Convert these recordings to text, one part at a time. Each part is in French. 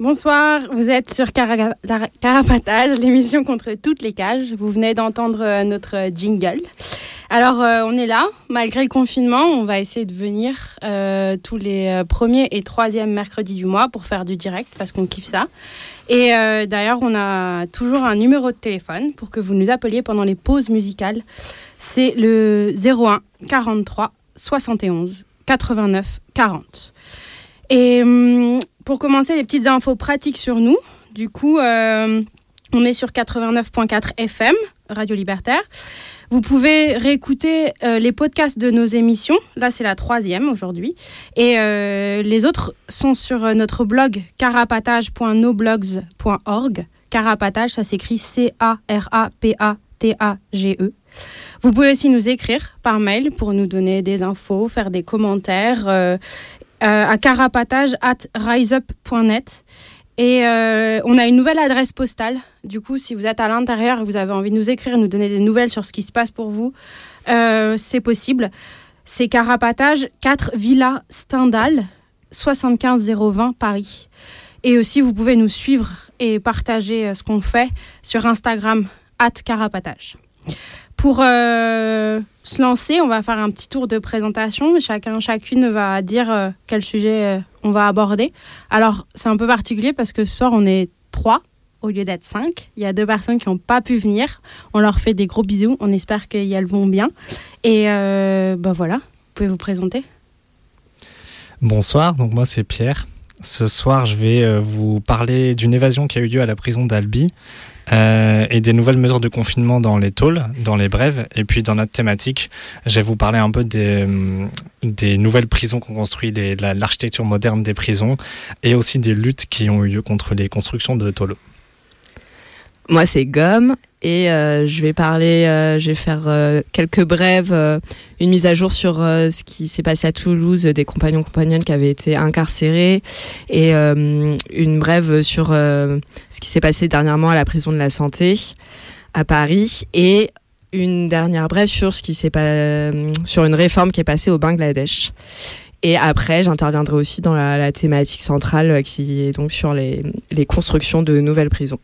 Bonsoir, vous êtes sur Carapatage, l'émission contre toutes les cages. Vous venez d'entendre euh, notre jingle. Alors, euh, on est là, malgré le confinement, on va essayer de venir euh, tous les premiers et troisièmes mercredis du mois pour faire du direct parce qu'on kiffe ça. Et d'ailleurs, on a toujours un numéro de téléphone pour que vous nous appeliez pendant les pauses musicales. C'est le 01 43 71 89 40. Et hum, pour commencer, des petites infos pratiques sur nous. Du coup, euh, on est sur 89.4 FM, Radio Libertaire. Vous pouvez réécouter euh, les podcasts de nos émissions. Là, c'est la troisième aujourd'hui. Et euh, les autres sont sur notre blog carapatage.noblogs.org. Carapatage, ça s'écrit C-A-R-A-P-A-T-A-G-E. Vous pouvez aussi nous écrire par mail pour nous donner des infos, faire des commentaires à carapatage at riseup.net. Et euh, on a une nouvelle adresse postale. Du coup, si vous êtes à l'intérieur et vous avez envie de nous écrire, nous donner des nouvelles sur ce qui se passe pour vous, euh, c'est possible. C'est Carapatage 4 Villa Stendhal, 75020 Paris. Et aussi, vous pouvez nous suivre et partager ce qu'on fait sur Instagram, at Carapatage. Pour euh, se lancer, on va faire un petit tour de présentation. Chacun, chacune va dire euh, quel sujet euh, on va aborder. Alors, c'est un peu particulier parce que ce soir, on est trois au lieu d'être cinq. Il y a deux personnes qui n'ont pas pu venir. On leur fait des gros bisous. On espère qu'elles vont bien. Et ben voilà, vous pouvez vous présenter. Bonsoir, donc moi c'est Pierre. Ce soir, je vais vous parler d'une évasion qui a eu lieu à la prison d'Albi euh, et des nouvelles mesures de confinement dans les tôles, dans les brèves. Et puis dans notre thématique, je vais vous parler un peu des, des nouvelles prisons qu'on construit, l'architecture moderne des prisons et aussi des luttes qui ont eu lieu contre les constructions de tôles. Moi, c'est Gomme et euh, je vais parler, euh, je vais faire euh, quelques brèves, une mise à jour sur ce qui s'est passé à Toulouse, des compagnons compagnonnes qui avaient été incarcérés et une brève sur ce qui s'est passé dernièrement à la prison de la santé à Paris et une dernière brève sur ce qui s'est pas sur une réforme qui est passée au Bangladesh. Et après, j'interviendrai aussi dans la, la, thématique centrale qui est donc sur les, les constructions de nouvelles prisons.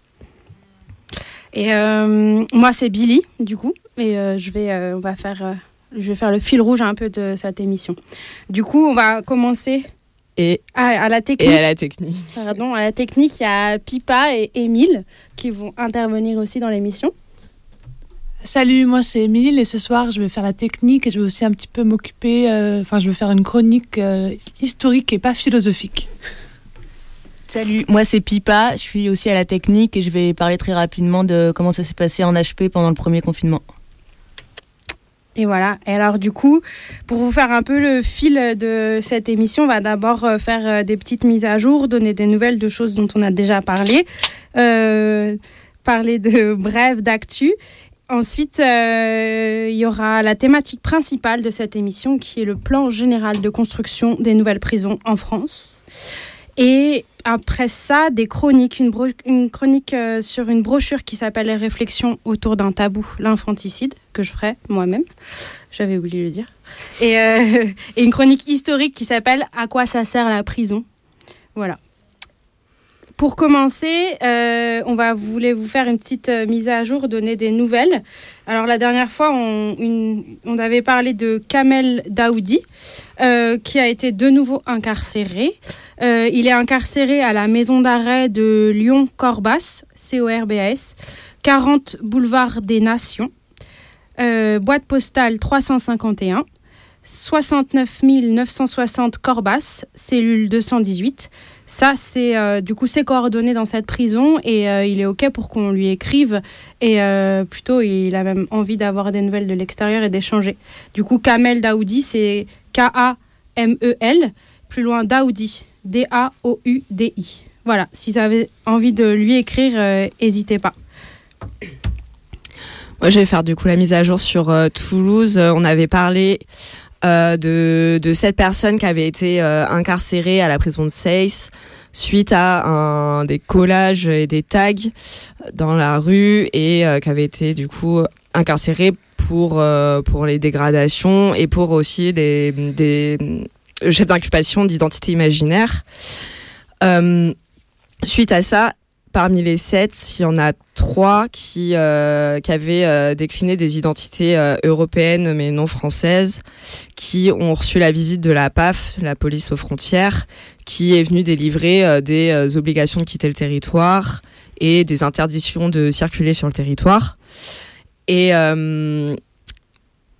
Et euh, moi, c'est Billy, du coup. Et euh, je, vais, euh, on va faire, je vais faire le fil rouge un peu de cette émission. Du coup, on va commencer. Et à, la technique. Et à la technique. Pardon, à la technique, il y a Pipa et Émile qui vont intervenir aussi dans l'émission. Salut, moi c'est Émile et ce soir je vais faire la technique et je vais aussi un petit peu m'occuper, enfin je vais faire une chronique historique et pas philosophique. Salut, moi c'est Pipa, je suis aussi à la technique et je vais parler très rapidement de comment ça s'est passé en HP pendant le premier confinement. Et voilà. Et alors du coup, pour vous faire un peu le fil de cette émission, on va d'abord euh, faire euh, des petites mises à jour, donner des nouvelles de choses dont on a déjà parlé, euh, parler de brèves, d'actu. Ensuite, il y aura la thématique principale de cette émission qui est le plan général de construction des nouvelles prisons en France. Et après ça, des chroniques, une, chronique euh, sur une brochure qui s'appelle Les réflexions autour d'un tabou, l'infanticide, que je ferai moi-même. J'avais oublié de le dire. Et, euh, et une chronique historique qui s'appelle À quoi ça sert la prison? Voilà. Pour commencer, euh, on va voulait vous faire une petite euh, mise à jour, donner des nouvelles. Alors la dernière fois, on, avait parlé de Kamel Daoudi, euh, qui a été de nouveau incarcéré. il est incarcéré à la maison d'arrêt de Lyon-Corbas, C-O-R-B-A-S, 40 boulevard des Nations. Boîte postale 351, 69 960 Corbas, cellule 218. Ça, c'est euh, du coup ses coordonnées dans cette prison et euh, il est OK pour qu'on lui écrive. Et euh, plutôt, il a même envie d'avoir des nouvelles de l'extérieur et d'échanger. Du coup, Kamel Daoudi, c'est K-A-M-E-L, plus loin Daoudi, D-A-O-U-D-I. Voilà, si vous avez envie de lui écrire, n'hésitez pas. Moi, je vais faire du coup la mise à jour sur Toulouse. on avait parlé euh, de, de cette personne qui avait été euh, incarcérée à la prison de Seyss suite à un, des collages et des tags dans la rue et euh, qui avait été du coup incarcérée pour, pour les dégradations et pour aussi des, des chefs d'inculpation d'identité imaginaire. suite à ça, parmi les sept, il y en a trois qui, euh, avaient euh, décliné des identités euh, européennes mais non françaises, qui ont reçu la visite de la PAF, la police aux frontières, qui est venue délivrer des obligations de quitter le territoire et des interdictions de circuler sur le territoire. Et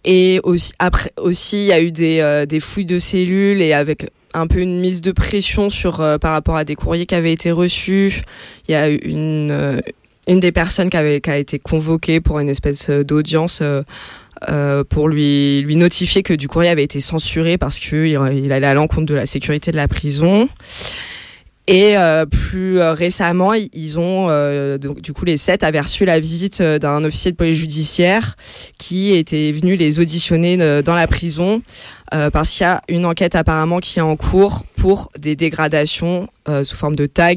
et aussi, après aussi, il y a eu des, des fouilles de cellules et avec un peu une mise de pression sur euh, par rapport à des courriers qui avaient été reçus. Il y a une euh, une des personnes qui, avait, a été convoquée pour une espèce euh, d'audience pour lui lui notifier que du courrier avait été censuré parce que il, allait à l'encontre de la sécurité de la prison. Et plus récemment, ils ont donc du coup les sept avaient reçu la visite d'un officier de police judiciaire qui était venu les auditionner dans la prison euh, parce qu'il y a une enquête apparemment qui est en cours pour des dégradations euh, sous forme de tags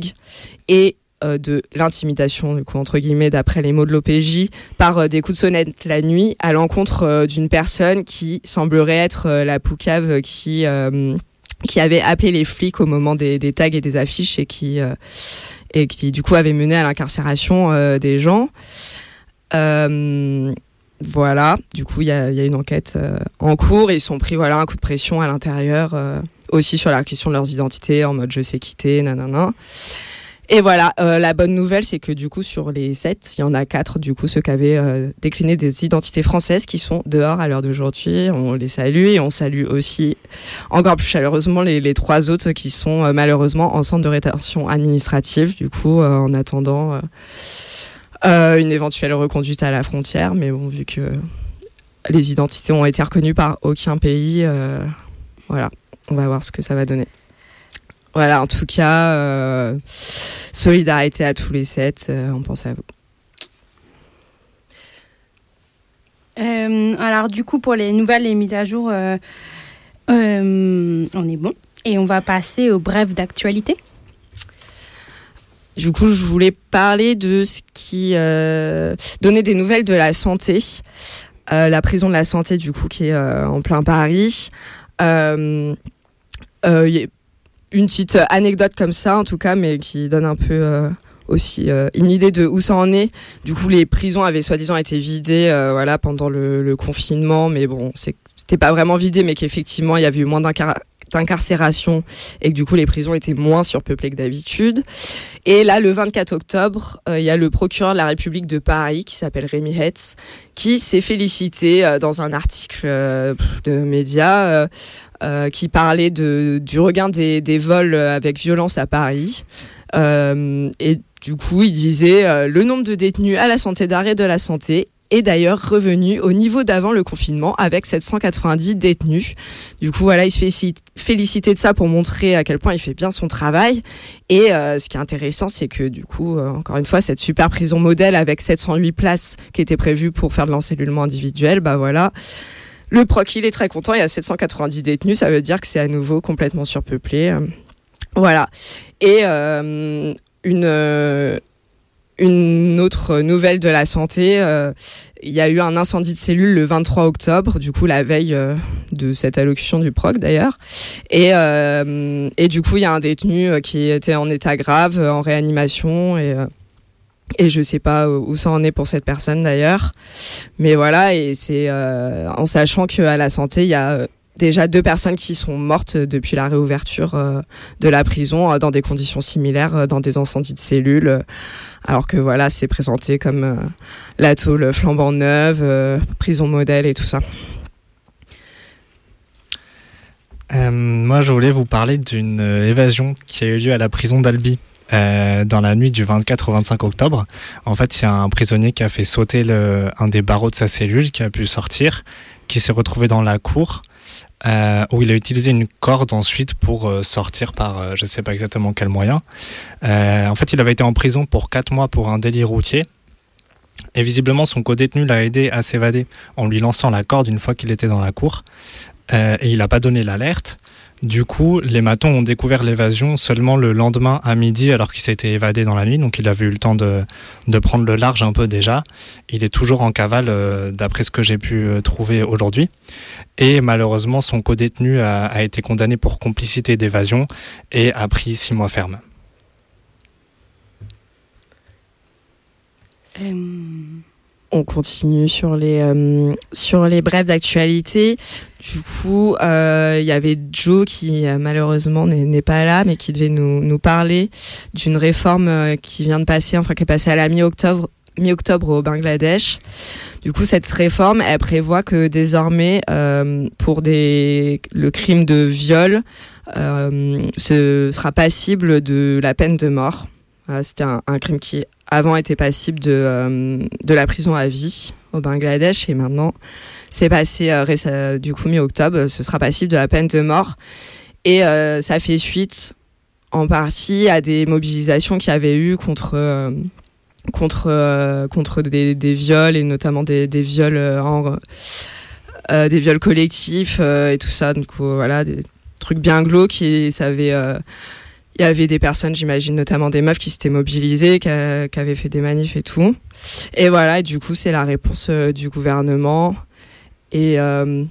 et euh, de l'intimidation, du coup, entre guillemets, d'après les mots de l'OPJ, par des coups de sonnette la nuit à l'encontre d'une personne qui semblerait être la poucave qui, qui avait appelé les flics au moment des, des tags et des affiches et qui, et qui, du coup, avait mené à l'incarcération des gens. Voilà, du coup, il y a, une enquête euh, en cours et ils sont pris voilà, un coup de pression à l'intérieur, euh, aussi sur la question de leurs identités, en mode je sais quitter, nanana. Et voilà, euh, la bonne nouvelle, c'est que du coup, sur les sept, il y en a quatre, du coup, ceux qui avaient décliné des identités françaises qui sont dehors à l'heure d'aujourd'hui. On les salue et on salue aussi encore plus chaleureusement les, trois autres qui sont malheureusement en centre de rétention administrative, du coup, en attendant euh, une éventuelle reconduite à la frontière, mais bon, vu que les identités ont été reconnues par aucun pays, euh, voilà, on va voir ce que ça va donner. Voilà, en tout cas, euh, solidarité à tous les sept, on pense à vous. alors du coup, pour les nouvelles et mises à jour, on est bon. Et on va passer au bref d'actualité. Du coup, je voulais parler de ce qui euh, donnait des nouvelles de la santé. Euh, la prison de la santé, du coup, qui est euh, en plein Paris. Euh, une petite anecdote comme ça, en tout cas, mais qui donne un peu aussi une idée de où ça en est. Du coup, les prisons avaient soi-disant été vidées voilà, pendant le, le confinement, mais bon, c'était pas vraiment vidé, mais qu'effectivement, il y avait eu moins d'incarcération et que du coup les prisons étaient moins surpeuplées que d'habitude. Et là, le 24 octobre, euh, il y a le procureur de la République de Paris qui s'appelle Rémi Hetz, qui s'est félicité euh, dans un article euh, de médias qui parlait de, du regain des, des vols avec violence à Paris. et du coup, il disait le nombre de détenus à la santé d'arrêt de la santé est d'ailleurs revenu au niveau d'avant le confinement avec 790 détenus. Du coup, voilà, il se fait féliciter de ça pour montrer à quel point il fait bien son travail. Et euh, ce qui est intéressant, c'est que du coup, euh, encore une fois, cette super prison modèle avec 708 places qui était prévue pour faire de l'encellulement individuel, bah voilà. Le proc, il est très content, il y a 790 détenus, ça veut dire que c'est à nouveau complètement surpeuplé. Voilà. Et euh, une une autre nouvelle de la santé, euh, il y a eu un incendie de cellules le 23 octobre, du coup la veille euh, de cette allocution du PROC d'ailleurs. Et, euh, et du coup il y a un détenu qui était en état grave, en réanimation et je sais pas où ça en est pour cette personne d'ailleurs. Mais voilà, et c'est en sachant qu'à la santé, il y a déjà deux personnes qui sont mortes depuis la réouverture de la prison dans des conditions similaires, dans des incendies de cellules, alors que voilà, c'est présenté comme la tôle flambant neuve, prison modèle et tout ça. moi, je voulais vous parler d'une évasion qui a eu lieu à la prison d'Albi euh, dans la nuit du 24 au 25 octobre. En fait, il y a un prisonnier qui a fait sauter un des barreaux de sa cellule, qui a pu sortir, qui s'est retrouvé dans la cour. Euh, où il a utilisé une corde ensuite pour euh, sortir par je ne sais pas exactement quel moyen. en fait, il avait été en prison pour 4 mois pour un délit routier. Et visiblement, son co-détenu l'a aidé à s'évader en lui lançant la corde une fois qu'il était dans la cour. et il n'a pas donné l'alerte. Du coup, les matons ont découvert l'évasion seulement le lendemain à midi alors qu'il s'était évadé dans la nuit, donc il avait eu le temps de, prendre le large un peu déjà. Il est toujours en cavale euh, d'après ce que j'ai pu euh, trouver aujourd'hui. Et malheureusement, son co-détenu a, été condamné pour complicité d'évasion et a pris six mois ferme. Euh, on continue sur les euh, sur les brèves d'actualité. Du coup, euh, il y avait Joe qui euh, malheureusement n'est pas là, mais qui devait nous, nous parler d'une réforme qui vient de passer, enfin qui est passée à la mi-octobre mi-octobre au Bangladesh. Du coup, cette réforme, elle prévoit que désormais, pour des, le crime de viol, ce sera passible de la peine de mort. C'était un, un, crime qui avant était passible de, euh, de la prison à vie au Bangladesh et maintenant c'est passé euh, du coup mi-octobre, ce sera passible de la peine de mort. Et euh, ça fait suite en partie à des mobilisations qu'il y avait eu contre contre contre des, des, viols et notamment des, des viols des viols collectifs et tout ça. Donc voilà des trucs bien glauques et ça avait il y avait des personnes, j'imagine notamment des meufs qui s'étaient mobilisées, qui, avaient fait des manifs et tout. Et voilà, du coup, c'est la réponse euh, du gouvernement. Et euh,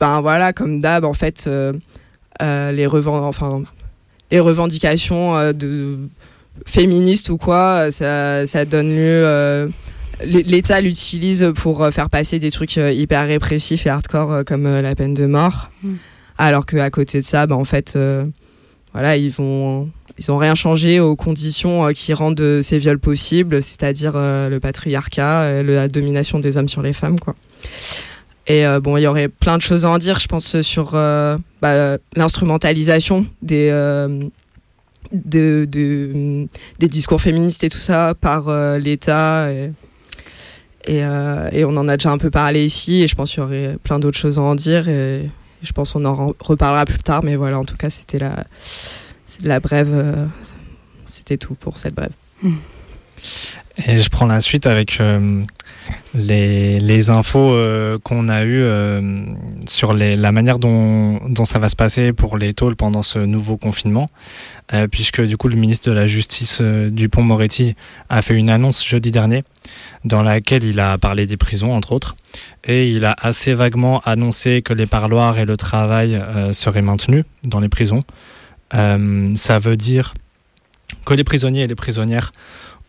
ben voilà, comme d'hab, en fait, euh, les, enfin, les revendications de féministes ou quoi, ça, ça donne lieu. L'État l'utilise pour faire passer des trucs hyper répressifs et hardcore comme la peine de mort. Mm. Alors qu'à côté de ça, ben, en fait voilà, ils vont ils ont rien changé aux conditions euh, qui rendent euh, ces viols possibles, c'est-à-dire euh, le patriarcat, la domination des hommes sur les femmes, quoi. Et bon, il y aurait plein de choses à en dire, je pense, sur bah, l'instrumentalisation des de, de, des discours féministes et tout ça par l'État. Et, on en a déjà un peu parlé ici, et je pense qu'il y aurait plein d'autres choses à en dire. Je pense qu'on en reparlera plus tard, mais voilà, en tout cas, c'était la, la brève. Euh, c'était tout pour cette brève. Et je prends la suite avec euh, les, les, infos euh, qu'on a eues sur la manière dont, dont, ça va se passer pour les tôles pendant ce nouveau confinement, puisque du coup le ministre de la Justice Dupont-Moretti a fait une annonce jeudi dernier dans laquelle il a parlé des prisons entre autres, et il a assez vaguement annoncé que les parloirs et le travail seraient maintenus dans les prisons. Euh, ça veut dire que les prisonniers et les prisonnières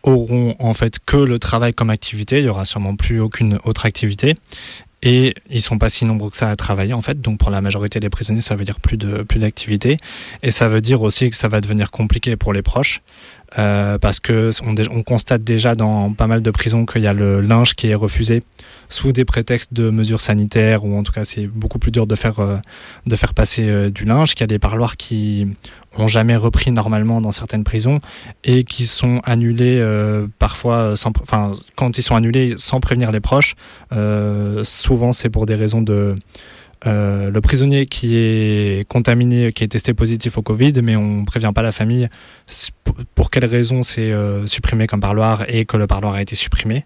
auront en fait que le travail comme activité, il y aura sûrement plus aucune autre activité. Et ils sont pas si nombreux que ça à travailler en fait, donc pour la majorité des prisonniers, ça veut dire plus plus d'activité, et ça veut dire aussi que ça va devenir compliqué pour les proches, euh, parce que on, on, constate déjà dans pas mal de prisons qu'il y a le linge qui est refusé sous des prétextes de mesures sanitaires, ou en tout cas c'est beaucoup plus dur de faire euh, de faire passer euh, du linge, qu'il y a des parloirs qui ont jamais repris normalement dans certaines prisons et qui sont annulés parfois sans, enfin quand ils sont annulés sans prévenir les proches. Souvent c'est pour des raisons de euh, le prisonnier qui est contaminé, qui est testé positif au Covid, mais on prévient pas la famille pour quelles raisons c'est euh, supprimé comme parloir et que le parloir a été supprimé.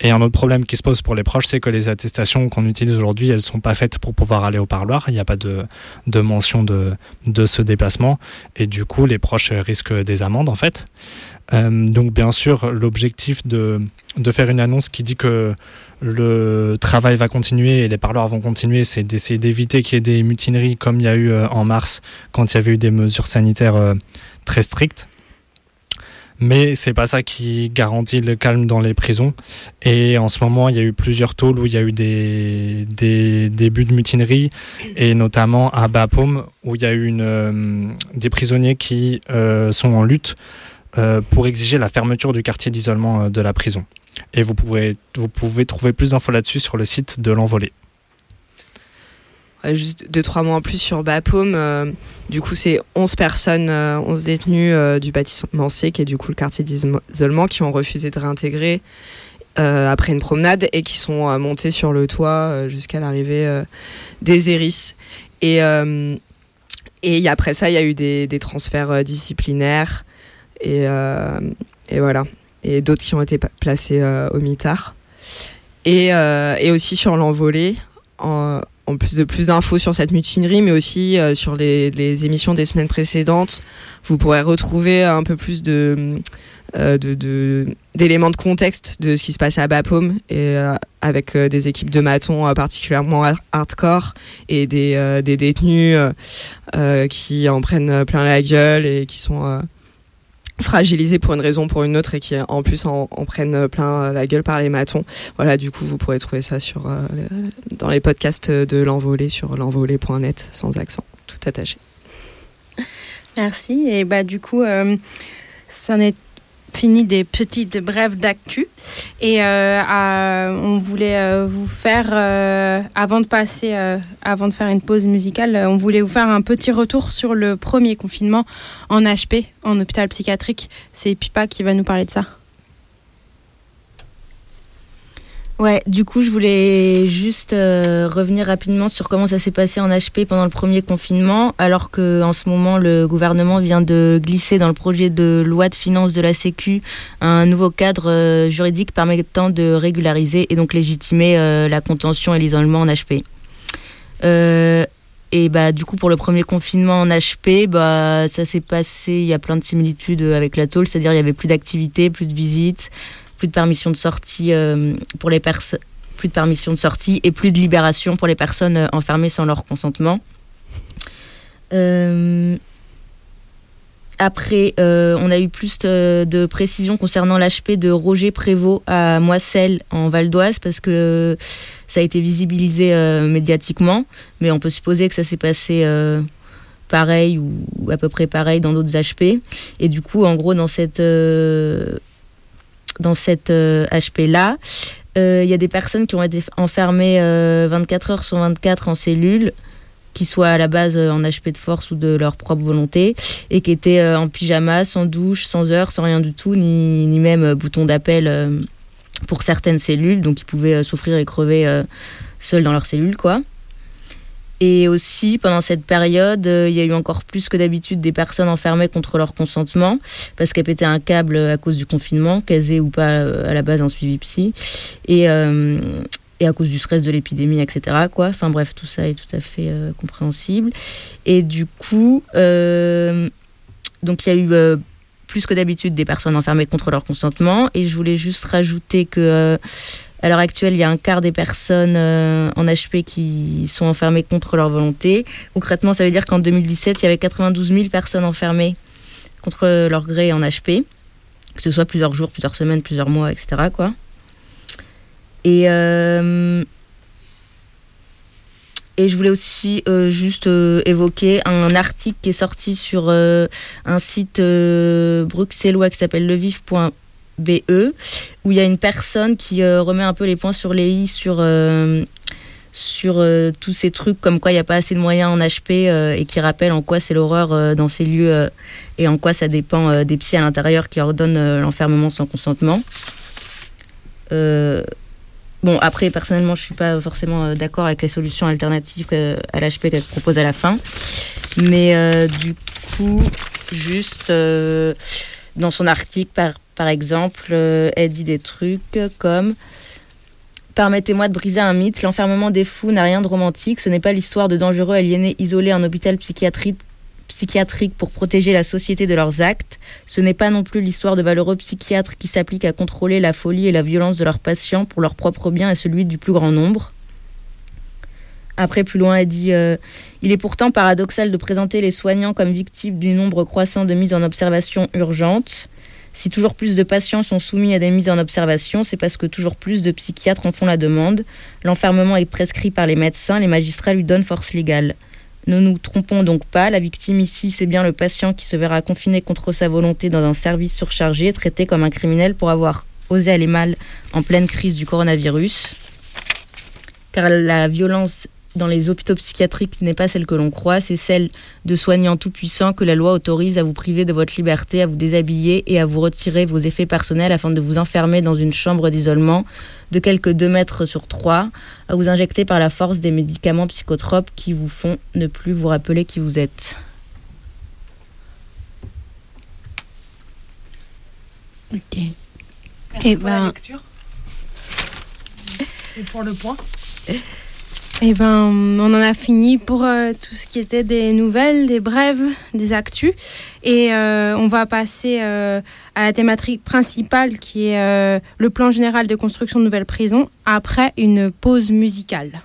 Et un autre problème qui se pose pour les proches, c'est que les attestations qu'on utilise aujourd'hui, elles sont pas faites pour pouvoir aller au parloir. Il n'y a pas de, mention de, ce déplacement. Et du coup, les proches risquent des amendes, en fait. Euh, donc bien sûr, l'objectif de, faire une annonce qui dit que le travail va continuer et les parloirs vont continuer, c'est d'essayer d'éviter qu'il y ait des mutineries comme il y a eu euh, en mars quand il y avait eu des mesures sanitaires euh, très strictes. Mais c'est pas ça qui garantit le calme dans les prisons. Et en ce moment, il y a eu plusieurs tôles où il y a eu des, débuts de mutinerie, et notamment à Bapaume, où il y a eu euh, des prisonniers qui sont en lutte pour exiger la fermeture du quartier d'isolement de la prison. Et vous pouvez, vous pouvez trouver plus d'infos là-dessus sur le site de l'Envolée. Juste deux, trois mots en plus sur Bapaume. Euh, du coup, c'est 11 personnes, euh, 11 détenus euh, du bâtiment C, qui est du coup le quartier d'isolement, qui ont refusé de réintégrer euh, après une promenade et qui sont montés sur le toit jusqu'à l'arrivée des Eris. Et, et après ça, il y a eu des, des transferts disciplinaires et, et voilà. Et d'autres qui ont été placés euh, au mitard. Et, euh, et aussi sur l'envolée, en, plus de plus d'infos sur cette mutinerie, mais aussi euh, sur les, émissions des semaines précédentes, vous pourrez retrouver un peu plus d'éléments de, contexte de ce qui se passe à Bapaume et avec des équipes de matons particulièrement har- hardcore et des, détenus qui en prennent plein la gueule et qui sont fragilisés pour une raison ou pour une autre et qui en plus en, en prennent plein la gueule par les matons. Voilà, du coup, vous pourrez trouver ça sur, euh, dans les podcasts de l'envolée sur l'envolée.net sans accent, tout attaché. Merci. Et bah du coup, euh, ça n'est fini des petites brèves d'actu. Et euh, on voulait euh, vous faire, euh, avant de passer, avant de faire une pause musicale, on voulait vous faire un petit retour sur le premier confinement en HP, en hôpital psychiatrique. C'est Pipa qui va nous parler de ça. Ouais, du coup, je voulais juste euh, revenir rapidement sur comment ça s'est passé en HP pendant le premier confinement, alors que en ce moment, le gouvernement vient de glisser dans le projet de loi de finances de la Sécu un nouveau cadre euh, juridique permettant de régulariser et donc légitimer euh, la contention et l'isolement en HP. Euh, et bah du coup pour le premier confinement en HP, bah ça s'est passé, il y a plein de similitudes avec la tôle, c'est-à-dire il y avait plus d'activités, plus de visites, plus de permission de sortie euh, pour les personnes plus de de sortie et plus de libération pour les personnes euh, enfermées sans leur consentement. Euh, après, on a eu plus de, précisions concernant l'HP de Roger Prévost à Moisselles en Val d'Oise parce que ça a été visibilisé médiatiquement, mais on peut supposer que ça s'est passé pareil ou, à peu près pareil dans d'autres HP. Et du coup, en gros, dans cette dans cette euh, HP-là. Euh, Il y a des personnes qui ont été enfermées euh, 24 heures sur 24 en cellule, qui soient à la base euh, en HP de force ou de leur propre volonté, et qui étaient euh, en pyjama, sans douche, sans heure, sans rien du tout, ni, ni même euh, bouton d'appel euh, pour certaines cellules, donc ils pouvaient euh, souffrir et crever euh, seuls dans leur cellule, quoi. Et aussi, pendant cette période, euh, il y a eu encore plus que d'habitude des personnes enfermées contre leur consentement, parce qu'elles pétaient un câble à cause du confinement, qu'elles ou pas euh, à la base un suivi psy, et, euh, et à cause du stress de l'épidémie, etc. Quoi. Enfin bref, tout ça est tout à fait compréhensible. Et du coup, donc il y a eu plus que d'habitude des personnes enfermées contre leur consentement, et je voulais juste rajouter que... à l'heure actuelle, il y a un quart des personnes euh, en HP qui sont enfermées contre leur volonté. Concrètement, ça veut dire qu'en 2017, il y avait 92 000 personnes enfermées contre leur gré en HP, que ce soit plusieurs jours, plusieurs semaines, plusieurs mois, etc. Et, euh, et je voulais aussi euh, juste évoquer un article qui est sorti sur un site bruxellois qui s'appelle levif.be BE, où il y a une personne qui euh, remet un peu les points sur les i sur, euh, sur euh, tous ces trucs comme quoi il n'y a pas assez de moyens en HP et qui rappelle en quoi c'est l'horreur dans ces lieux et en quoi ça dépend des psys à l'intérieur qui ordonnent l'enfermement sans consentement. Bon, après, personnellement, je suis pas forcément d'accord avec les solutions alternatives à l'HP qu'elle propose à la fin. Mais du coup, juste dans son article, par, par exemple, euh, elle dit des trucs comme Permettez-moi de briser un mythe, l'enfermement des fous n'a rien de romantique, ce n'est pas l'histoire de dangereux aliénés isolés en hôpital psychiatrique pour protéger la société de leurs actes. Ce n'est pas non plus l'histoire de valeureux psychiatres qui s'appliquent à contrôler la folie et la violence de leurs patients pour leur propre bien et celui du plus grand nombre. Après, plus loin, elle dit euh, Il est pourtant paradoxal de présenter les soignants comme victimes du nombre croissant de mises en observation urgentes. Si toujours plus de patients sont soumis à des mises en observation, c'est parce que toujours plus de psychiatres en font la demande. L'enfermement est prescrit par les médecins, les magistrats lui donnent force légale. Ne nous trompons donc pas, la victime ici, c'est bien le patient qui se verra confiné contre sa volonté dans un service surchargé, traité comme un criminel pour avoir osé aller mal en pleine crise du coronavirus. Car la violence dans les hôpitaux psychiatriques n'est pas celle que l'on croit, c'est celle de soignants tout-puissants que la loi autorise à vous priver de votre liberté, à vous déshabiller et à vous retirer vos effets personnels afin de vous enfermer dans une chambre d'isolement de quelques 2 mètres sur 3, à vous injecter par la force des médicaments psychotropes qui vous font ne plus vous rappeler qui vous êtes. Ok. Merci Eh pour la ben- lecture. Et pour le point. Eh ben, on en a fini pour euh, tout ce qui était des nouvelles, des brèves, des actus. Et euh, on va passer euh, à la thématique principale qui est le plan général de construction de nouvelles prisons après une pause musicale.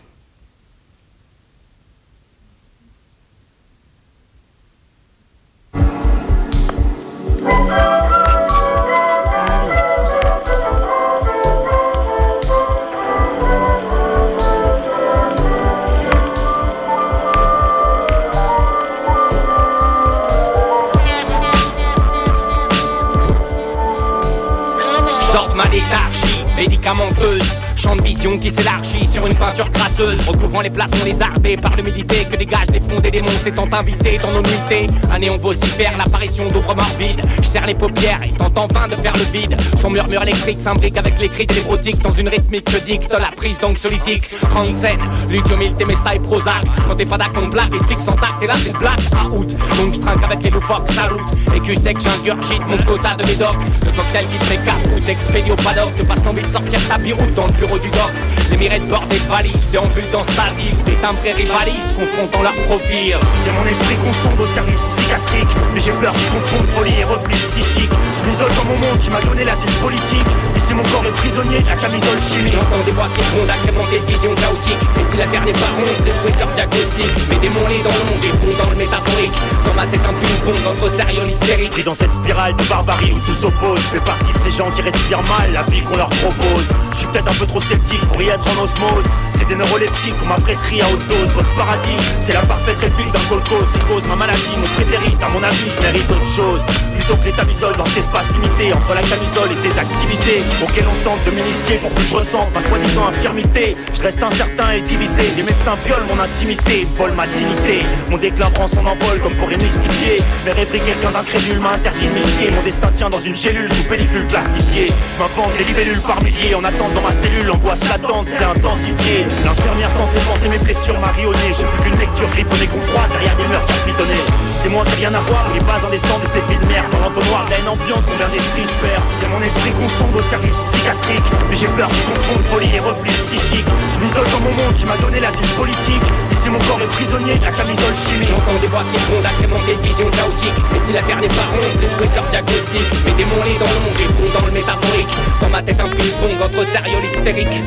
Médicamenteuse Champ de vision qui s'élargit sur une peinture crasseuse Recouvrant les plafonds lézardés par l'humidité Que dégagent les fronts des démons s'étant invités dans nos nuitées. Un néon vocifère l'apparition d'ombres morbides. Je serre les paupières et tente en vain de faire le vide. Son murmure électrique s'imbrique avec les cris téléprotiques Dans une rythmique que dicte la prise d'anxiolytiques 30 scènes, l'idiomil, Temesta et Prozac. Quand t'es pas d'accord, blague, et fixe en tacte Et là c'est une blague à août. Donc je trinque avec les loufoques, salut Et que sec j'ingurgite mon quota de médoc Le cocktail qui te fait capoute, expédie au paddock Te passe envie de sortir ta biroute dans le bureau du doc. Les mirettes bordées de valises, déambulent dans Stasi Des timbrés rivalisent, confrontant leur profil C'est mon esprit qu'on sonde au service psychiatrique Mais j'ai peur qu'ils confondent folie et repli psychique. M'isole dans mon monde qui m'a donné l'asile politique Et c'est mon corps est prisonnier de la camisole chimique. J'entends des voix qui grondent, agrémentées de visions chaotiques. Et si la terre n'est pas ronde, c'est le fruit de leur diagnostic. Mes démons les dans l'ombre et font dans le métaphorique. Dans ma tête un ping-pong entre sérieux hystérique. Pris dans cette spirale de barbarie où tout s'oppose. Je fais partie de ces gens qui respirent mal la vie qu'on leur propose. Je suis peut-être un peu trop sceptique pour y être en osmose. C'est des neuroleptiques qu'on m'a prescrit à haute dose. Votre paradis, c'est la parfaite réplique d'un colcos Qui cause ma maladie, mon prétérite À mon avis, je mérite autre chose. Plutôt que les tamisoles dans cet espace limité Entre la camisole et tes activités Auxquelles on tente de m'initier pour que je ressente ma soi-disant infirmité. Je reste incertain et divisé. Des médecins violent mon intimité, volent ma dignité. Mon déclin prend son envol comme pour les mystifier. Mes rêveries, quelqu'un d'incrédule m'a interdit de m'y Mon destin tient dans une gélule sous pellicule plastifiée. M'invente libellules par milliers En attente dans ma cellule, l'angoisse latente s'est intensifiée L'infirmière censée penser mes blessures marionnées. J'ai plus qu'une lecture griffonnée qu'on froisse derrière des murs capitonnés C'est moi qui rien à voir, les pas indécents de cette vie de merde. Dans l'entonnoir, la haine ambiante, combien d'esprits se perd. C'est mon esprit qu'on sonde au service psychiatrique. Mais j'ai peur qu'ils confondent folie et repli psychique. Je dans mon monde qui m'a donné l'asile politique. Et c'est mon corps est prisonnier de la camisole chimique. J'entends des voix qui grondent, agrémentées de visions chaotiques. Et si la terre n'est pas ronde, c'est le fruit leur diagnostic. Mes démons les dans l'ombre et font dans le métaphorique. Dans ma tête un ping-pong entre sérieux l'hystérique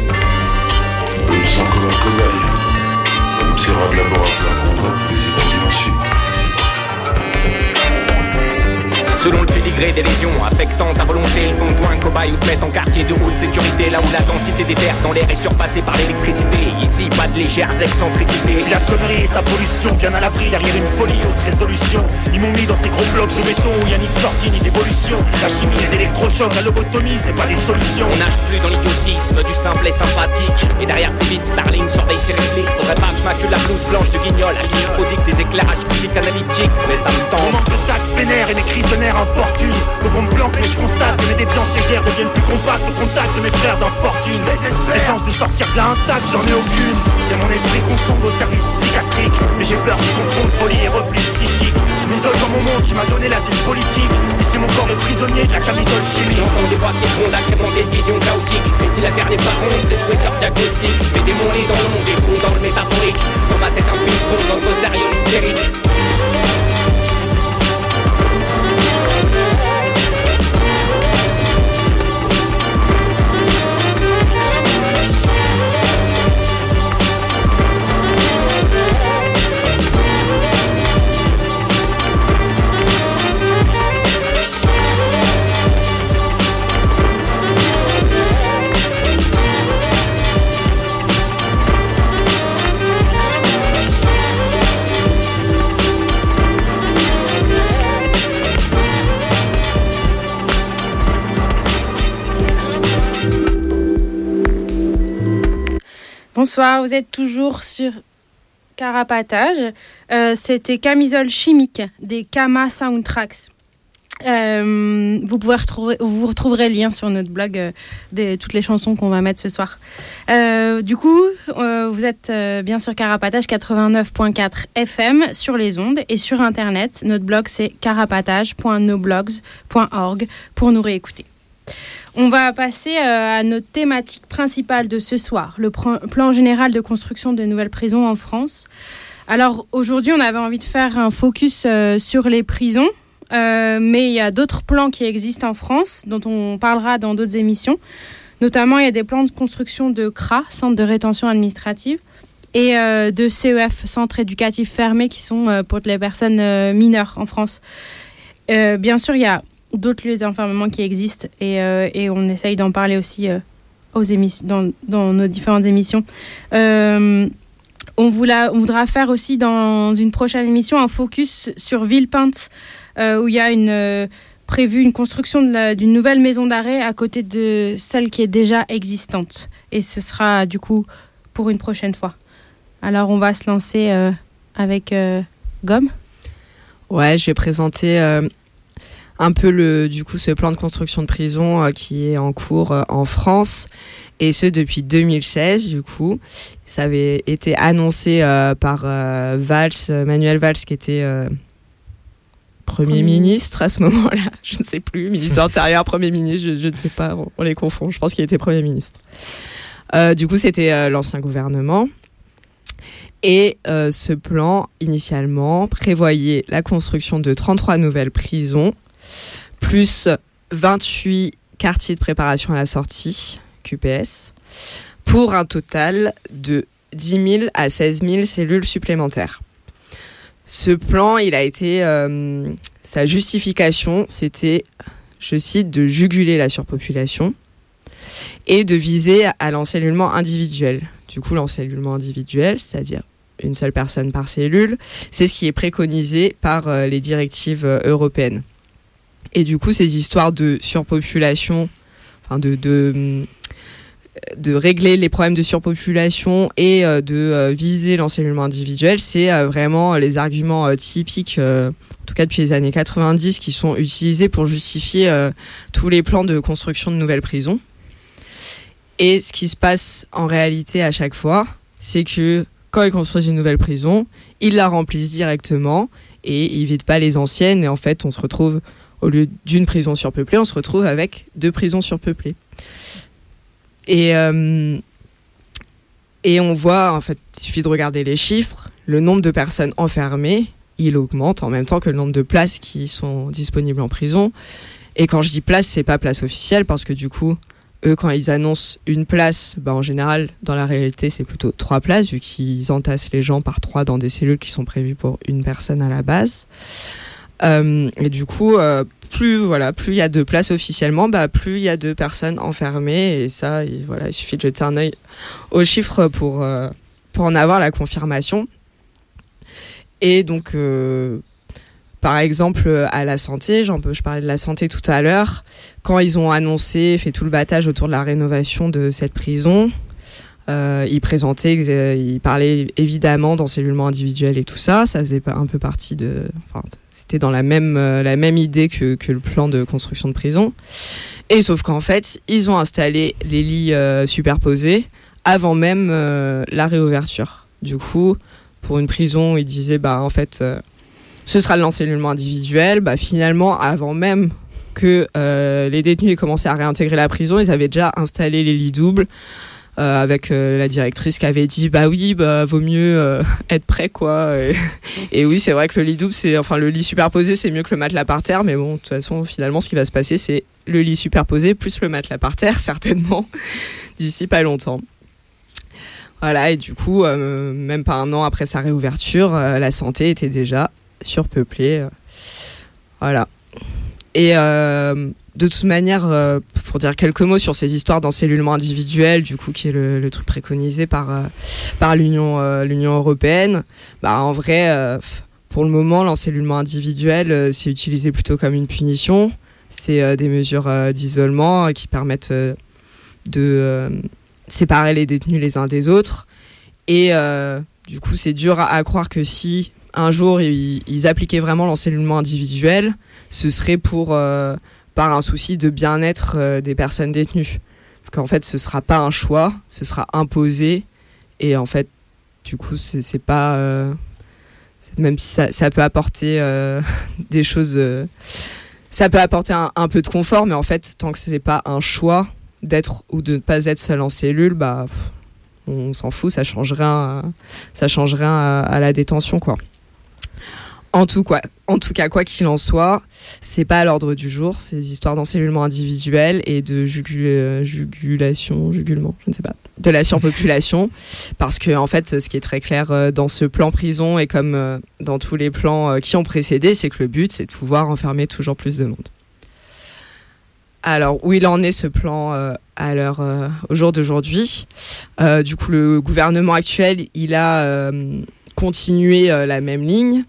Je me sens comme un cobaye, comme sérable laboratoire qu'on doit pour les étudiants ensuite. Selon le pédigré des lésions affectant ta volonté Font-toi un cobaye ou te mettent en quartier de haute sécurité Là où la densité des terres dans l'air est surpassée par l'électricité. Ici pas de légères excentricités. La connerie et sa pollution, bien à l'abri derrière une folie haute résolution. Ils m'ont mis dans ces gros blocs de béton où y a ni de sortie ni d'évolution. La chimie, les électrochocs, la lobotomie, c'est pas des solutions. On nage plus dans l'idiotisme du simple et sympathique. Et derrière ces vides, Starling surveille ses répliques. Faudrait pas que je m'accule la blouse blanche de guignol. À qui je prodigue des éclairages psychanalytiques. Mais ça me On tente manque de tact vénère et mes crises de nerfs importunent Donc on me planque mais je constate que mes défiances légères deviennent plus compactes. Au contact de mes frères d'infortune Les chances de sortir de là intact, j'en ai aucune. C'est mon esprit qu'on sonde au service psychiatrique. Mais j'ai peur qu'ils confondent folie et repli psychique. M'isole dans mon monde qui m'a donné l'asile politique. Et c'est mon corps est prisonnier de la camisole chimique. J'entends des voix qui grondent, agrémentées de visions chaotiques. Et si la terre n'est pas ronde, c'est le fruit de leur diagnostic. Mes démons dans l'ombre et font dans le métaphorique. Dans ma tête un ping-pong entre sérieux l'hystérique Bonsoir, vous êtes toujours sur Carapatage. Euh, C'était Camisole chimique des Kama Soundtracks. Euh, vous, pouvez retrouver, vous retrouverez le lien sur notre blog euh, de toutes les chansons qu'on va mettre ce soir. Du coup, vous êtes bien sur Carapatage 89.4 FM sur les ondes et sur Internet. Notre blog, c'est carapatage.noblogs.org pour nous réécouter. On va passer euh, à notre thématique principale de ce soir, le plan général de construction de nouvelles prisons en France. Alors aujourd'hui, on avait envie de faire un focus euh, sur les prisons, euh, mais il y a d'autres plans qui existent en France, dont on parlera dans d'autres émissions. Notamment, il y a des plans de construction de CRA, Centre de rétention administrative, et de CEF, Centre éducatif fermé, qui sont pour les personnes mineures en France. Bien sûr, il y a d'autres lieux d'enfermement qui existent et, euh, et on essaye d'en parler aussi euh, aux dans, dans nos différentes émissions. Euh, on, voula- on voudra faire aussi dans une prochaine émission un focus sur Villepinte, euh, où il y a une, prévu une construction d'une nouvelle maison d'arrêt à côté de celle qui est déjà existante. Et ce sera du coup pour une prochaine fois. Alors on va se lancer avec Gomme. Ouais, je vais présenter un peu le, du coup, ce plan de construction de prison euh, qui est en cours euh, en France. Et ce, depuis 2016, du coup. Ça avait été annoncé euh, par euh, Valls, Manuel Valls, qui était euh, Premier Premier ministre à ce moment-là. Je ne sais plus. Ministre de l'Intérieur, Premier ministre, je, je ne sais pas. On, on les confond. Je pense qu'il était Premier ministre. Du coup, c'était l'ancien gouvernement. Et ce plan, initialement, prévoyait la construction de 33 nouvelles prisons, plus 28 quartiers de préparation à la sortie, QPS, pour un total de 10 000 à 16 000 cellules supplémentaires. Ce plan, il a été... euh, sa justification, c'était, je cite, de juguler la surpopulation et de viser à l'encellulement individuel. Du coup, l'encellulement individuel, c'est-à-dire une seule personne par cellule, c'est ce qui est préconisé par euh, les directives euh, européennes. Et du coup, ces histoires de surpopulation, enfin de, de, régler les problèmes de surpopulation et euh, de euh, viser l'encellulement individuel, c'est euh, vraiment les arguments typiques, en tout cas depuis les années 90, qui sont utilisés pour justifier tous les plans de construction de nouvelles prisons. Et ce qui se passe en réalité à chaque fois, c'est que quand ils construisent une nouvelle prison, ils la remplissent directement et ils vident pas les anciennes. Et en fait, on se retrouve, au lieu d'une prison surpeuplée, on se retrouve avec deux prisons surpeuplées. Et, euh, et on voit, en fait, il suffit de regarder les chiffres, le nombre de personnes enfermées, il augmente en même temps que le nombre de places qui sont disponibles en prison. Et quand je dis place, c'est pas place officielle parce que du coup, eux, quand ils annoncent une place, bah, en général, dans la réalité, c'est plutôt trois places, vu qu'ils entassent les gens par trois dans des cellules qui sont prévues pour une personne à la base. Euh, et du coup, euh, plus voilà, plus il y a de places officiellement, bah, plus il y a de personnes enfermées. Et ça, il, voilà, il suffit de jeter un œil aux chiffres pour, euh, pour en avoir la confirmation. Et donc, par exemple, à la santé, j'en peux, je parlais de la santé tout à l'heure, quand ils ont annoncé, fait tout le battage autour de la rénovation de cette prison, euh, ils présentaient, euh, ils parlaient évidemment d'encellulement individuel et tout ça, ça faisait un peu partie de, enfin, c'était dans la même, euh, la même idée que, que le plan de construction de prison. Et sauf qu'en fait, ils ont installé les lits euh, superposés avant même la réouverture. Du coup, pour une prison, ils disaient, bah en fait, ce sera de l'encellulement individuel. Bah finalement, avant même que les détenus aient commencé à réintégrer la prison, ils avaient déjà installé les lits doubles. Euh, avec euh, la directrice qui avait dit bah oui bah vaut mieux euh, être prêt quoi. Et, et oui c'est vrai que le lit double c'est enfin le lit superposé c'est mieux que le matelas par terre. Mais bon de toute façon finalement ce qui va se passer c'est le lit superposé plus le matelas par terre certainement d'ici pas longtemps. Voilà et du coup même pas un an après sa réouverture la santé était déjà surpeuplée. Voilà. Et de toute manière, euh, pour dire quelques mots sur ces histoires d'encellulement individuel, du coup, qui est le, truc préconisé par, euh, par l'Union euh, l'Union européenne, bah, en vrai, pour le moment, l'encellulement individuel, c'est utilisé plutôt comme une punition. C'est des mesures d'isolement qui permettent de séparer les détenus les uns des autres. Et du coup, c'est dur à, croire que si un jour ils, appliquaient vraiment l'enseignement individuel, ce serait pour par un souci de bien-être des personnes détenues. Qu'en fait, ce sera pas un choix, ce sera imposé. Et en fait, du coup, c'est pas même si ça, peut apporter des choses ça peut apporter un, peu de confort, mais en fait, tant que ce n'est pas un choix d'être ou de ne pas être seul en cellule, bah, on s'en fout, ça change rien, ça change rien à, la détention, quoi. En tout, quoi, en tout cas, quoi qu'il en soit, c'est pas à l'ordre du jour, ces histoires d'encellulement individuel et de jugulation, jugulement, je ne sais pas, de la surpopulation. Parce que, en fait, ce qui est très clair euh, dans ce plan prison et comme euh, dans tous les plans euh, qui ont précédé, c'est que le but, c'est de pouvoir enfermer toujours plus de monde. Alors, où il en est ce plan à l'heure, au jour d'aujourd'hui? Du coup, le gouvernement actuel, il a continué la même ligne.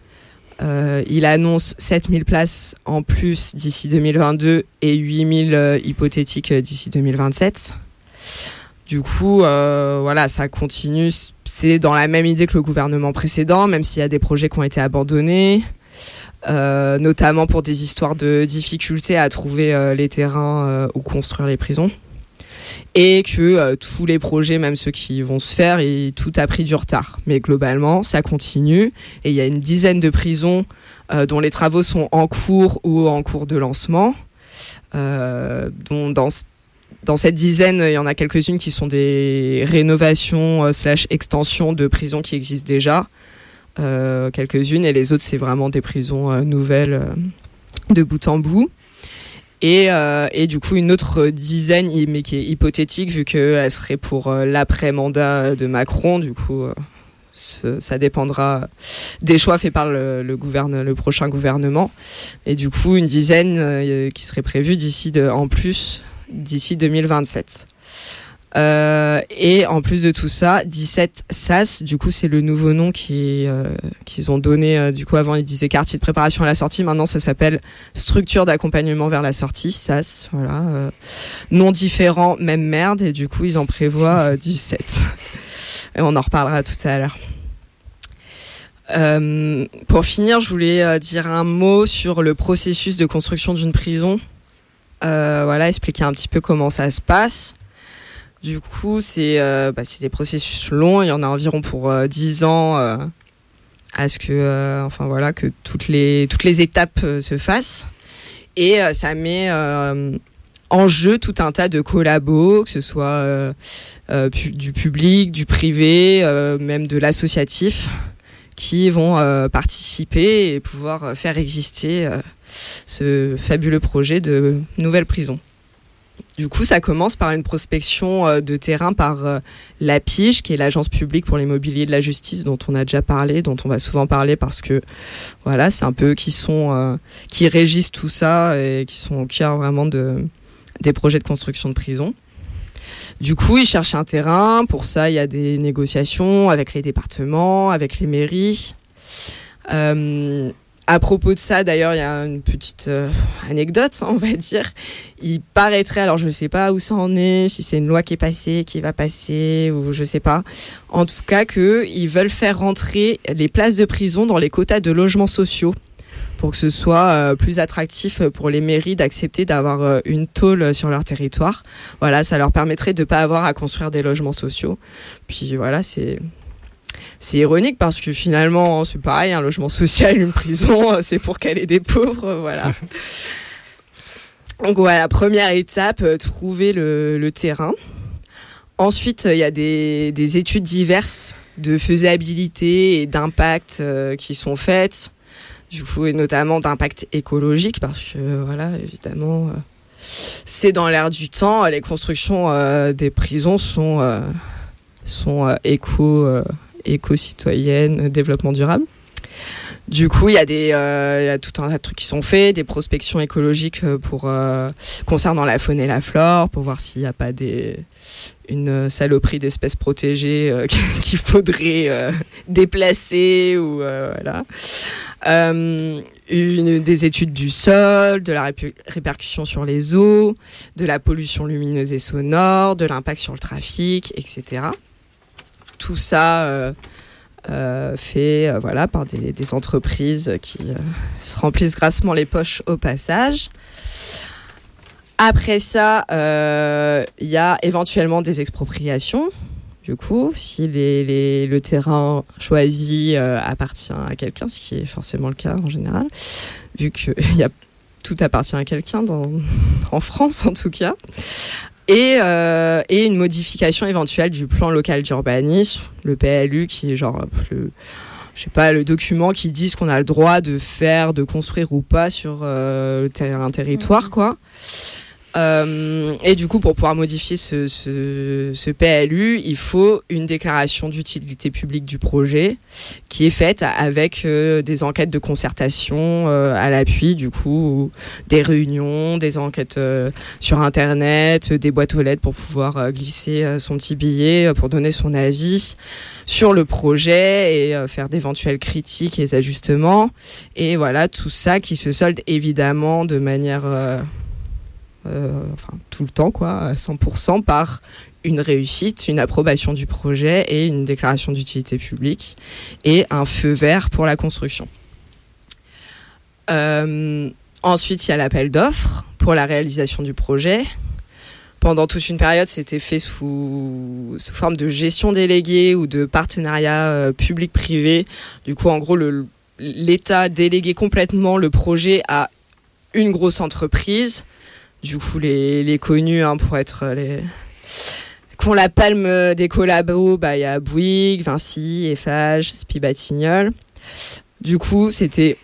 Il annonce 7000 places en plus d'ici 2022 et 8000 hypothétiques d'ici 2027. Du coup, euh, voilà, ça continue. C'est dans la même idée que le gouvernement précédent, même s'il y a des projets qui ont été abandonnés, euh, notamment pour des histoires de difficultés à trouver euh, les terrains où construire les prisons. Et que tous les projets, même ceux qui vont se faire, et tout a pris du retard. Mais globalement, ça continue. Et il y a une dizaine de prisons dont les travaux sont en cours ou en cours de lancement. dont dans dans cette dizaine, il y en a quelques-unes qui sont des rénovations euh, slash extensions de prisons qui existent déjà. Euh, quelques-unes et les autres c'est vraiment des prisons euh, nouvelles de bout en bout. Et, et, du coup une autre dizaine, mais qui est hypothétique vu qu'elle serait pour l'après-mandat de Macron. Du coup, ça dépendra des choix faits par le, le, le prochain gouvernement. Et du coup une dizaine qui serait prévue d'ici en plus d'ici 2027. Euh, et en plus de tout ça, 17 SAS, du coup c'est le nouveau nom euh, qu'ils ont donné. Euh, du coup avant ils disaient quartier de préparation à la sortie, maintenant ça s'appelle structure d'accompagnement vers la sortie, SAS. Voilà, nom différent, même merde. Et du coup ils en prévoient 17. et on en reparlera tout à l'heure. pour finir, je voulais dire un mot sur le processus de construction d'une prison. Voilà, expliquer un petit peu comment ça se passe. Du coup, c'est euh, bah, des processus longs. Il y en a environ pour 10 euh, ans à ce que, enfin voilà, que toutes les, toutes les étapes se fassent. Et ça met en jeu tout un tas de collabos, que ce soit du public, du privé, même de l'associatif, qui vont participer et pouvoir faire exister ce fabuleux projet de nouvelle prison. Du coup, ça commence par une prospection euh, de terrain par euh, la Pige, qui est l'agence publique pour l'immobilier de la justice, dont on a déjà parlé, dont on va souvent parler parce que voilà, c'est un peu qui sont euh, qui régissent tout ça et qui sont au cœur vraiment de des projets de construction de prison. Du coup, ils cherchent un terrain. Pour ça, il y a des négociations avec les départements, avec les mairies. À propos de ça, d'ailleurs, il y a une petite euh, anecdote, on va dire. Il paraîtrait, alors je ne sais pas où ça en est, si c'est une loi qui est passée, qui va passer, ou je ne sais pas. En tout cas, qu'ils veulent faire rentrer les places de prison dans les quotas de logements sociaux pour que ce soit euh, plus attractif pour les mairies d'accepter d'avoir euh, une tôle sur leur territoire. Voilà, ça leur permettrait de ne pas avoir à construire des logements sociaux. Puis voilà, c'est c'est ironique parce que finalement, c'est pareil, un logement social, une prison, c'est pour caler des pauvres, voilà. Donc voilà, première étape, euh, trouver le, terrain. Ensuite, il y a des, études diverses de faisabilité et d'impact euh, qui sont faites. Du coup, et notamment d'impact écologique parce que, voilà, évidemment, euh, c'est dans l'air du temps. Les constructions des prisons sont, sont éco éco-citoyenne, développement durable. Du coup, il y euh, y a tout un tas de trucs qui sont faits, des prospections écologiques euh, pour euh, concernant la faune et la flore, pour voir s'il n'y a pas des une saloperie d'espèces protégées qu'il faudrait déplacer ou voilà. des études du sol, de la répercussion sur les eaux, de la pollution lumineuse et sonore, de l'impact sur le trafic, etc. tout ça fait voilà par des, entreprises qui se remplissent grassement les poches au passage. Après ça, il y a éventuellement des expropriations du coup, si le terrain choisi euh, appartient à quelqu'un, ce qui est forcément le cas en général, vu que tout appartient à quelqu'un en France en tout cas, et, euh, et, une modification éventuelle du plan local d'urbanisme, le PLU, qui est genre le, je sais pas, le document qui dit ce qu'on a le droit de faire, de construire ou pas sur euh, un territoire, quoi. Euh, et du coup, pour pouvoir modifier ce, PLU, il faut une déclaration d'utilité publique du projet qui est faite avec euh, des enquêtes de concertation euh, à l'appui, du coup, des réunions, des enquêtes sur Internet, des boîtes aux lettres pour pouvoir glisser son petit billet pour donner son avis sur le projet et faire d'éventuelles critiques et ajustements. Et voilà, tout ça qui se solde évidemment de manière enfin tout le temps quoi, à 100% par une réussite, une approbation du projet et une déclaration d'utilité publique et un feu vert pour la construction. Euh, ensuite, il y a l'appel d'offres pour la réalisation du projet. Pendant toute une période, c'était fait sous, sous, forme de gestion déléguée ou de partenariat euh, public-privé. Du coup, en gros, l'État déléguait complètement le projet à une grosse entreprise du coup les, les connus hein, pour être les qu'on la palme des collabos, bah il y a Bouygues, Vinci, Eiffage, Spibatignol. Du coup, c'était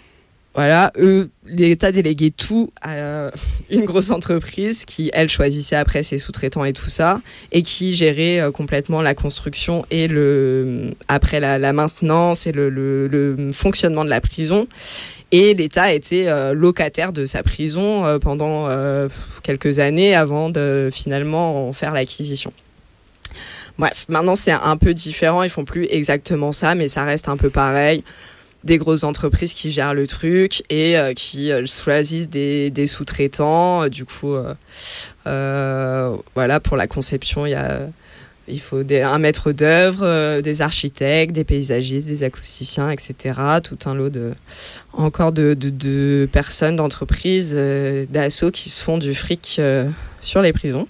voilà, eux, l'État déléguait tout à une grosse entreprise qui, elle, choisissait après ses sous-traitants et tout ça, et qui gérait euh, complètement la construction et le après la, la maintenance et le, le, le, fonctionnement de la prison. Et l'État était euh, locataire de sa prison euh, pendant euh, quelques années avant de finalement en faire l'acquisition. Bref, maintenant c'est un peu différent, ils font plus exactement ça, mais ça reste un peu pareil. Des grosses entreprises qui gèrent le truc et qui choisissent des, des sous-traitants. Du coup, voilà, pour la conception, il y a il faut un maître d'œuvre, euh, des architectes, des paysagistes, des acousticiens, etc. Tout un lot de encore de personnes, d'entreprises, euh, d'assauts qui se font du fric euh, sur les prisons.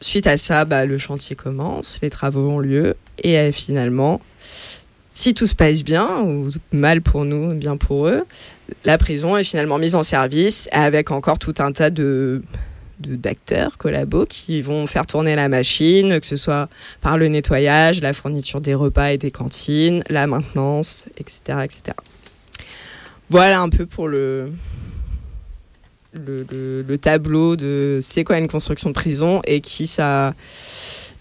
suite à ça, bah, le chantier commence, les travaux ont lieu et finalement, si tout se passe bien ou mal pour nous, bien pour eux, la prison est finalement mise en service avec encore tout un tas de d'acteurs collabos qui vont faire tourner la machine, que ce soit par le nettoyage, la fourniture des repas et des cantines, la maintenance, etc. etc. Voilà un peu pour le, le, le, tableau de c'est quoi une construction de prison et qui ça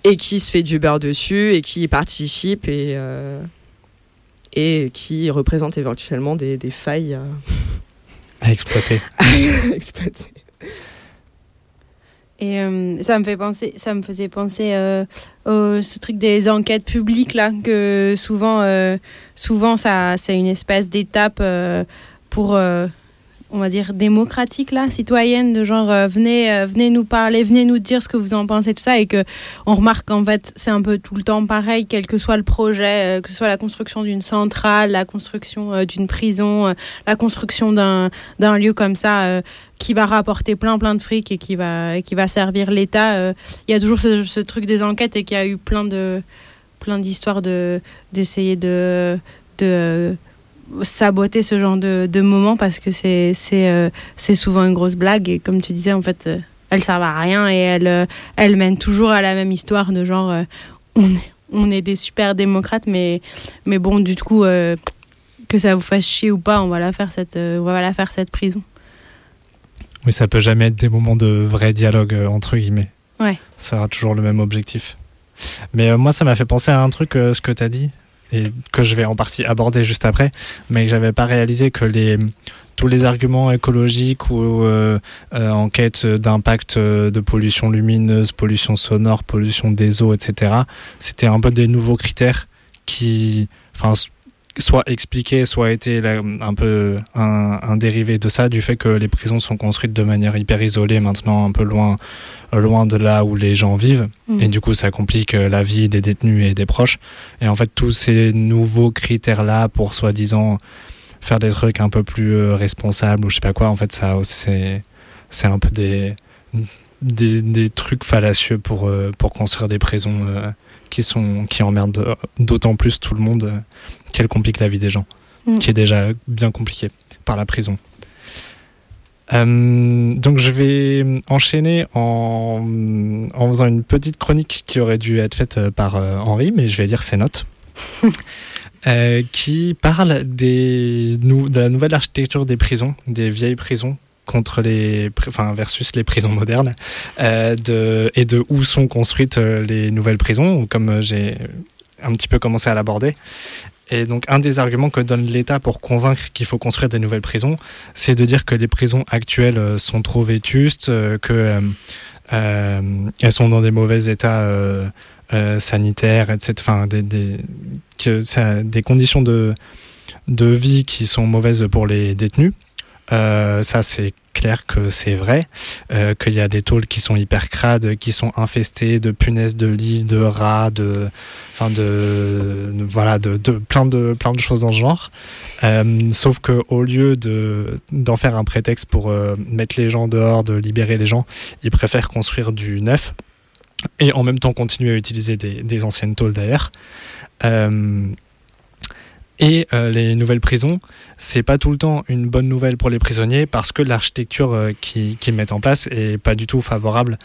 et qui se fait du beurre dessus et qui y participe et, euh, et qui représente éventuellement des, des failles à exploiter. à exploiter. Et euh, ça me fait penser, ça me faisait penser euh, au ce truc des enquêtes publiques là que souvent, euh, souvent ça, c'est une espèce d'étape euh, pour on va dire démocratique là, citoyenne, de genre euh, venez, euh, venez nous parler, venez nous dire ce que vous en pensez tout ça et que on remarque qu'en fait c'est un peu tout le temps pareil, quel que soit le projet, euh, que ce soit la construction d'une centrale, la construction d'une prison, la construction d'un d'un lieu comme ça qui va rapporter plein plein de fric et qui va qui va servir l'État. Il y a toujours ce, ce, truc des enquêtes et qu'il y a eu plein de plein d'histoires de d'essayer de de saboter ce genre de, de moment parce que c'est c'est euh, c'est souvent une grosse blague. Et comme tu disais en fait euh, elles servent à rien et elles euh, elles mènent toujours à la même histoire de genre euh, on est on est des super démocrates mais mais bon du coup euh, que ça vous fasse chier ou pas on va la faire cette on va la faire cette prison. Oui ça peut jamais être des moments de vrai dialogue entre guillemets. Ouais. Ça sera toujours le même objectif. Mais moi ça m'a fait penser à un truc ce que tu as dit et que je vais en partie aborder juste après, mais j'avais pas réalisé que tous les arguments écologiques ou euh, euh, en quête d'impact euh, de pollution lumineuse, pollution sonore, pollution des eaux, etc. C'était un peu des nouveaux critères qui, enfin, soit expliqué, soit été là, un peu un, un, dérivé de ça, du fait que les prisons sont construites de manière hyper isolée maintenant, un peu loin, loin de là où les gens vivent. Mmh. Et du coup, ça complique la vie des détenus et des proches. Et en fait, tous ces nouveaux critères-là pour soi-disant faire des trucs un peu plus responsables ou je sais pas quoi, en fait, ça, c'est, c'est un peu des, des, des, trucs fallacieux pour, pour construire des prisons qui, sont, qui emmerdent d'autant plus tout le monde qu'elle complique la vie des gens, mm. qui est déjà bien compliquée par la prison. Euh, donc je vais enchaîner en, en, faisant une petite chronique qui aurait dû être faite par euh, Henri, mais je vais lire ses notes. euh, qui parle des, de la nouvelle architecture des prisons, des vieilles prisons contre les, enfin versus les prisons modernes, euh, et de où sont construites euh, les nouvelles prisons, comme j'ai un petit peu commencé à l'aborder. Et donc, un des arguments que donne l'État pour convaincre qu'il faut construire des nouvelles prisons, c'est de dire que les prisons actuelles euh, sont trop vétustes, euh, que euh, elles sont dans des mauvais états euh, euh, sanitaires, etc. Enfin, des, des conditions de, de vie qui sont mauvaises pour les détenus. Euh, ça, c'est clair que c'est vrai, euh, qu'il y a des tôles qui sont hyper crades, qui sont infestées de punaises de lit, de rats, de, enfin de, voilà, de, de, plein de plein de choses dans ce genre. Euh, sauf que au lieu de d'en faire un prétexte pour euh, mettre les gens dehors, de libérer les gens, ils préfèrent construire du neuf et en même temps continuer à utiliser des, des anciennes tôles d'ailleurs. Euh, et euh, les nouvelles prisons, c'est pas tout le temps une bonne nouvelle pour les prisonniers parce que l'architecture euh, qu'ils qui mettent en place est pas du tout favorable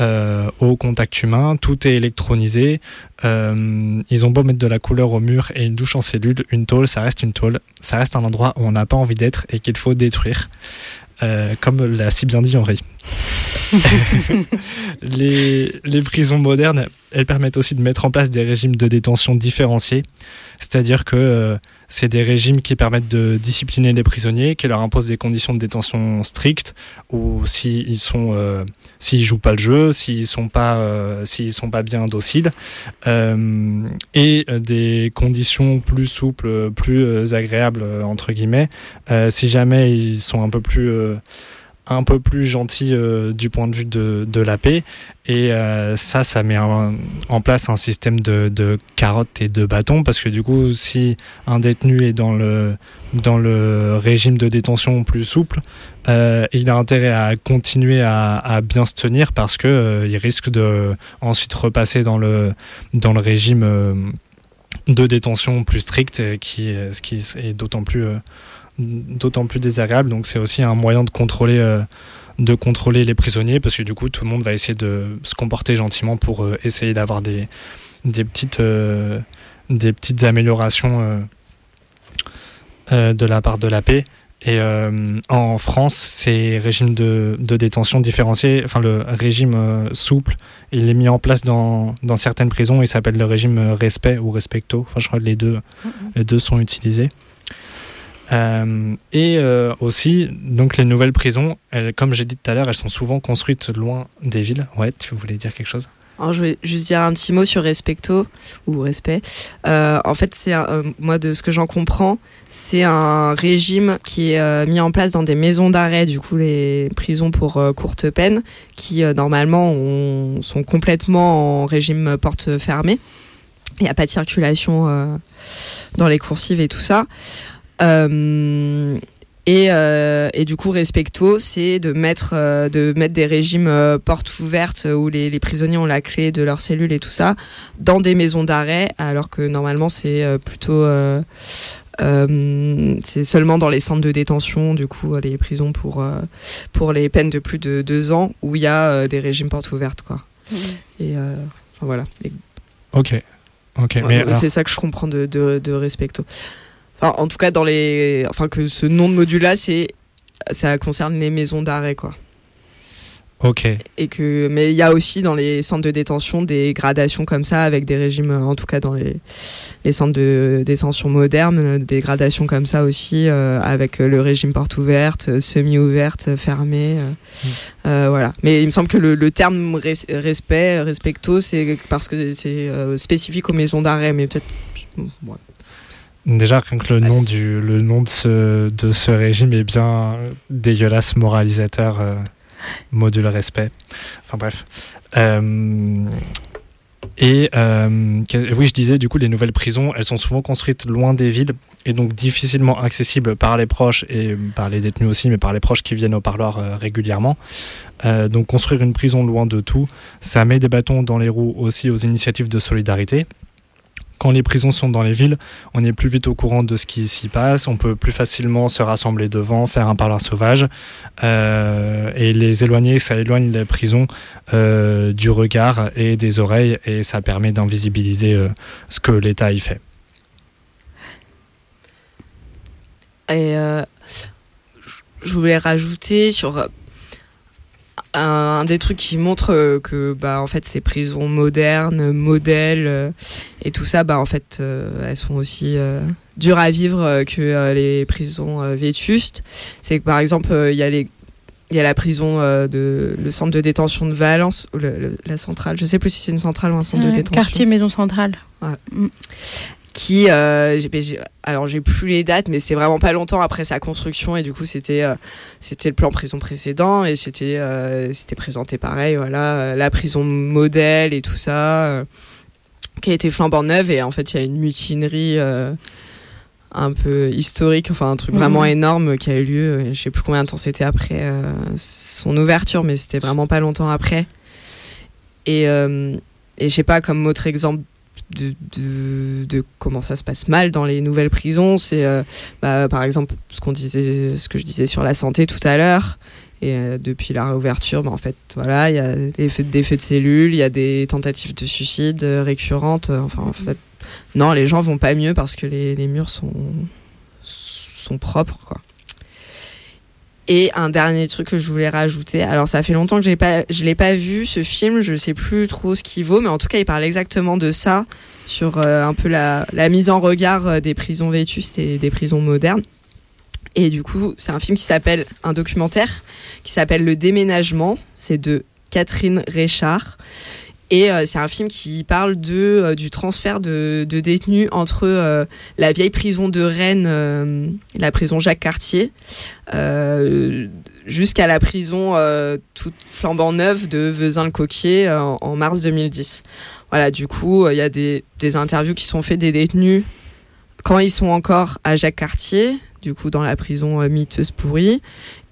euh, au contact humain. Tout est électronisé. Euh, ils ont beau mettre de la couleur au mur et une douche en cellule, une tôle, ça reste une tôle. Ça reste un endroit où on n'a pas envie d'être et qu'il faut détruire. Euh, comme l'a si bien dit Henri. les, les, prisons modernes, elles permettent aussi de mettre en place des régimes de détention différenciés. C'est-à-dire que euh, c'est des régimes qui permettent de discipliner les prisonniers, qui leur imposent des conditions de détention strictes, ou s'ils sont, euh, s'ils jouent pas le jeu, s'ils sont pas, euh, s'ils sont pas bien dociles, euh, et des conditions plus souples, plus agréables entre guillemets, si jamais ils sont un peu plus un peu plus gentil euh, du point de vue de, de la paix. Et euh, ça, ça met en place un système de, de carottes et de bâtons, parce que du coup, si un détenu est dans le, dans le régime de détention plus souple, euh, il a intérêt à continuer à, à bien se tenir, parce que il risque de ensuite repasser dans le, dans le régime de détention plus strict, qui, ce qui est d'autant plus d'autant plus désagréable. Donc c'est aussi un moyen de contrôler, euh, de contrôler les prisonniers parce que du coup tout le monde va essayer de se comporter gentiment pour euh, essayer d'avoir des, des, petites, euh, des petites améliorations de la part de la paix. Et en France, ces régimes de, de, détention différenciés, enfin le régime souple, il est mis en place dans, dans certaines prisons. Il s'appelle le régime respect ou respecto. Enfin, je crois que les deux, mm -hmm. les deux sont utilisés. Euh, et euh, aussi, donc les nouvelles prisons, comme j'ai dit tout à l'heure, elles sont souvent construites loin des villes. Ouais, tu voulais dire quelque chose? Je vais juste dire un petit mot sur respecto ou respect. Euh, en fait, c'est moi de ce que j'en comprends, c'est un régime qui est mis en place dans des maisons d'arrêt, du coup les prisons pour courte peine, qui normalement ont, sont complètement en régime porte fermée. Il n'y a pas de circulation dans les coursives et tout ça. Euh, et, euh, et, du coup, respecto, c'est de mettre euh, de mettre des régimes euh, portes ouvertes où les, les, prisonniers ont la clé de leur cellule et tout ça dans des maisons d'arrêt, alors que normalement c'est euh, plutôt euh, c'est seulement dans les centres de détention, du coup, les prisons pour pour les peines de plus de deux ans où il y a des régimes portes ouvertes, quoi. Mmh. Et voilà. Et... Ok. Ok. Ouais, c'est ça que je comprends de, de, de respecto. En tout cas, dans les, enfin que ce nom de module-là, c'est, ça concerne les maisons d'arrêt, quoi. Ok. Et que, mais il y a aussi dans les centres de détention des gradations comme ça, avec des régimes, en tout cas dans les, les centres de détention modernes, des gradations comme ça aussi, euh, avec le régime porte ouverte, semi-ouverte, fermée. Euh, mmh. euh, voilà. Mais il me semble que le, le terme res respect, respecto, c'est parce que c'est spécifique aux maisons d'arrêt, mais peut-être. Ouais. Déjà, rien que le nom, du, le nom de, ce, de ce régime est bien dégueulasse, moralisateur, euh, module respect. Enfin bref. Euh, et euh, oui, je disais, du coup, les nouvelles prisons, elles sont souvent construites loin des villes et donc difficilement accessibles par les proches et par les détenus aussi, mais par les proches qui viennent au parloir euh, régulièrement. Euh, donc construire une prison loin de tout, ça met des bâtons dans les roues aussi aux initiatives de solidarité. Quand les prisons sont dans les villes, on est plus vite au courant de ce qui s'y passe, on peut plus facilement se rassembler devant, faire un parloir sauvage. Euh, et les éloigner, ça éloigne les prisons euh, du regard et des oreilles, et ça permet d'invisibiliser euh, ce que l'État y fait. Et je voulais rajouter sur un, un des trucs qui montre euh, que bah en fait ces prisons modernes, modèles euh, et tout ça, bah en fait euh, elles sont aussi dures à vivre que les prisons vétustes. C'est que par exemple il y a les il y a la prison de le centre de détention de Valence ou le- le- la centrale je sais plus si c'est une centrale ou un centre de détention quartier Maison Centrale. Ouais. Mm. Qui euh, alors j'ai plus les dates mais c'est vraiment pas longtemps après sa construction et du coup c'était euh, c'était le plan prison précédent et c'était euh, c'était présenté pareil voilà la prison modèle et tout ça qui a été flambant neuve et en fait il y a une mutinerie un peu historique enfin un truc vraiment énorme qui a eu lieu. Je sais plus combien de temps c'était après son ouverture mais c'était vraiment pas longtemps après. Et et je sais pas comme autre exemple de, comment ça se passe mal dans les nouvelles prisons. C'est euh, bah, par exemple ce qu'on disait, ce que je disais sur la santé tout à l'heure. Et euh, depuis la réouverture, bah, en fait, voilà, il y a des feux, des feux de cellules, il y a des tentatives de suicide euh, récurrentes. Enfin, non, les gens vont pas mieux parce que les, les murs sont sont propres, quoi. Et un dernier truc que je voulais rajouter. Alors ça fait longtemps que j'ai pas, je l'ai pas vu ce film. Je sais plus trop ce qu'il vaut, mais en tout cas il parle exactement de ça, sur euh, un peu la, mise en regard euh, des prisons vétustes et des prisons modernes. Et du coup c'est un film qui s'appelle un documentaire qui s'appelle Le Déménagement. C'est de Catherine Réchard. Et euh, c'est un film qui parle de, euh, du transfert de, de détenus entre euh, la vieille prison de Rennes, la prison Jacques Cartier, jusqu'à la prison toute flambant neuve de Vezin-le-Coquier en, mars 2010. Voilà, du coup, il y a des, des interviews qui sont faites des détenus quand ils sont encore à Jacques Cartier, du coup dans la prison miteuse pourrie,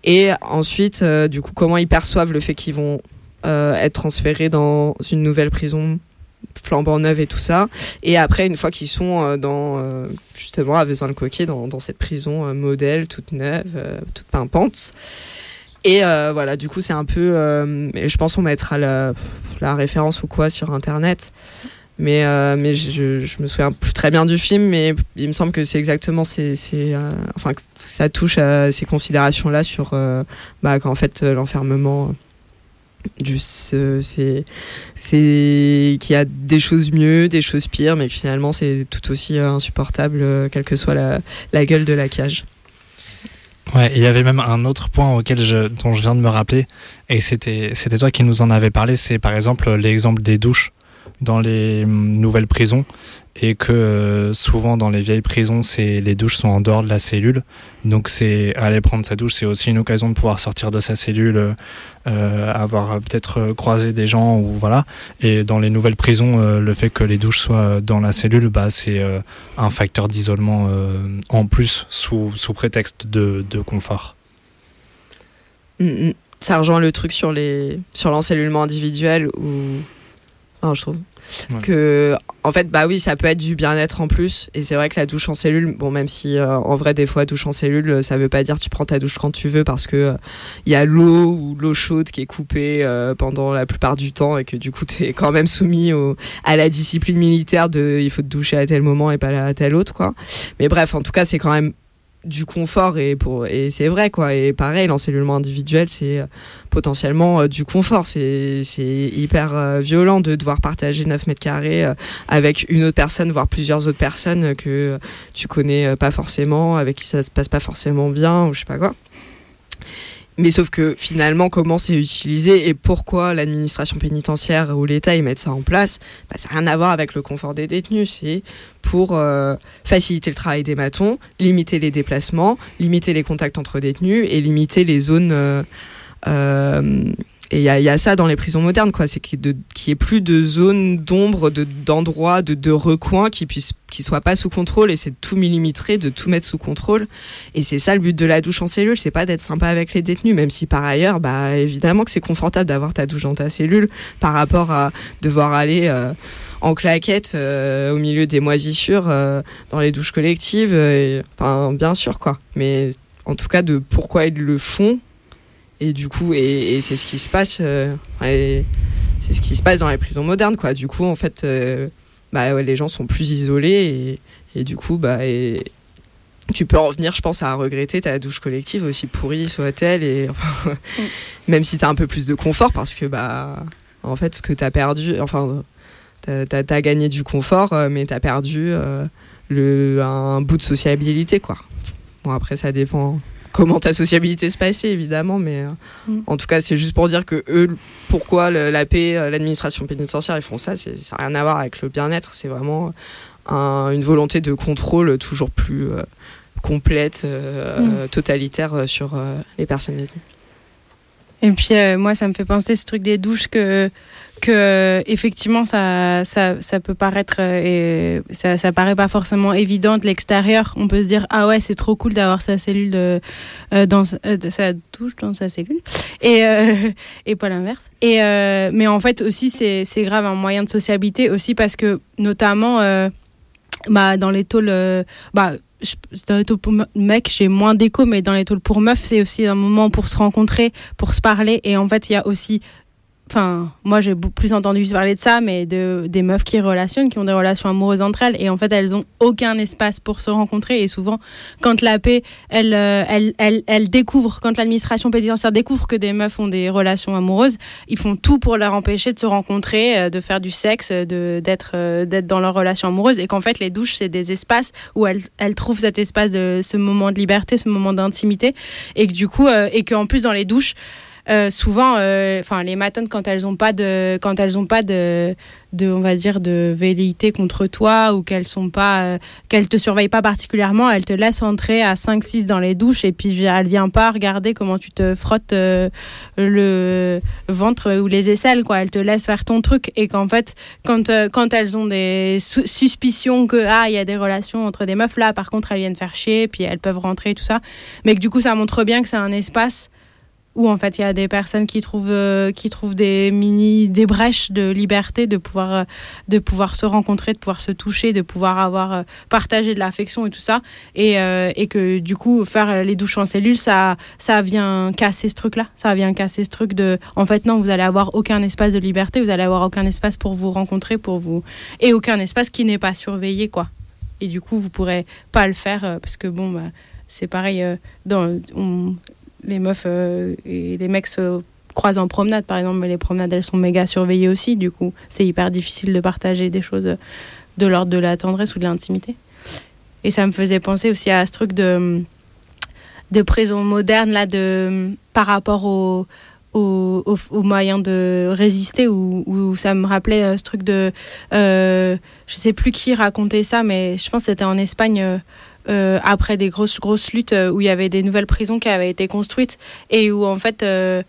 et ensuite, du coup, comment ils perçoivent le fait qu'ils vont être transférés dans une nouvelle prison flambant neuve et tout ça. Et après, une fois qu'ils sont euh, dans euh, justement à Vezin-le-Coquier, dans, cette prison euh, modèle, toute neuve, euh, toute pimpante. Et euh, voilà, du coup, c'est un peu. euh, je pense qu'on mettra la, la référence ou quoi sur internet. Mais, euh, mais je, me souviens plus très bien du film, mais il me semble que c'est exactement ces, ces, euh, enfin, ça touche à ces considérations-là sur euh, bah, fait euh, l'enfermement juste c'est c'est qu'il y a des choses mieux des choses pires mais que finalement c'est tout aussi insupportable euh, quelle que soit la, la gueule de la cage. Ouais, il y avait même un autre point auquel je, dont je viens de me rappeler, et c'était c'était toi qui nous en avais parlé, c'est par exemple l'exemple des douches dans les hum, nouvelles prisons, et que euh, souvent dans les vieilles prisons, c'est les douches sont en dehors de la cellule, donc c'est aller prendre sa douche, c'est aussi une occasion de pouvoir sortir de sa cellule, euh, avoir euh, peut-être euh, croisé des gens ou voilà. Et dans les nouvelles prisons, le fait que les douches soient dans la cellule, bah c'est un facteur d'isolement en plus sous, sous prétexte de, de confort. Mm, mm. ça rejoint le truc sur les sur l'encellulement individuel où je trouve Que en fait bah oui ça peut être du bien-être en plus. Et c'est vrai que la douche en cellule bon même si euh, en vrai des fois douche en cellule euh, ça veut pas dire tu prends ta douche quand tu veux parce que euh, il y a l'eau ou l'eau chaude qui est coupée euh, pendant la plupart du temps et que du coup t'es quand même soumis à la discipline militaire de il faut te doucher à tel moment et pas à tel autre quoi. Mais bref en tout cas c'est quand même du confort et pour et c'est vrai quoi. Et pareil l'encellulement individuel c'est euh, potentiellement euh, du confort. C'est c'est hyper euh, violent de devoir partager 9 mètres carrés avec une autre personne voire plusieurs autres personnes que tu connais pas forcément avec qui ça se passe pas forcément bien ou je sais pas quoi Mais sauf que finalement, comment c'est utilisé et pourquoi l'administration pénitentiaire ou l'État ils mettent ça en place, bah, ça n'a rien à voir avec le confort des détenus. C'est pour euh, faciliter le travail des matons, limiter les déplacements, limiter les contacts entre détenus et limiter les zones. Euh, euh, et il y, a, ça dans les prisons modernes, quoi. C'est qu'il n'y ait plus de zones d'ombre, d'endroits, de, de, recoins qui puissent, qui soient pas sous contrôle. Et c'est de tout millimétrer, de tout mettre sous contrôle. Et c'est ça le but de la douche en cellule. C'est pas d'être sympa avec les détenus, même si par ailleurs, bah évidemment que c'est confortable d'avoir ta douche dans ta cellule par rapport à devoir aller euh, en claquette euh, au milieu des moisissures euh, dans les douches collectives. Bien sûr, quoi. Mais en tout cas, de pourquoi ils le font et du coup et, c'est ce qui se passe euh, c'est ce qui se passe dans les prisons modernes quoi. Du coup en fait euh, bah, les gens sont plus isolés et, du coup bah tu peux en venir je pense à regretter ta douche collective aussi pourrie soit-elle et même si tu as un peu plus de confort parce que bah en fait ce que tu as perdu enfin tu as, gagné du confort euh, mais tu as perdu un bout de sociabilité quoi. Bon après ça dépend comment ta sociabilité se passait évidemment mais mm. en tout cas c'est juste pour dire que eux pourquoi le, la paix l'administration pénitentiaire ils font ça ça n'a rien à voir avec le bien-être c'est vraiment un, une volonté de contrôle toujours plus euh, complète euh, mm. totalitaire sur euh, les personnes détenues et puis euh, moi, ça me fait penser ce truc des douches que, que effectivement, ça, ça, ça peut paraître, euh, et ça, paraît pas forcément évident de l'extérieur. On peut se dire ah ouais, c'est trop cool d'avoir sa cellule de, euh, dans euh, sa douche dans sa cellule et euh, et pas l'inverse. Et mais en fait aussi c'est c'est grave un moyen de sociabilité aussi parce que notamment bah dans les tôles bah dans les tôles pour mecs, j'ai moins d'écho, mais dans les tôles pour meufs, c'est aussi un moment pour se rencontrer, pour se parler. Et en fait, il y a aussi. Enfin, moi, j'ai plus entendu parler de ça, mais de, des meufs qui relationnent, qui ont des relations amoureuses entre elles. Et en fait, elles ont aucun espace pour se rencontrer. Et souvent, quand la paix, elle, elle découvre, quand l'administration pénitentiaire découvre que des meufs ont des relations amoureuses, ils font tout pour leur empêcher de se rencontrer, de faire du sexe, d'être d'être dans leur relation amoureuse. Et qu'en fait, les douches, c'est des espaces où elles, elles trouvent cet espace de ce moment de liberté, ce moment d'intimité. Et que du coup, euh, et qu'en plus, dans les douches, euh, souvent, enfin, euh, les matonnes quand elles ont pas de, quand elles ont pas de, de, on va dire, de velléité contre toi ou qu'elles sont pas, euh, qu'elles te surveillent pas particulièrement, elles te laissent entrer à 5-6 dans les douches et puis elle vient pas regarder comment tu te frottes le ventre ou les aisselles, quoi. Elle te laisse faire ton truc et qu'en fait, quand, quand elles ont des suspicions que, ah, il y a des relations entre des meufs là, par contre, elles viennent faire chier, puis elles peuvent rentrer tout ça. Mais que du coup, ça montre bien que c'est un espace où en fait il y a des personnes qui trouvent euh, qui trouvent des mini des brèches de liberté de pouvoir euh, de pouvoir se rencontrer de pouvoir se toucher de pouvoir avoir euh, partagé de l'affection et tout ça. Et, euh, et que du coup faire les douches en cellule ça ça vient casser ce truc là ça vient casser ce truc de en fait non vous allez avoir aucun espace de liberté vous allez avoir aucun espace pour vous rencontrer pour vous et aucun espace qui n'est pas surveillé quoi. Et du coup vous pourrez pas le faire parce que bon bah, c'est pareil dans les meufs euh, et les mecs se croisent en promenade, par exemple, mais les promenades, elles sont méga surveillées aussi. Du coup, c'est hyper difficile de partager des choses de l'ordre de la tendresse ou de l'intimité. Et ça me faisait penser aussi à ce truc de, de prison moderne, là, de, par rapport au, aux, aux, aux, moyens de résister ou, ou ça me rappelait euh, ce truc de euh, je sais plus qui racontait ça mais je pense que c'était en Espagne euh, euh, après des grosses grosses luttes où il y avait des nouvelles prisons qui avaient été construites et où en fait euh,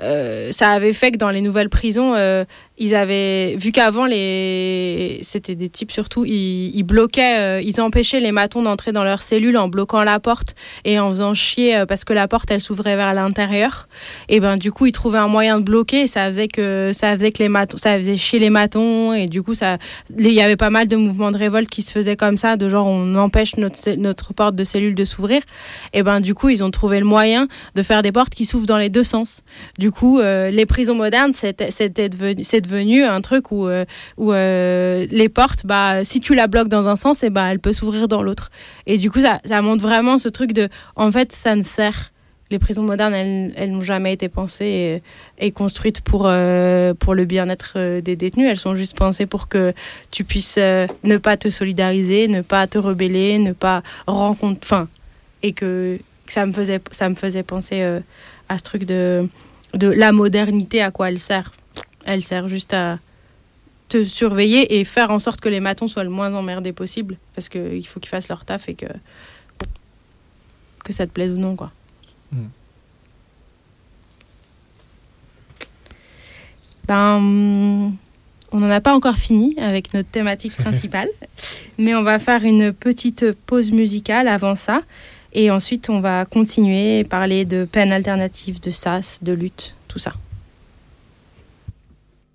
euh, ça avait fait que dans les nouvelles prisons, euh, ils avaient vu qu'avant les, c'était des types surtout, ils, bloquaient, euh, ils empêchaient les matons d'entrer dans leur cellule en bloquant la porte et en faisant chier euh, parce que la porte elle s'ouvrait vers l'intérieur. Et ben du coup ils trouvaient un moyen de bloquer, et ça faisait que ça faisait que les matons, ça faisait chier les matons et du coup ça, il y avait pas mal de mouvements de révolte qui se faisaient comme ça, de genre on empêche notre notre porte de cellule de s'ouvrir. Et ben du coup ils ont trouvé le moyen de faire des portes qui s'ouvrent dans les deux sens. Du coup, euh, les prisons modernes, c'était devenu, c'est devenu un truc où, euh, où euh, les portes, bah, si tu la bloques dans un sens, et bah, elle peut s'ouvrir dans l'autre. Et du coup, ça, ça montre vraiment ce truc de, en fait, ça ne sert. Les prisons modernes, elles, elles n'ont jamais été pensées et, construites pour, euh, pour le bien-être des détenus. Elles sont juste pensées pour que tu puisses ne pas te solidariser, ne pas te rebeller, ne pas rencontrer. Enfin, et que ça me faisait, ça me faisait penser à ce truc de, de la modernité, à quoi elle sert. Elle sert juste à te surveiller et faire en sorte que les matons soient le moins emmerdés possible, parce qu'il faut qu'ils fassent leur taf et que, que ça te plaise ou non, quoi. Mm. Ben, on n'en a pas encore fini avec notre thématique principale, mais on va faire une petite pause musicale avant ça. Et ensuite, on va continuer et parler de peine alternative, de sas, de lutte, tout ça.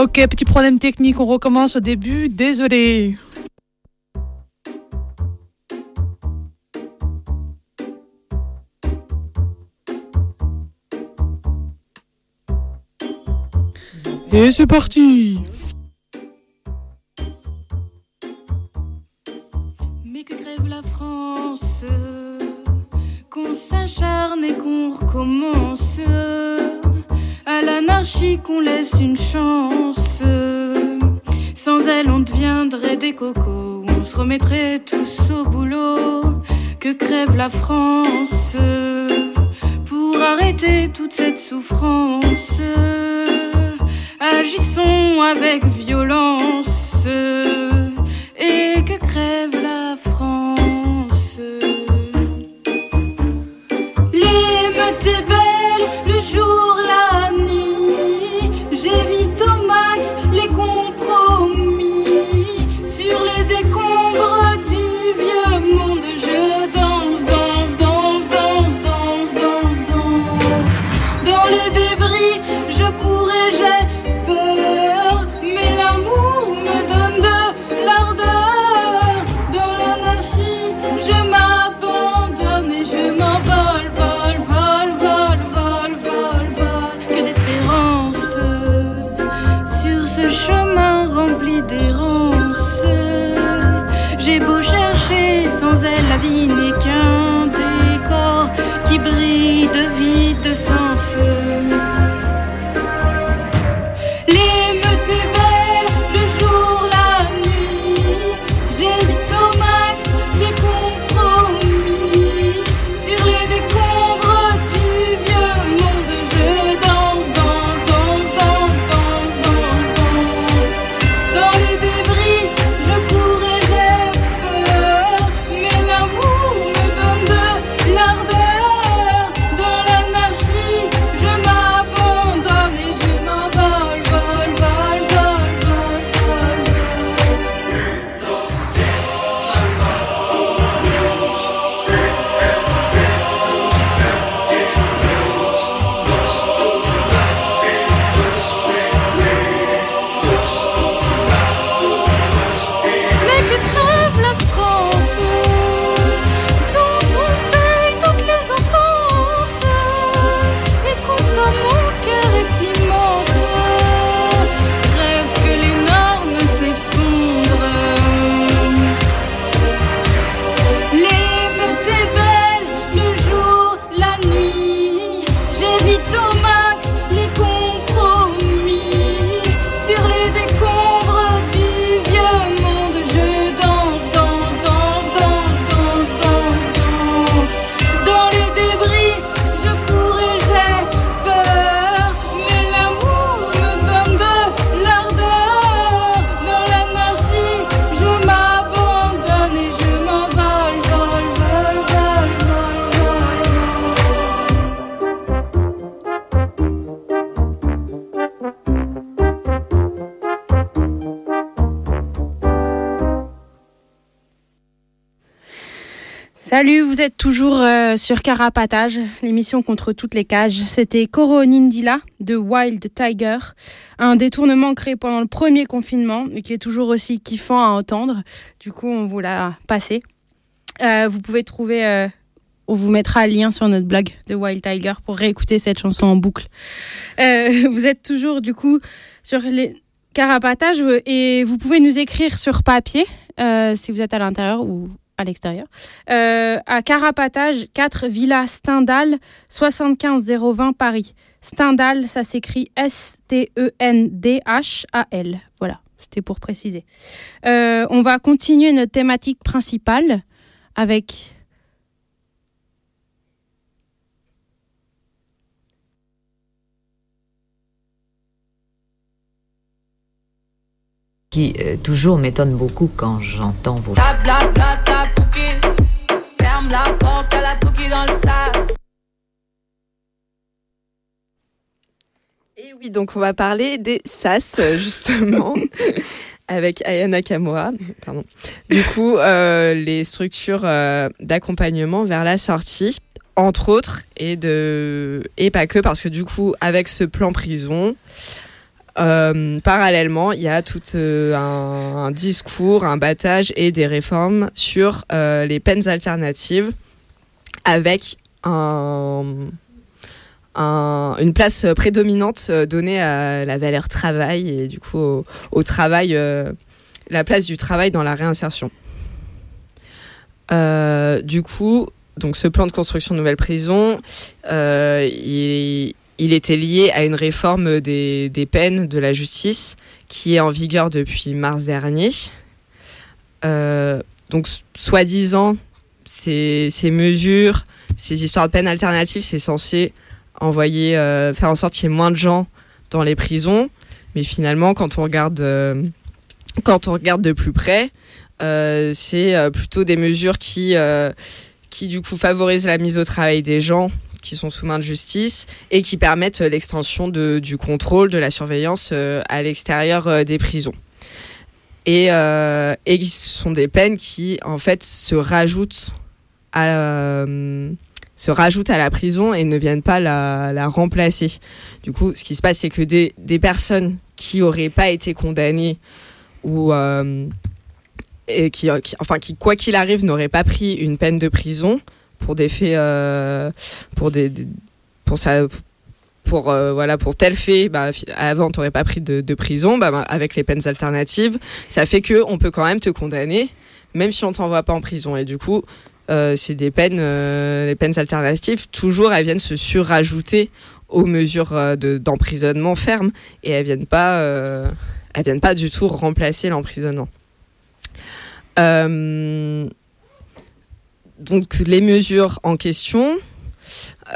Ok, petit problème technique, on recommence au début, désolé. Et c'est parti Mais que crève la France, qu'on s'acharne et qu'on recommence. L'anarchie qu'on laisse une chance. Sans elle, on deviendrait des cocos. On se remettrait tous au boulot. Que crève la France pour arrêter toute cette souffrance? Agissons avec violence euh, sur Carapatage, l'émission contre toutes les cages. C'était Coronindila de Wild Tiger, un détournement créé pendant le premier confinement et qui est toujours aussi kiffant à entendre. Du coup, on vous l'a passé. Euh, vous pouvez trouver, euh, on vous mettra le lien sur notre blog de Wild Tiger pour réécouter cette chanson en boucle. Vous êtes toujours du coup sur les Carapatage et vous pouvez nous écrire sur papier si vous êtes à l'intérieur ou à l'extérieur. Euh, à Carapatage, 4 Villa Stendhal, 75 020 Paris. Stendhal, ça s'écrit S-T-E-N-D-H-A-L. Voilà, c'était pour préciser. Euh, on va continuer notre thématique principale avec qui euh, toujours m'étonne beaucoup quand j'entends vos oui, donc on va parler des SAS, euh, justement, avec Aya Nakamura. Pardon. Du coup, euh, les structures euh, d'accompagnement vers la sortie, entre autres, et, de... et pas que, parce que du coup, avec ce plan prison, euh, parallèlement, il y a tout euh, un, un discours, un battage et des réformes sur euh, les peines alternatives avec un, un- une place prédominante euh, donnée à la valeur travail et du coup au, travail, euh, la place du travail dans la réinsertion. Euh, du coup, donc ce plan de construction de nouvelles prisons, euh, il, était lié à une réforme des, peines de la justice qui est en vigueur depuis mars dernier. Euh, donc, soi-disant, ces mesures, ces histoires de peines alternatives, c'est censé envoyer, euh, faire en sorte qu'il y ait moins de gens dans les prisons. Mais finalement, quand on regarde, euh, quand on regarde de plus près, euh, c'est plutôt des mesures qui, qui du coup favorisent la mise au travail des gens qui sont sous main de justice et qui permettent l'extension du contrôle, de la surveillance à l'extérieur des prisons. Et, et ce sont des peines qui, en fait, se rajoutent à, se rajoutent à la prison et ne viennent pas la, la remplacer. Du coup, ce qui se passe, c'est que des, personnes qui auraient pas été condamnées ou euh, qui, enfin, qui, quoi qu'il arrive, n'auraient pas pris une peine de prison pour des faits, euh, pour des, pour ça, pour euh, voilà, pour tel fait, bah, avant t'aurais pas pris de, prison, bah, bah, avec les peines alternatives, ça fait que on peut quand même te condamner, même si on t'envoie pas en prison. Et du coup, c'est des peines, euh, les peines alternatives, toujours elles viennent se surajouter aux mesures euh, de- d'emprisonnement ferme et elles viennent pas, euh, viennent pas du tout remplacer l'emprisonnement. Euh, donc les mesures en question,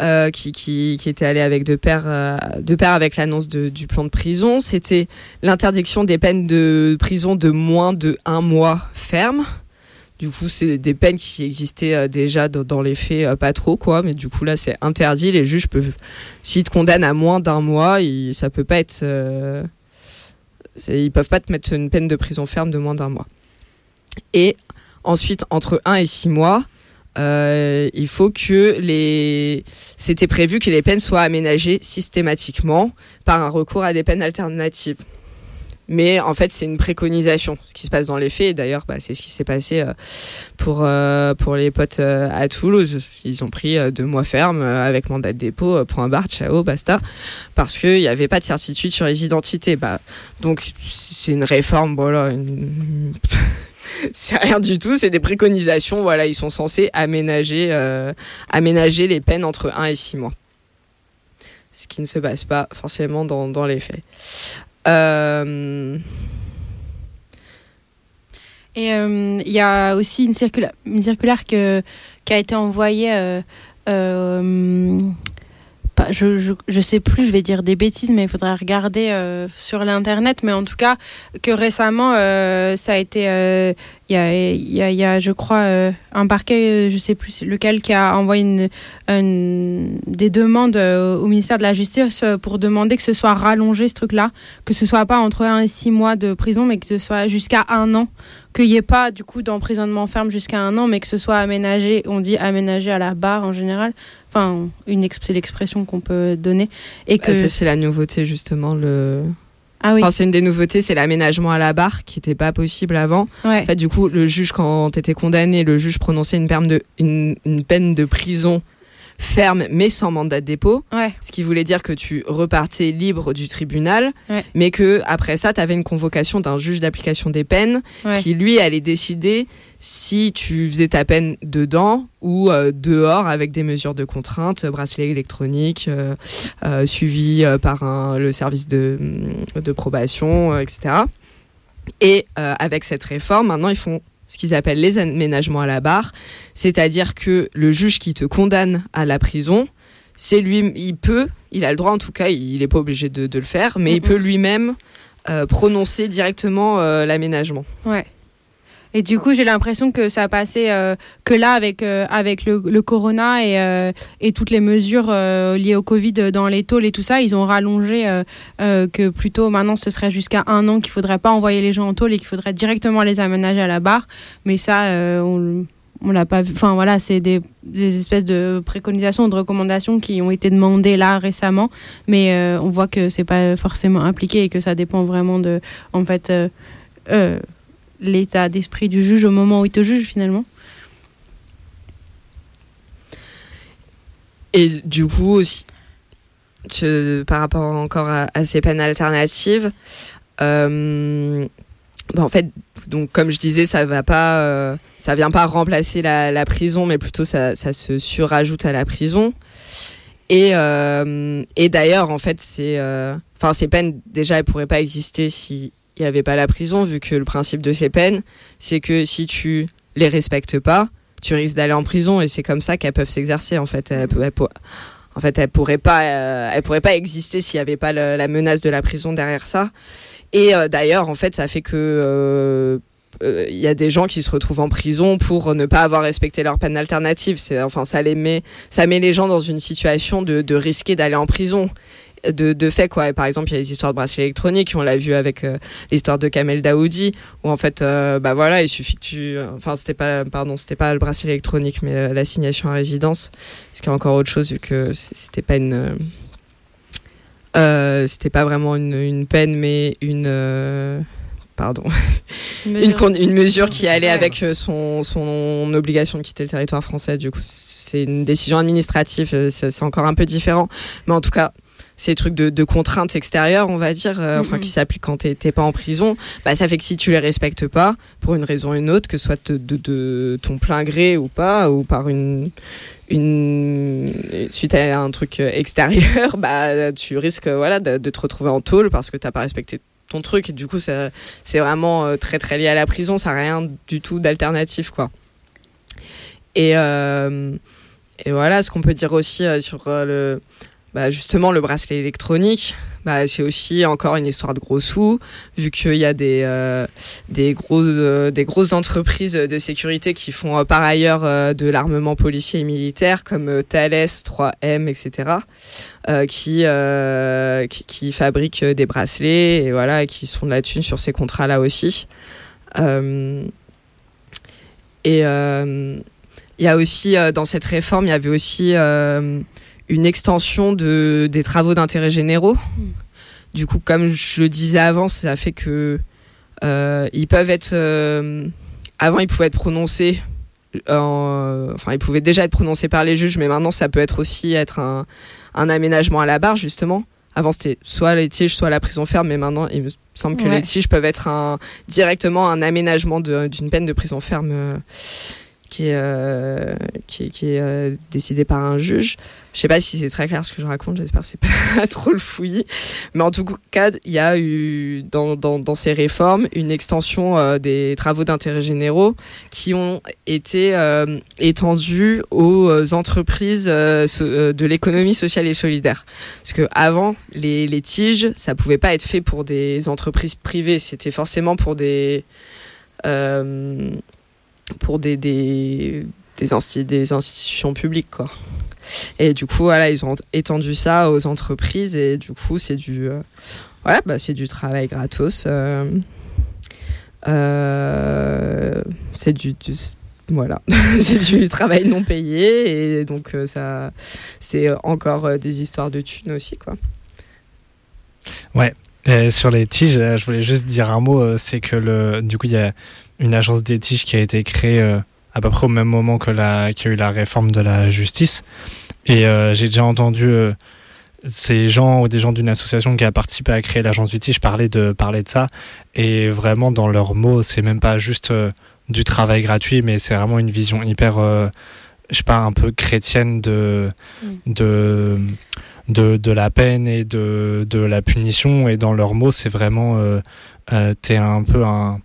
euh, qui, qui, qui étaient allées avec de pair, euh, de pair avec l'annonce du plan de prison, c'était l'interdiction des peines de prison de moins de un mois ferme. Du coup, c'est des peines qui existaient euh, déjà dans, les faits, euh, pas trop quoi, mais du coup là, c'est interdit. Les juges peuvent, s'ils te condamnent à moins d'un mois, ils, ça peut pas être, euh, ils peuvent pas te mettre une peine de prison ferme de moins d'un mois. Et ensuite, entre 1 et 6 mois, il faut que les. C'était prévu que les peines soient aménagées systématiquement par un recours à des peines alternatives. Mais en fait, c'est une préconisation, ce qui se passe dans les faits. D'ailleurs, bah, c'est ce qui s'est passé euh, pour, euh, pour les potes euh, à Toulouse. Ils ont pris deux mois ferme avec mandat de dépôt, point barre, ciao, basta. Parce qu'il n'y avait pas de certitude sur les identités. Bah, donc, c'est une réforme, voilà. c'est rien du tout, c'est des préconisations. Voilà, ils sont censés aménager, aménager les peines entre 1 et 6 mois. Ce qui ne se passe pas forcément dans, dans les faits. Euh, Et euh, il y a aussi une, circula- une circulaire que, qui a été envoyée. euh, euh, je, je, sais plus, je vais dire des bêtises, mais il faudrait regarder euh, sur l'internet. Mais en tout cas, que récemment, euh, ça a été euh, il y a, y a, y a, je crois, un parquet, je sais plus lequel, qui a envoyé des demandes au ministère de la Justice pour demander que ce soit rallongé ce truc-là, que ce soit pas entre 1 et 6 mois de prison, mais que ce soit jusqu'à un an, qu'il n'y ait pas du coup d'emprisonnement ferme jusqu'à un an, mais que ce soit aménagé, on dit aménagé à la barre en général, enfin, une c'est l'expression qu'on peut donner, et que... Ah, ça, c'est la nouveauté, justement. Le... Ah oui. Enfin, c'est une des nouveautés, c'est l'aménagement à la barre qui n'était pas possible avant. Ouais. En fait, du coup, le juge, quand tu étais condamné, le juge prononçait une, peine de, une, une peine de prison ferme mais sans mandat de dépôt. Ouais. Ce qui voulait dire que tu repartais libre du tribunal, Ouais. mais que après ça, tu avais une convocation d'un juge d'application des peines Ouais. qui, lui, allait décider si tu faisais ta peine dedans ou euh, dehors avec des mesures de contrainte, bracelet électronique, euh, euh, suivi par un- le service de, de probation, etc. Et avec cette réforme, maintenant, ils font ce qu'ils appellent les aménagements à la barre, c'est-à-dire que le juge qui te condamne à la prison, c'est lui, il peut, il a le droit en tout cas, il n'est pas obligé de, de le faire, mais il peut lui-même euh, prononcer directement euh, l'aménagement. Ouais. Et du coup, j'ai l'impression que ça a passé euh, que là avec euh, avec le, corona et euh, et toutes les mesures liées au Covid dans les tôles et tout ça, ils ont rallongé que plutôt maintenant ce serait jusqu'à un an qu'il faudrait pas envoyer les gens en tôle et qu'il faudrait directement les aménager à la barre. Mais ça, on on l'a pas vu. Enfin voilà, c'est des, espèces de préconisations, de recommandations qui ont été demandées là récemment, mais on voit que c'est pas forcément appliqué et que ça dépend vraiment de, en fait, l'état d'esprit du juge au moment où il te juge finalement. Et du coup aussi, par rapport encore à, ces peines alternatives, euh, bah, en fait, donc comme je disais, ça va pas, euh, ça vient pas remplacer la, la prison, mais plutôt ça, ça se surajoute à la prison. Et, euh, et d'ailleurs, en fait, c'est, euh, enfin, ces peines déjà, elles pourraient pas exister si il n'y avait pas la prison, vu que le principe de ces peines, c'est que si tu les respectes pas, tu risques d'aller en prison, et c'est comme ça qu'elles peuvent s'exercer. En fait, elles, elles pour- en fait, elles pourraient pas, euh, elles pourraient pas exister s'il n'y avait pas le- la menace de la prison derrière ça. Et euh, d'ailleurs, en fait, ça fait que euh, euh, il y a des gens qui se retrouvent en prison pour ne pas avoir respecté leur peine alternative. C'est, enfin, ça les met, ça met les gens dans une situation de, de risquer d'aller en prison. De, de fait quoi. Et par exemple il y a les histoires de bracelets électroniques on l'a vu avec euh, l'histoire de Kamel Daoudi où en fait euh, bah voilà il suffit que tu enfin c'était pas pardon c'était pas le bracelet électronique mais euh, l'assignation à résidence ce qui est encore autre chose vu que c'était pas une euh, c'était pas vraiment une, une peine mais une pardon. Une une, mesure. con- une mesure qui allait avec son, son obligation de quitter le territoire français. Du coup c'est une décision administrative c'est encore un peu différent. Mais en tout cas ces trucs de, de contraintes extérieures, on va dire, euh, enfin qui s'appliquent quand t'es pas en prison, bah ça fait que si tu les respectes pas, pour une raison ou une autre, que ce soit de, de- de ton plein gré ou pas, ou par une une suite à un truc euh, extérieur, bah tu risques voilà de, de te retrouver en tôle parce que t'as pas respecté ton truc. Et du coup c'est vraiment euh, très très lié à la prison, ça a rien du tout d'alternatif quoi. Et euh, et voilà, ce qu'on peut dire aussi euh, sur euh, le, bah, justement le bracelet électronique, bah, c'est aussi encore une histoire de gros sous, vu qu'il y a des, euh, des, grosses, euh, des grosses entreprises de sécurité qui font euh, par ailleurs de l'armement policier et militaire, comme Thales, 3M, etc., qui, qui, fabriquent des bracelets et voilà, et qui sont de la thune sur ces contrats-là aussi. Et il y a aussi, dans cette réforme, il y avait aussi une extension de, des travaux d'intérêt généraux. Du coup, comme je le disais avant, ça fait que euh, ils peuvent être. euh, avant, ils pouvaient être prononcés. en- enfin, ils pouvaient déjà être prononcés par les juges, mais maintenant, ça peut être aussi être un, un aménagement à la barre, justement. Avant, c'était soit les tiges, soit la prison ferme, mais maintenant, il me semble que Ouais. les tiges peuvent être un, directement un aménagement d'une peine de prison ferme euh, qui est, euh, euh, décidé par un juge. Je sais pas si c'est très clair ce que je raconte, j'espère que c'est pas trop le fouillis. Mais en tout cas, il y a eu dans, ces réformes une extension euh, des travaux d'intérêt généraux qui ont été étendus aux entreprises de l'économie sociale et solidaire. Parce que avant, les, les tiges, ça pouvait pas être fait pour des entreprises privées, c'était forcément pour des pour des, des, des, insti- des institutions publiques. Quoi. Et du coup, voilà, ils ont étendu ça aux entreprises et du coup, c'est du, euh, bah, du travail gratos. euh, euh, c'est du, voilà, du travail non payé et donc euh, ça, c'est encore des histoires de thunes aussi, quoi. Ouais. Sur les tiges, je voulais juste dire un mot. C'est que le, du coup, il y a une agence des tiges qui a été créée euh, à peu près au même moment que la, qu'il y a eu la réforme de la justice. Et euh, j'ai déjà entendu euh, ces gens ou des gens d'une association qui a participé à créer l'agence du tige parler de parler de ça. Et vraiment, dans leurs mots, c'est même pas juste du travail gratuit, mais c'est vraiment une vision hyper, je sais pas, un peu chrétienne de de de, de la peine et de, de la punition et dans leurs mots c'est vraiment euh, euh, t'es un peu un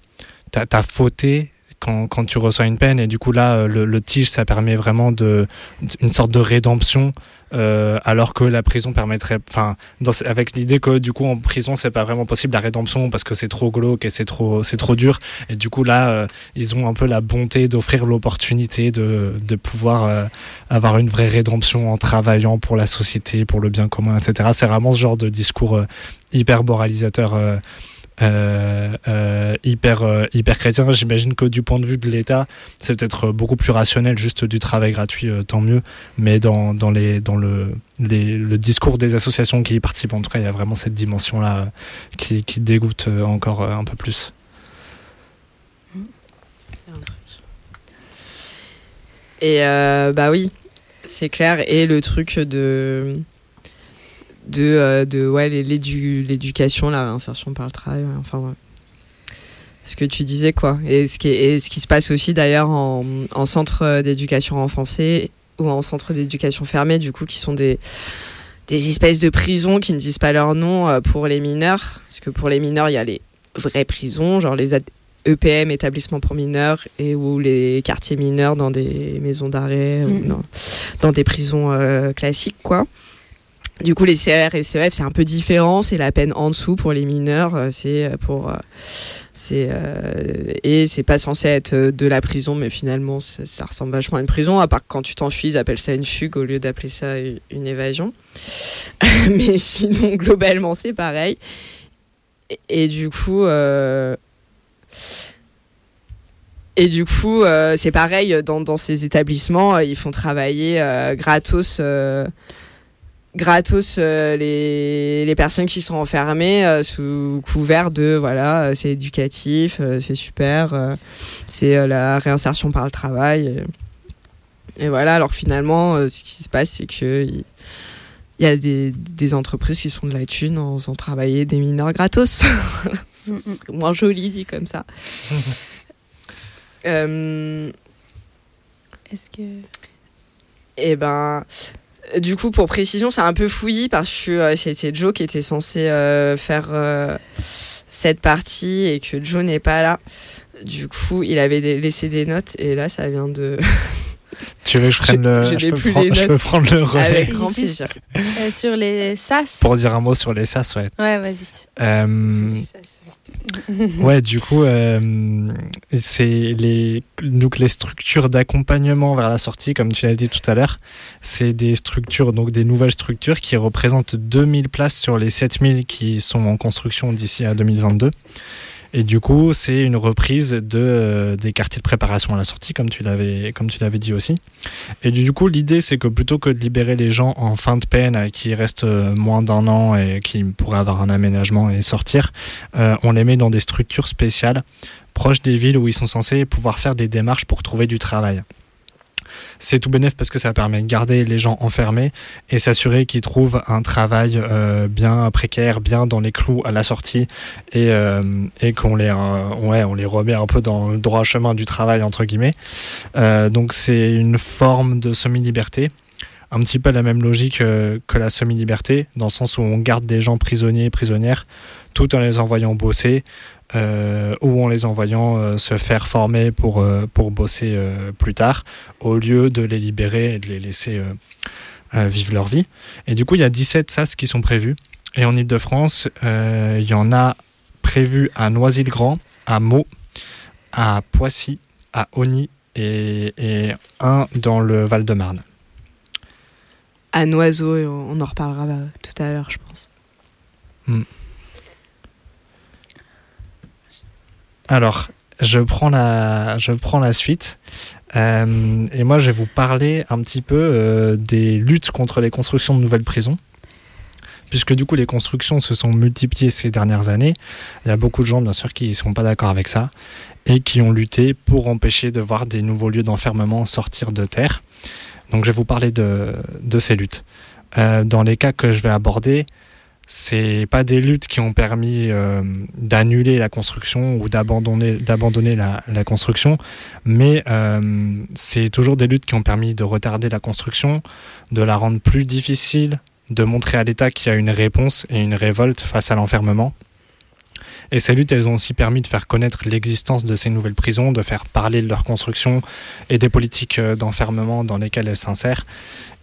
t'as t'as fauté quand, quand tu reçois une peine. Et du coup là euh, le, le tige ça permet vraiment de une sorte de rédemption euh, alors que la prison permettrait enfin avec l'idée que du coup en prison c'est pas vraiment possible la rédemption parce que c'est trop glauque et c'est trop c'est trop dur. Et du coup là euh, ils ont un peu la bonté d'offrir l'opportunité de, de pouvoir euh, avoir une vraie rédemption en travaillant pour la société pour le bien commun etc c'est vraiment ce genre de discours euh, hyper moralisateur euh, hyper euh, hyper chrétien. J'imagine que du point de vue de l'État c'est peut-être beaucoup plus rationnel juste du travail gratuit euh, tant mieux. Mais dans, dans les dans le les- le discours des associations qui y participent en tout cas il y a vraiment cette dimension là qui, qui dégoûte euh, encore euh, un peu plus. Et euh, bah oui, c'est clair. Et le truc de de, euh, de ouais l'éducation, la réinsertion par le travail, ouais, enfin ouais. ce que tu disais quoi. Et ce qui est- et ce qui se passe aussi d'ailleurs en, en centre d'éducation renforcée ou en centre d'éducation fermée, du coup, qui sont des des espèces de prisons qui ne disent pas leur nom euh, pour les mineurs, parce que pour les mineurs il y a les vraies prisons, genre les EPM, établissements pour mineurs, et ou les quartiers mineurs dans des maisons d'arrêt ou Mhm. dans, dans des prisons euh, classiques, quoi. Du coup, les CR et CEF, c'est un peu différent. C'est la peine en dessous pour les mineurs. euh, C'est pour, euh, c'est euh, et c'est pas censé être euh, de la prison, mais finalement, ça, ressemble vachement à une prison. À part que quand tu t'enfuis, ils appellent ça une fugue au lieu d'appeler ça une évasion. mais sinon, globalement, c'est pareil. Et, du coup. euh, et du coup, euh, c'est pareil dans, ces établissements, euh, ils font travailler euh, gratos, euh, gratos euh, les, les personnes qui sont enfermées euh, sous couvert de voilà, euh, c'est éducatif, c'est super, c'est la réinsertion par le travail. Et, et voilà, alors finalement, ce qui se passe, c'est que il y a des, des entreprises qui sont de la thune en faisant travailler des mineurs gratos. Voilà, c'est c'est moins joli dit comme ça. Est-ce que. Eh ben, du coup, pour précision, c'est un peu fouillis parce que euh, c'était Joe qui était censé euh, faire euh, cette partie et que Joe n'est pas là. Du coup, il avait laissé des notes et là, ça vient de. Tu veux que je prenne le- je je peux prendre- les je notes. peux prendre le relais. Avec grand Juste, plaisir. euh, sur les SAS. pour dire un mot sur les SAS ouais Ouais, vas-y. Euh, ouais, du coup, euh, c'est les, donc les structures d'accompagnement vers la sortie, comme tu l'as dit tout à l'heure, c'est des structures, donc des nouvelles structures qui représentent 2000 places sur les 7000 qui sont en construction d'ici à 2022. Et du coup, c'est une reprise de, euh, des quartiers de préparation à la sortie, comme tu l'avais, comme tu l'avais dit aussi. Et du coup, l'idée, c'est que plutôt que de libérer les gens en fin de peine, euh, qui restent euh, moins d'un an et qui pourraient avoir un aménagement et sortir, on les met dans des structures spéciales, proches des villes où ils sont censés pouvoir faire des démarches pour trouver du travail. C'est tout bénéf parce que ça permet de garder les gens enfermés et s'assurer qu'ils trouvent un travail euh, bien précaire, bien dans les clous à la sortie et, euh, qu'on les, euh, ouais, on les remet un peu dans le droit chemin du travail, entre guillemets. Donc c'est une forme de semi-liberté un petit peu la même logique que la semi-liberté, dans le sens où on garde des gens prisonniers et prisonnières tout en les envoyant bosser euh, ou en les envoyant euh, se faire former pour, euh, pour bosser euh, plus tard, au lieu de les libérer et de les laisser vivre leur vie. Et du coup, il y a 17 SAS qui sont prévus. Et en Ile-de-France, il y en a prévu à Noisy-le-Grand, à Meaux, à Poissy, à Ony et, et un dans le Val-de-Marne. À Noiseau, on en reparlera tout à l'heure, je pense. Hmm. Alors, je prends la, je prends la suite. Euh, et moi, je vais vous parler un petit peu euh, des luttes contre les constructions de nouvelles prisons. Puisque du coup, les constructions se sont multipliées ces dernières années. Il y a beaucoup de gens, bien sûr, qui ne sont pas d'accord avec ça et qui ont lutté pour empêcher de voir des nouveaux lieux d'enfermement sortir de terre. Donc, je vais vous parler de, de ces luttes. Euh, dans les cas que je vais aborder, c'est pas des luttes qui ont permis euh, d'annuler la construction ou d'abandonner d'abandonner la, la construction, mais euh, c'est toujours des luttes qui ont permis de retarder la construction, de la rendre plus difficile, de montrer à l'État qu'il y a une réponse et une révolte face à l'enfermement. Et ces luttes, elles ont aussi permis de faire connaître l'existence de ces nouvelles prisons, de faire parler de leur construction et des politiques euh, d'enfermement dans lesquelles elles s'insèrent.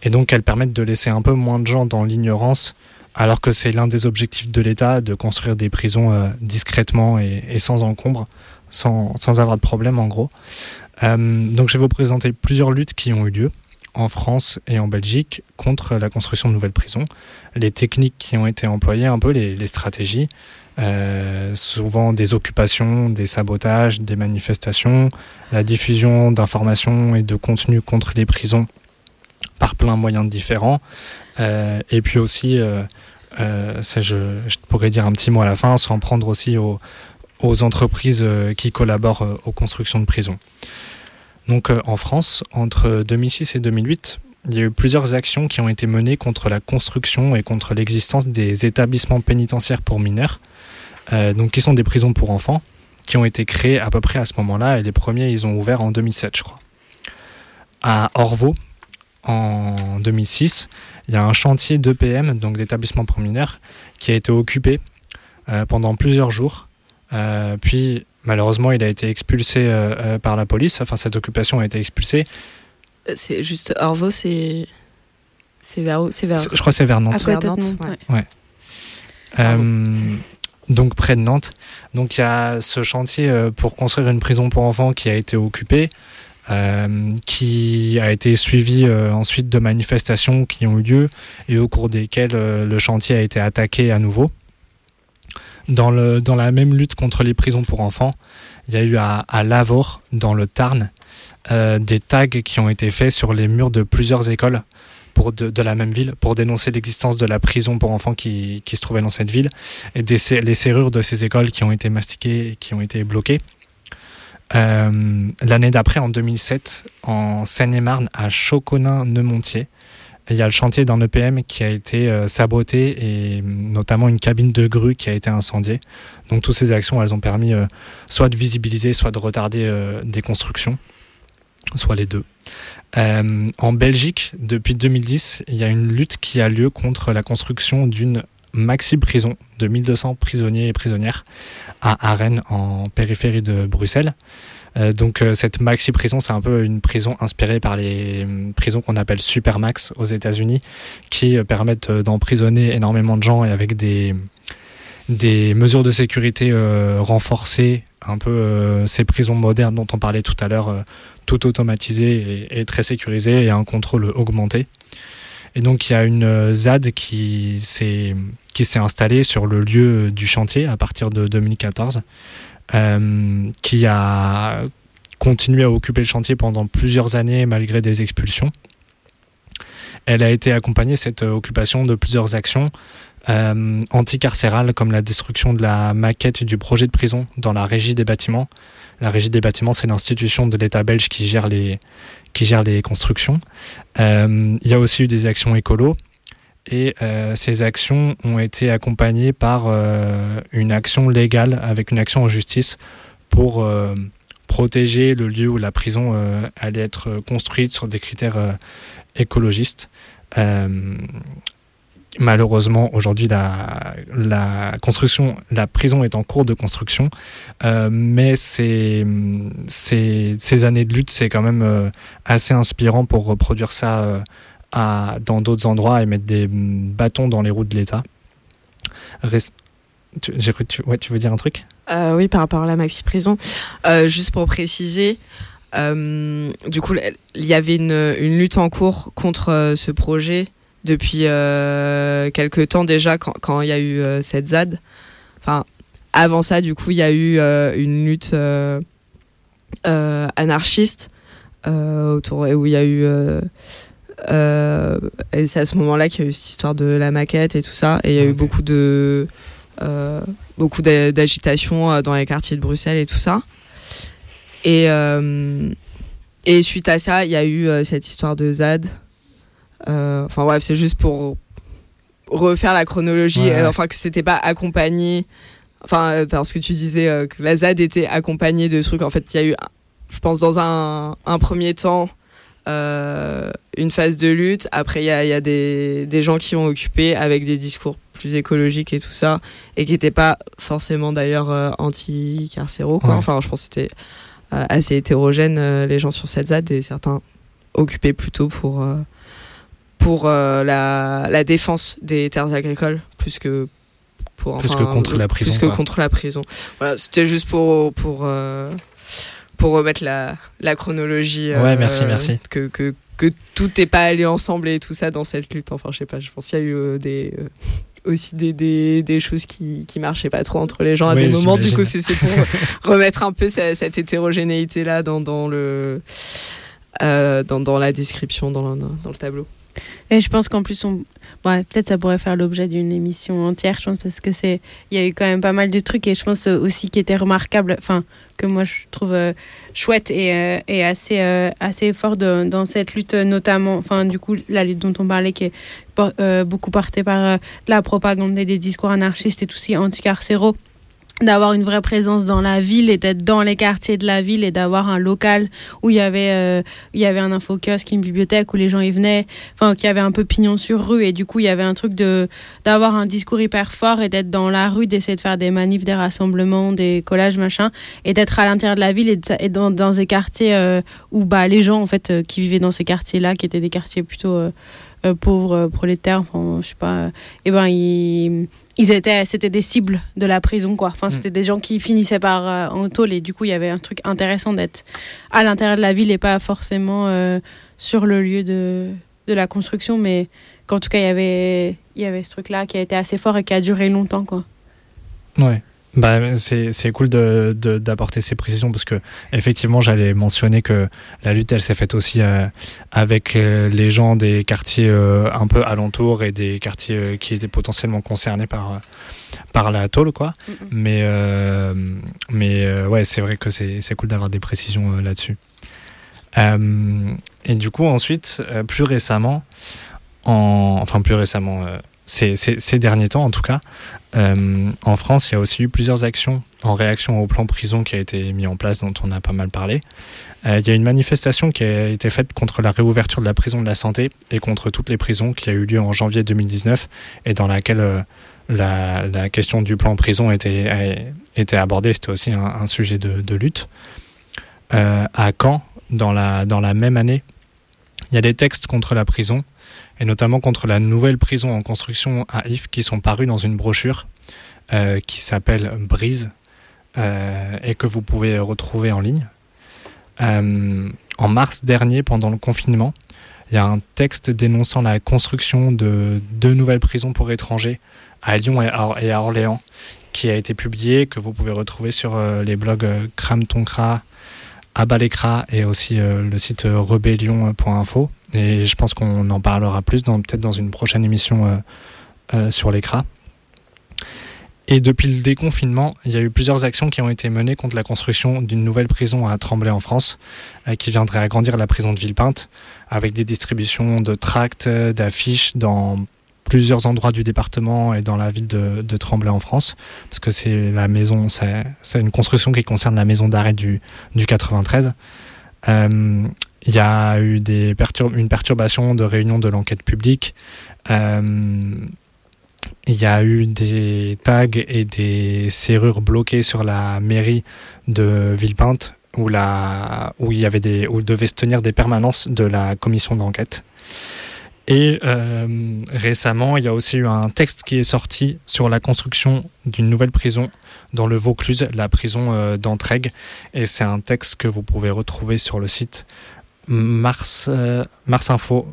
Et donc, elles permettent de laisser un peu moins de gens dans l'ignorance alors que c'est l'un des objectifs de l'État de construire des prisons euh, discrètement et, sans encombre, sans, sans, avoir de problème en gros. Euh, donc je vais vous présenter plusieurs luttes qui ont eu lieu en France et en Belgique contre la construction de nouvelles prisons, les techniques qui ont été employées, un peu les, les stratégies, euh, souvent des occupations, des sabotages, des manifestations, la diffusion d'informations et de contenus contre les prisons par plein de moyens différents, euh, et puis aussi euh, euh, je, pourrais dire un petit mot à la fin, sans prendre aussi aux, entreprises qui collaborent aux constructions de prisons. Donc en France, entre 2006 et 2008, il y a eu plusieurs actions qui ont été menées contre la construction et contre l'existence des établissements pénitentiaires pour mineurs, donc qui sont des prisons pour enfants, qui ont été créés à peu près à ce moment-là, et les premiers, ils ont ouvert en 2007, je crois. À Orvaux, en 2006, il y a un chantier d'EPM, donc d'établissement pour mineurs, qui a été occupé euh, pendant plusieurs jours. Euh, puis malheureusement, il a été expulsé euh, par la police. Enfin, cette occupation a été expulsée. C'est juste Orvaux, c'est c'est vers où? C'est vers. Je crois que c'est vers Nantes. À côté de Nantes, ouais. ouais. Euh, donc près de Nantes. Donc il y a ce chantier euh, pour construire une prison pour enfants qui a été occupé. Euh, qui a été suivi euh, ensuite de manifestations qui ont eu lieu et au cours desquelles euh, le chantier a été attaqué à nouveau. Dans, le, dans la même lutte contre les prisons pour enfants, il y a eu à, à Lavore, dans le Tarn, euh, des tags qui ont été faits sur les murs de plusieurs écoles pour de, de la même ville pour dénoncer l'existence de la prison pour enfants qui, qui se trouvait dans cette ville et des, les serrures de ces écoles qui ont été mastiquées qui ont été bloquées. Euh, L'année d'après, en 2007, en Seine-et-Marne, à Choconin-Neumontier, il y a le chantier d'un EPM qui a été euh, saboté et notamment une cabine de grue qui a été incendiée. Donc toutes ces actions, elles ont permis euh, soit de visibiliser, soit de retarder des constructions, soit les deux. En Belgique, depuis 2010, il y a une lutte qui a lieu contre la construction d'une maxi prison de 1200 prisonniers et prisonnières à Arène en périphérie de Bruxelles. Euh, donc euh, cette maxi prison, c'est un peu une prison inspirée par les euh, prisons qu'on appelle supermax aux États-Unis, qui permettent d'emprisonner énormément de gens et avec des des mesures de sécurité renforcées, un peu ces prisons modernes dont on parlait tout à l'heure, tout automatisées et, et très sécurisées et un contrôle augmenté. Et donc il y a une ZAD qui s'est installée sur le lieu du chantier à partir de 2014, euh, qui a continué à occuper le chantier pendant plusieurs années malgré des expulsions. Elle a été accompagnée cette occupation de plusieurs actions euh, anticarcérales comme la destruction de la maquette du projet de prison dans la régie des bâtiments. La régie des bâtiments, c'est l'institution de l'État belge qui gère les qui gère les constructions. Euh, il y a aussi eu des actions écolo et euh, ces actions ont été accompagnées par euh, une action légale avec une action en justice pour protéger le lieu où la prison allait être construite sur des critères écologistes. Malheureusement, aujourd'hui, la, construction, la prison est en cours de construction, euh, mais c'est, ces années de lutte, c'est quand même euh, assez inspirant pour reproduire ça euh, dans d'autres endroits et mettre des bâtons dans les roues de l'État. Tu, ouais, tu veux dire un truc? Oui, par rapport à la maxi prison. Euh, juste pour préciser, du coup, il y avait une, lutte en cours contre ce projet depuis euh, quelques temps déjà, quand quand il y a eu euh, cette ZAD. Enfin, avant ça, du coup, il y a eu euh, une lutte anarchiste autour où il y a eu. euh, et c'est à ce moment-là qu'il y a eu cette histoire de la maquette et tout ça. Et il y a eu beaucoup de euh, beaucoup d'a- d'agitation dans les quartiers de Bruxelles et tout ça. Et, euh, et suite à ça, il y a eu cette histoire de ZAD. Euh, Enfin bref, c'est juste pour refaire la chronologie, Ouais, enfin que c'était pas accompagné. Enfin, euh, parce que tu disais euh, que la ZAD était accompagnée de trucs. En fait, il y a eu, je pense, dans un, un premier temps, euh, une phase de lutte. Après, il y a, il y a des, des gens qui ont occupé avec des discours plus écologiques et tout ça, et qui n'étaient pas forcément d'ailleurs euh, anti-carcéraux. Ouais. Enfin, je pense que c'était euh, assez hétérogène, les gens sur cette ZAD, et certains occupés plutôt pour, pour euh, la, la défense des terres agricoles, plus que pour Plus que contre la prison, plus que contre la prison. Voilà, c'était juste pour pour euh, pour remettre la, la chronologie. Ouais, merci, merci. Que, que que tout n'est pas allé ensemble et tout ça dans cette lutte. Enfin, je sais pas. Je pense qu'il y a eu euh, des euh, aussi des, des, des choses qui, qui marchaient pas trop entre les gens à Oui, des moments. Du coup, c'est pour remettre un peu ce- cette hétérogénéité là dans, dans le euh, dans, dans la description dans le, dans le tableau. Et je pense qu'en plus, on... peut-être ça pourrait faire l'objet d'une émission entière, je pense, parce que c'est, il y a eu quand même pas mal de trucs et je pense aussi qui était remarquable, enfin, que moi je trouve euh, chouette et, euh, et assez, euh, assez fort dans cette lutte, notamment, enfin, du coup, la lutte dont on parlait qui est beaucoup portée par la propagande et des discours anarchistes et tout aussi anticarcéraux d'avoir une vraie présence dans la ville et d'être dans les quartiers de la ville et d'avoir un local où il y avait euh, il y avait un une bibliothèque où les gens y venaient, enfin qui avait un peu pignon sur rue. Et du coup il y avait un truc de d'avoir un discours hyper fort et d'être dans la rue, d'essayer de faire des manifs, des rassemblements, des collages machin et d'être à l'intérieur de la ville et, de- dans, dans des quartiers euh, où bah les gens en fait euh, qui vivaient dans ces quartiers là qui étaient des quartiers plutôt euh, euh, pauvres euh, prolétaires enfin je sais pas et ben ils ils étaient c'était des cibles de la prison quoi. Enfin c'était des gens qui finissaient par euh, en tôle et du coup il y avait un truc intéressant d'être à l'intérieur de la ville et pas forcément euh, sur le lieu de, de la construction mais qu'en tout cas il y avait il y avait ce truc là qui a été assez fort et qui a duré longtemps quoi. Ouais. Bah, c'est c'est cool de- de- d'apporter ces précisions parce que effectivement j'allais mentionner que la lutte elle s'est faite aussi euh, avec euh, les gens des quartiers euh, un peu alentours et des quartiers qui étaient potentiellement concernés par par la tôle quoi. Mais euh, mais euh, ouais c'est vrai que c'est c'est cool d'avoir des précisions là-dessus. Et du coup ensuite plus récemment en enfin plus récemment ces, ces- ces derniers temps en tout cas euh, en France, il y a aussi eu plusieurs actions en réaction au plan prison qui a été mis en place, dont on a pas mal parlé. Euh, il y a une manifestation qui a été faite contre la réouverture de la prison de la santé et contre toutes les prisons qui a eu lieu en janvier 2019 et dans laquelle euh, la, question du plan prison était, a- était abordée. C'était aussi un, sujet de, lutte. À Caen, dans la même année, il y a des textes contre la prison et notamment contre la nouvelle prison en construction à If qui sont parus dans une brochure euh, qui s'appelle Brise euh, et que vous pouvez retrouver en ligne. Euh, en mars dernier, pendant le confinement, il y a un texte dénonçant la construction de deux nouvelles prisons pour étrangers à Lyon et à Orléans qui a été publié, que vous pouvez retrouver sur euh, les blogs euh, Cram ton Cra, Abalécra et aussi euh, le site euh, rebellion.info. Et je pense qu'on en parlera plus peut-être dans une prochaine émission euh, euh, sur l'écra. Et depuis le déconfinement, il y a eu plusieurs actions qui ont été menées contre la construction d'une nouvelle prison à Tremblay en France, euh, qui viendrait agrandir la prison de Villepinte, avec des distributions de tracts, d'affiches dans plusieurs endroits du département et dans la ville de, Tremblay en France, parce que c'est la maison, c'est une construction qui concerne la maison d'arrêt du, du 93. Euh, il y a eu des pertur- une perturbation de réunion de l'enquête publique. Euh, il y a eu des tags et des serrures bloquées sur la mairie de Villepinte où, la, où, il y avait des, où devaient se tenir des permanences de la commission d'enquête. Et euh, récemment, il y a aussi eu un texte qui est sorti sur la construction d'une nouvelle prison dans le Vaucluse, la prison euh. Et c'est un texte que vous pouvez retrouver sur le site mars, euh, marsinfo,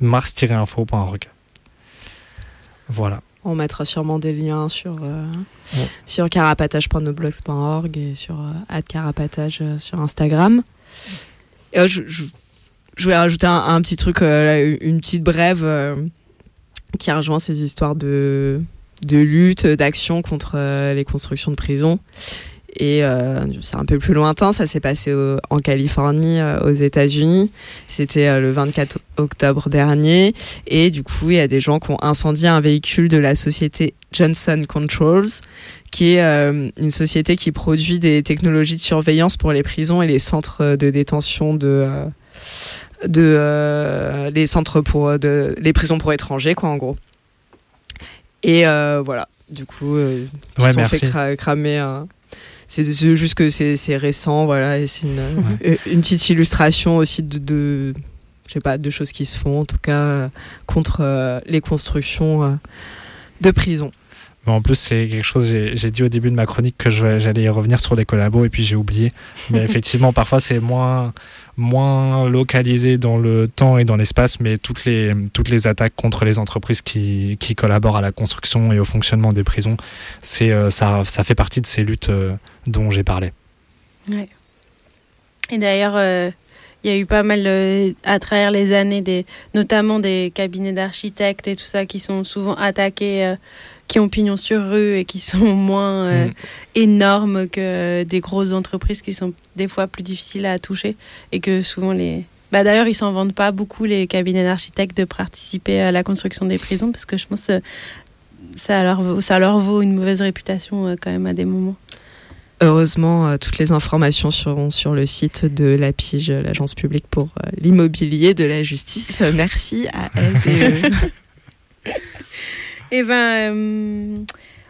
mars-info.org. Voilà. On mettra sûrement des liens sur, euh, Ouais. sur carapatage.noblogs.org et sur euh, @carapatage euh, sur Instagram. Et, euh, je, je- je voulais rajouter un, un petit truc, euh, une petite brève qui rejoint ces histoires de, de lutte, d'action contre les constructions de prisons. Et euh, c'est un peu plus lointain, ça s'est passé au- en Californie, euh, aux États-Unis. C'était euh, le 24 octobre dernier. Et du coup, il y a des gens qui ont incendié un véhicule de la société Johnson Controls, qui est une société qui produit des technologies de surveillance pour les prisons et les centres de détention de. de les centres pour de les prisons pour étrangers quoi en gros et voilà du coup ils Ouais, sont merci. fait cra- cramer un- c'est juste que c'est récent voilà et c'est une, euh, une petite illustration aussi de, de je sais pas de choses qui se font en tout cas contre euh, les constructions euh, de prisons Bon, en plus, c'est quelque chose, j'ai dit au début de ma chronique que j'allais revenir sur les collabos et puis j'ai oublié. Mais effectivement, parfois, c'est moins, moins localisé dans le temps et dans l'espace, mais toutes les, toutes les attaques contre les entreprises qui, qui collaborent à la construction et au fonctionnement des prisons, c'est, ça, ça fait partie de ces luttes euh, dont j'ai parlé. Ouais. Et d'ailleurs, euh, il y a eu pas mal euh, à travers les années, des, notamment des cabinets d'architectes et tout ça qui sont souvent attaqués, euh, qui ont pignon sur rue et qui sont moins Mm. énormes que des grosses entreprises qui sont des fois plus difficiles à toucher et que souvent les. Bah d'ailleurs, ils s'en vendent pas beaucoup les cabinets d'architectes de participer à la construction des prisons parce que je pense que ça leur vaut, ça leur vaut une mauvaise réputation quand même à des moments. Heureusement, euh, toutes les informations seront sur le site de la PIGE, l'Agence publique pour euh, l'immobilier de la justice. Euh, Merci à elles et eux. Et ben euh,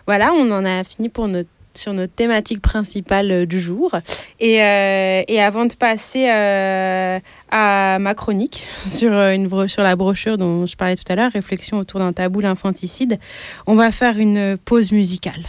voilà, on en a fini pour notre sur notre thématique principale du jour. Et, euh, et avant de passer euh, à ma chronique sur, une bro- sur la brochure dont je parlais tout à l'heure, Réflexion autour d'un tabou, l'infanticide, on va faire une pause musicale.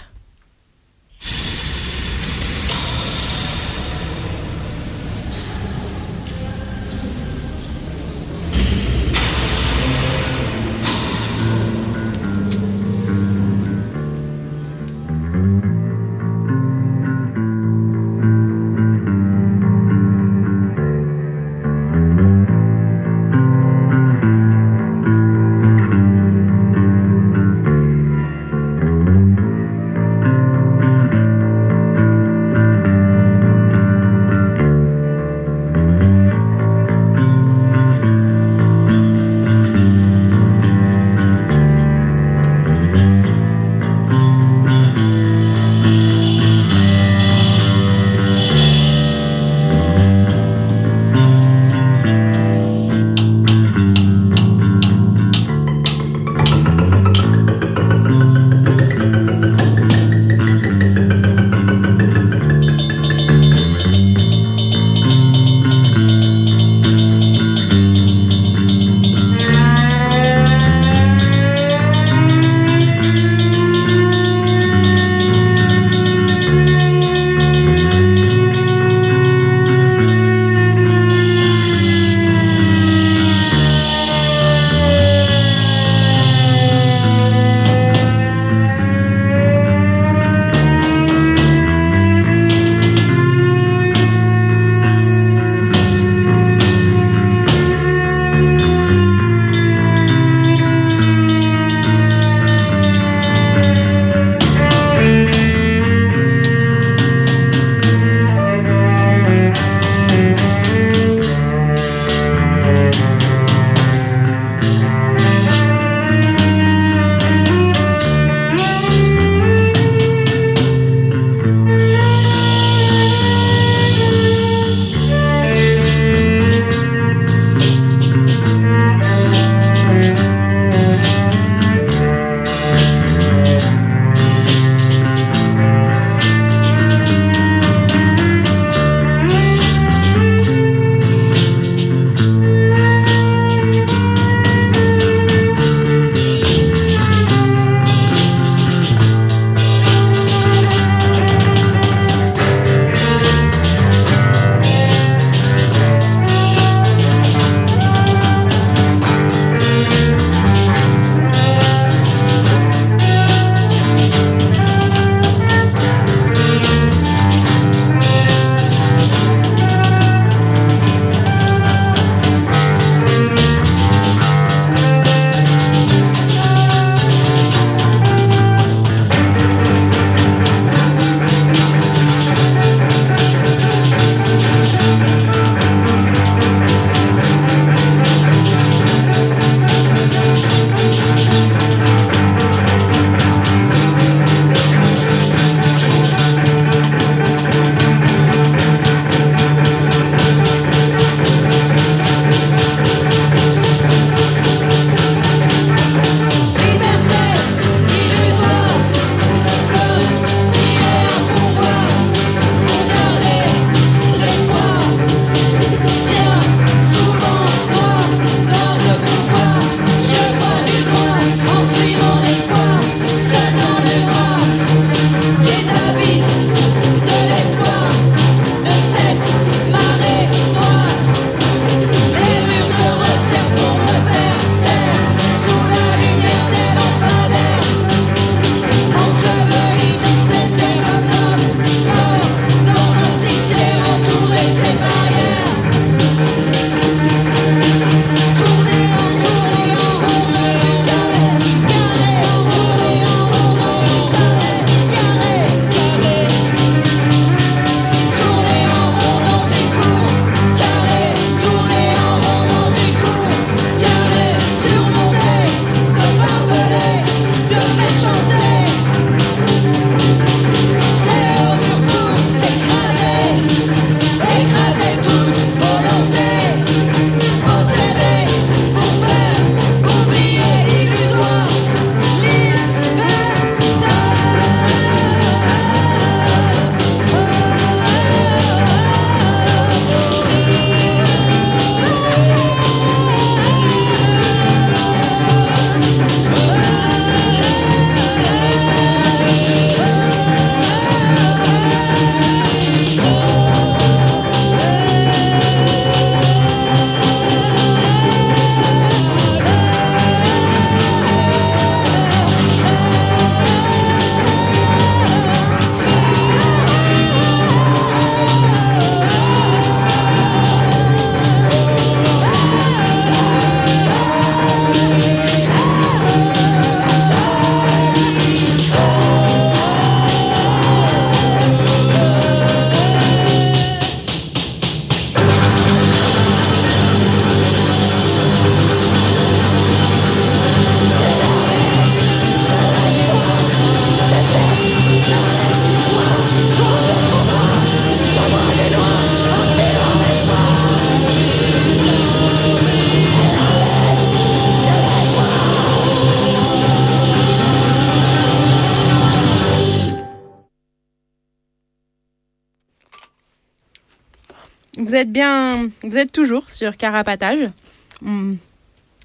Êtes bien, vous êtes toujours sur Carapatage.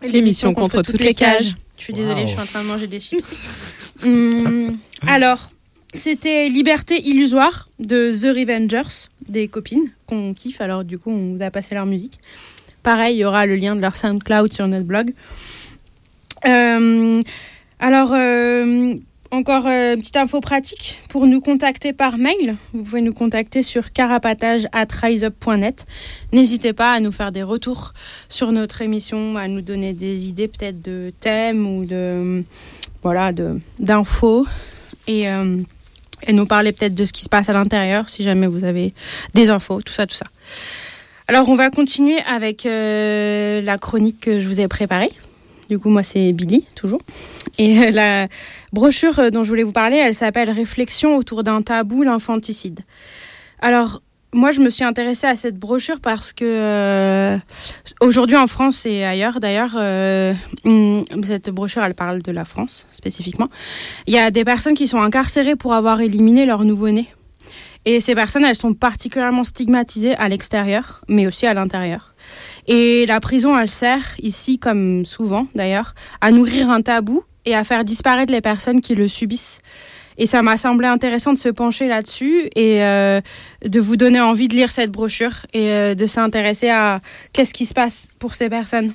L'émission contre, toutes les cages. Je suis désolée, Wow. je suis en train de manger des chips. Hum, alors, c'était Liberté illusoire de The Revengers, des copines qu'on kiffe. Alors, du coup, on vous a passé leur musique. Pareil, il y aura le lien de leur SoundCloud sur notre blog. Euh, alors, euh, encore euh, une petite info pratique pour nous contacter par mail. Vous pouvez nous contacter sur carapatage@riseup.net. N'hésitez pas à nous faire des retours sur notre émission, à nous donner des idées peut-être de thèmes ou de voilà d'infos et euh, et nous parler peut-être de ce qui se passe à l'intérieur si jamais vous avez des infos, tout ça, tout ça. Alors on va continuer avec euh, la chronique que je vous ai préparée. Du coup, moi, c'est Billy, toujours. Et euh, la brochure euh, dont je voulais vous parler, elle s'appelle Réflexion autour d'un tabou, l'infanticide. Alors, moi, je me suis intéressée à cette brochure parce que euh, aujourd'hui en France et ailleurs, d'ailleurs, hum, cette brochure, elle parle de la France spécifiquement. Il y a des personnes qui sont incarcérées pour avoir éliminé leur nouveau-né. Et ces personnes, elles sont particulièrement stigmatisées à l'extérieur, mais aussi à l'intérieur. Et la prison, elle sert ici, comme souvent d'ailleurs, à nourrir un tabou et à faire disparaître les personnes qui le subissent. Et ça m'a semblé intéressant de se pencher là-dessus et euh, de vous donner envie de lire cette brochure et euh, de s'intéresser à qu'est-ce qui se passe pour ces personnes.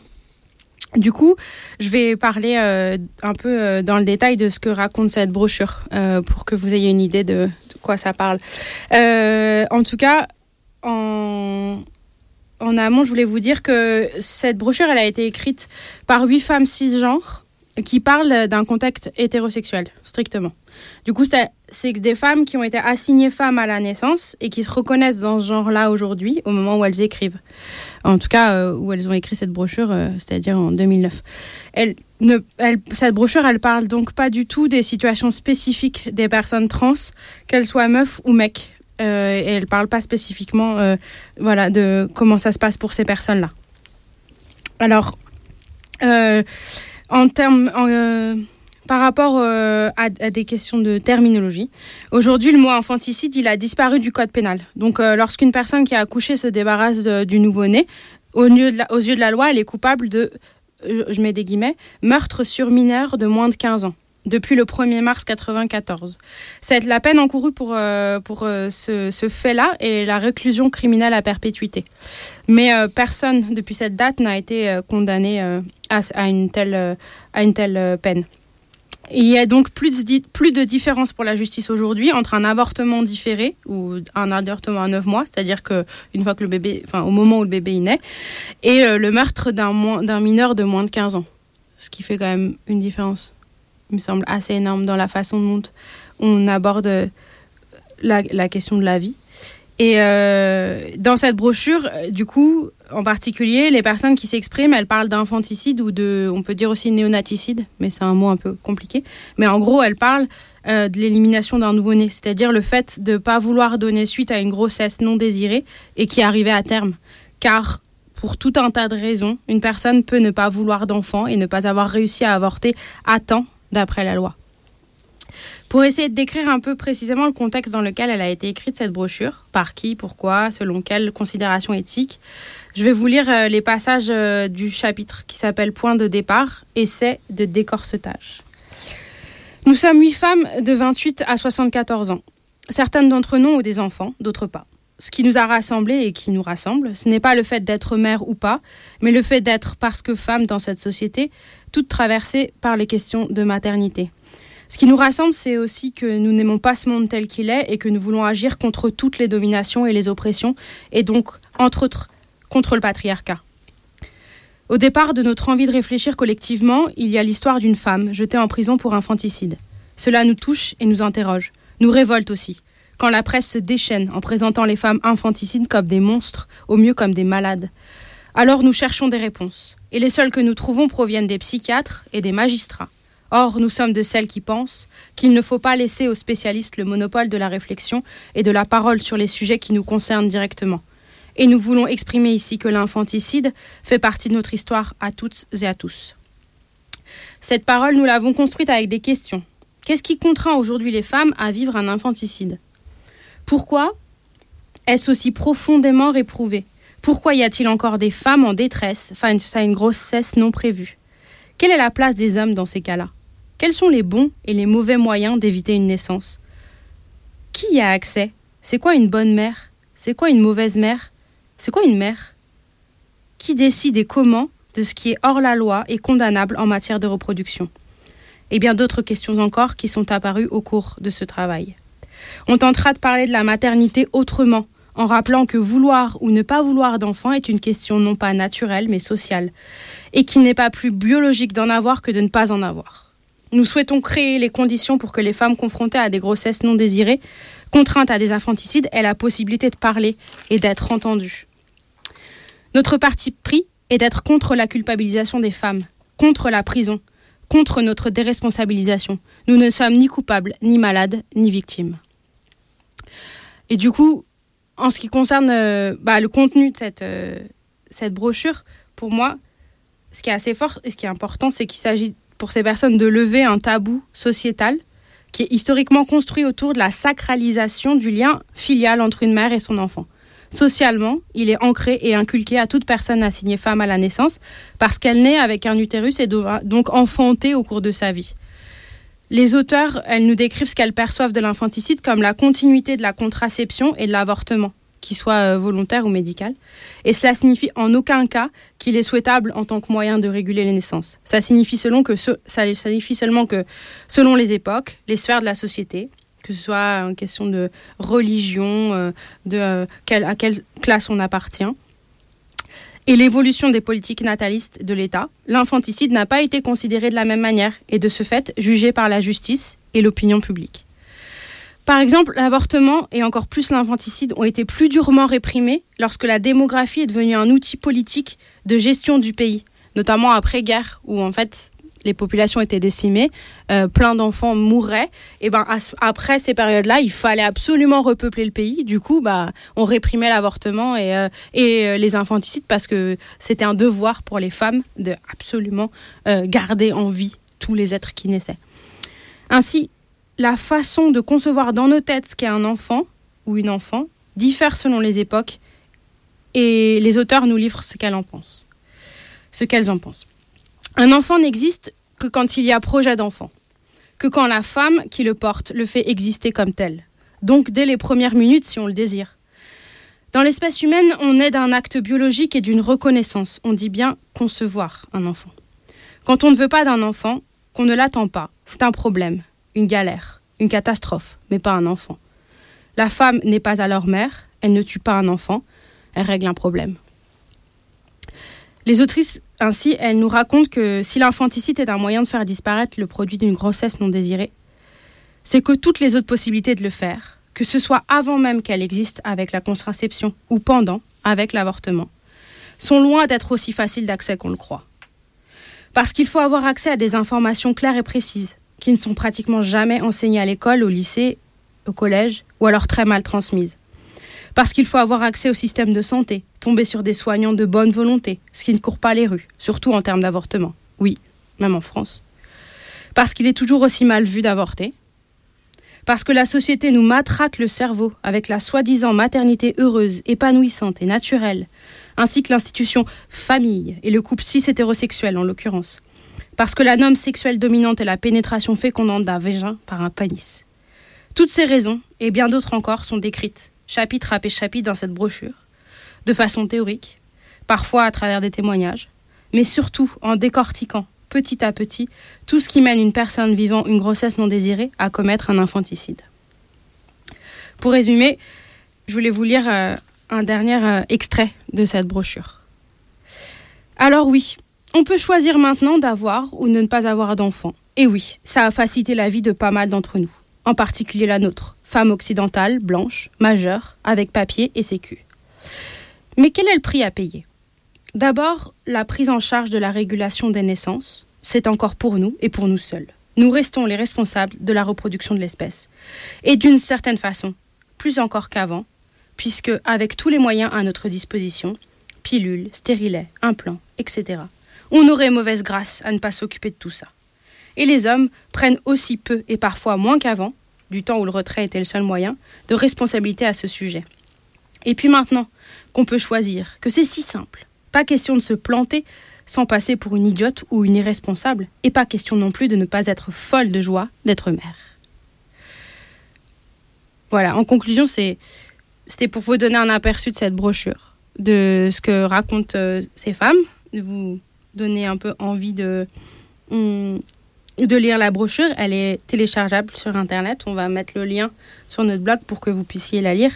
Du coup, je vais parler euh, un peu dans le détail de ce que raconte cette brochure pour que vous ayez une idée de, quoi ça parle. En tout cas, en, en amont, je voulais vous dire que cette brochure, elle a été écrite par huit femmes cisgenres qui parlent d'un contexte hétérosexuel, strictement. Du coup, c'est des femmes qui ont été assignées femmes à la naissance et qui se reconnaissent dans ce genre-là aujourd'hui, au moment où elles écrivent. En tout cas, euh, où elles ont écrit cette brochure, euh, c'est-à-dire en 2009. Elle ne, elle, cette brochure, elle parle donc pas du tout des situations spécifiques des personnes trans, qu'elles soient meufs ou mecs. Euh, et elle parle pas spécifiquement euh, voilà, de comment ça se passe pour ces personnes-là. Alors, euh, en termes, par rapport à, des questions de terminologie, aujourd'hui, le mot infanticide, il a disparu du code pénal. Donc, lorsqu'une personne qui a accouché se débarrasse du nouveau-né, aux yeux de la loi, elle est coupable de, je mets des guillemets, meurtre sur mineur de moins de 15 ans depuis le 1er mars 94. C'est la peine encourue pour, euh, pour euh, ce, ce fait-là et la réclusion criminelle à perpétuité. Mais euh, personne depuis cette date n'a été condamné à, à une telle, à une telle peine. Il y a donc plus de, plus de différence pour la justice aujourd'hui entre un avortement différé ou un avortement à 9 mois, c'est-à-dire que fois que le bébé, enfin au moment où le bébé il naît, et le meurtre d'un mineur de moins de 15 ans. Ce qui fait quand même une différence, me semble, assez énorme dans la façon dont on aborde euh, la, question de la vie. Et euh, dans cette brochure, euh, du coup, en particulier, les personnes qui s'expriment, elles parlent d'infanticide ou de, on peut dire aussi néonaticide, mais c'est un mot un peu compliqué. Mais en gros, elles parlent de l'élimination d'un nouveau-né, c'est-à-dire le fait de ne pas vouloir donner suite à une grossesse non désirée et qui arrivait à terme. Car pour tout un tas de raisons, une personne peut ne pas vouloir d'enfant et ne pas avoir réussi à avorter à temps d'après la loi. Pour essayer de décrire un peu précisément le contexte dans lequel elle a été écrite, cette brochure, par qui, pourquoi, selon quelles considérations éthiques, je vais vous lire euh, les passages euh, du chapitre qui s'appelle Point de départ, essai de décorsetage. Nous sommes huit femmes de 28 à 74 ans. Certaines d'entre nous ont des enfants, d'autres pas. Ce qui nous a rassemblés et qui nous rassemble, ce n'est pas le fait d'être mère ou pas, mais le fait d'être, parce que femme dans cette société, toute traversée par les questions de maternité. Ce qui nous rassemble, c'est aussi que nous n'aimons pas ce monde tel qu'il est et que nous voulons agir contre toutes les dominations et les oppressions, et donc, entre autres, contre le patriarcat. Au départ de notre envie de réfléchir collectivement, il y a l'histoire d'une femme jetée en prison pour infanticide. Cela nous touche et nous interroge, nous révolte aussi, quand la presse se déchaîne en présentant les femmes infanticides comme des monstres, au mieux comme des malades. Alors nous cherchons des réponses, et les seules que nous trouvons proviennent des psychiatres et des magistrats. Or, nous sommes de celles qui pensent qu'il ne faut pas laisser aux spécialistes le monopole de la réflexion et de la parole sur les sujets qui nous concernent directement. Et nous voulons exprimer ici que l'infanticide fait partie de notre histoire à toutes et à tous. Cette parole, nous l'avons construite avec des questions. Qu'est-ce qui contraint aujourd'hui les femmes à vivre un infanticide? Pourquoi est-ce aussi profondément réprouvé? Pourquoi y a-t-il encore des femmes en détresse? Face à une grossesse non prévue. Quelle est la place des hommes dans ces cas-là? Quels sont les bons et les mauvais moyens d'éviter une naissance? Qui y a accès? C'est quoi une bonne mère? C'est quoi une mauvaise mère? C'est quoi une mère? Qui décide et comment de ce qui est hors la loi et condamnable en matière de reproduction? Et bien d'autres questions encore qui sont apparues au cours de ce travail. On tentera de parler de la maternité autrement, en rappelant que vouloir ou ne pas vouloir d'enfant est une question non pas naturelle mais sociale, et qu'il n'est pas plus biologique d'en avoir que de ne pas en avoir. Nous souhaitons créer les conditions pour que les femmes confrontées à des grossesses non désirées, contraintes à des infanticides, aient la possibilité de parler et d'être entendues. Notre parti pris est d'être contre la culpabilisation des femmes, contre la prison, contre notre déresponsabilisation. Nous ne sommes ni coupables, ni malades, ni victimes. Et du coup, en ce qui concerne euh, bah, le contenu de cette, euh, cette brochure, pour moi, ce qui est assez fort et ce qui est important, c'est qu'il s'agit pour ces personnes de lever un tabou sociétal qui est historiquement construit autour de la sacralisation du lien filial entre une mère et son enfant. Socialement, il est ancré et inculqué à toute personne assignée femme à la naissance parce qu'elle naît avec un utérus et donc enfanter au cours de sa vie. Les auteurs, elles nous décrivent ce qu'elles perçoivent de l'infanticide comme la continuité de la contraception et de l'avortement, qu'il soit euh, volontaire ou médical. Et cela signifie en aucun cas qu'il est souhaitable en tant que moyen de réguler les naissances. Ça signifie, seulement que selon les époques, les sphères de la société, que ce soit en question de religion, euh, de euh, à quelle classe on appartient, et l'évolution des politiques natalistes de l'État, l'infanticide n'a pas été considéré de la même manière et de ce fait jugé par la justice et l'opinion publique. Par exemple, l'avortement et encore plus l'infanticide ont été plus durement réprimés lorsque la démographie est devenue un outil politique de gestion du pays, notamment après-guerre, où en fait les populations étaient décimées, euh, plein d'enfants mouraient. Et ben après ces périodes-là, il fallait absolument repeupler le pays. Du coup, bah on réprimait l'avortement et, euh, euh, les infanticides parce que c'était un devoir pour les femmes de absolument garder en vie tous les êtres qui naissaient. Ainsi, la façon de concevoir dans nos têtes ce qu'est un enfant ou une enfant diffère selon les époques et les auteurs nous livrent ce qu'elles en pensent. Ce qu'elles en pensent. Un enfant n'existe que quand il y a projet d'enfant, que quand la femme qui le porte le fait exister comme tel, donc dès les premières minutes si on le désire. Dans l'espèce humaine, on est d'un acte biologique et d'une reconnaissance. On dit bien concevoir un enfant. Quand on ne veut pas d'un enfant, qu'on ne l'attend pas, c'est un problème, une galère, une catastrophe, mais pas un enfant. La femme n'est pas alors mère, elle ne tue pas un enfant, elle règle un problème. Les autrices, ainsi, elles nous racontent que si l'infanticide est un moyen de faire disparaître le produit d'une grossesse non désirée, c'est que toutes les autres possibilités de le faire, que ce soit avant même qu'elle existe avec la contraception ou pendant avec l'avortement, sont loin d'être aussi faciles d'accès qu'on le croit. Parce qu'il faut avoir accès à des informations claires et précises, qui ne sont pratiquement jamais enseignées à l'école, au lycée, au collège, ou alors très mal transmises. Parce qu'il faut avoir accès au système de santé, tomber sur des soignants de bonne volonté, ce qui ne court pas les rues, surtout en termes d'avortement. Oui, même en France. Parce qu'il est toujours aussi mal vu d'avorter. Parce que la société nous matraque le cerveau avec la soi-disant maternité heureuse, épanouissante et naturelle, ainsi que l'institution famille et le couple cis-hétérosexuel en l'occurrence. Parce que la norme sexuelle dominante est la pénétration fécondante d'un vagin par un pénis. Toutes ces raisons, et bien d'autres encore, sont décrites, chapitre après chapitre dans cette brochure, de façon théorique, parfois à travers des témoignages, mais surtout en décortiquant petit à petit tout ce qui mène une personne vivant une grossesse non désirée à commettre un infanticide. Pour résumer, je voulais vous lire euh, un dernier euh, extrait de cette brochure. Alors oui, on peut choisir maintenant d'avoir ou de ne pas avoir d'enfant. Et oui, ça a facilité la vie de pas mal d'entre nous, en particulier la nôtre, femme occidentale, blanche, majeure, avec papier et sécu. Mais quel est le prix à payer? D'abord, la prise en charge de la régulation des naissances, c'est encore pour nous et pour nous seuls. Nous restons les responsables de la reproduction de l'espèce. Et d'une certaine façon, plus encore qu'avant, puisque avec tous les moyens à notre disposition, pilules, stérilets, implants, etc., on aurait mauvaise grâce à ne pas s'occuper de tout ça. Et les hommes prennent aussi peu et parfois moins qu'avant, du temps où le retrait était le seul moyen, de responsabilité à ce sujet. Et puis maintenant, qu'on peut choisir, que c'est si simple. Pas question de se planter sans passer pour une idiote ou une irresponsable, et pas question non plus de ne pas être folle de joie d'être mère. Voilà, en conclusion, c'était pour vous donner un aperçu de cette brochure, de ce que racontent euh, ces femmes, de vous donner un peu envie de, hum, de lire la brochure. Elle est téléchargeable sur Internet. On va mettre le lien sur notre blog pour que vous puissiez la lire.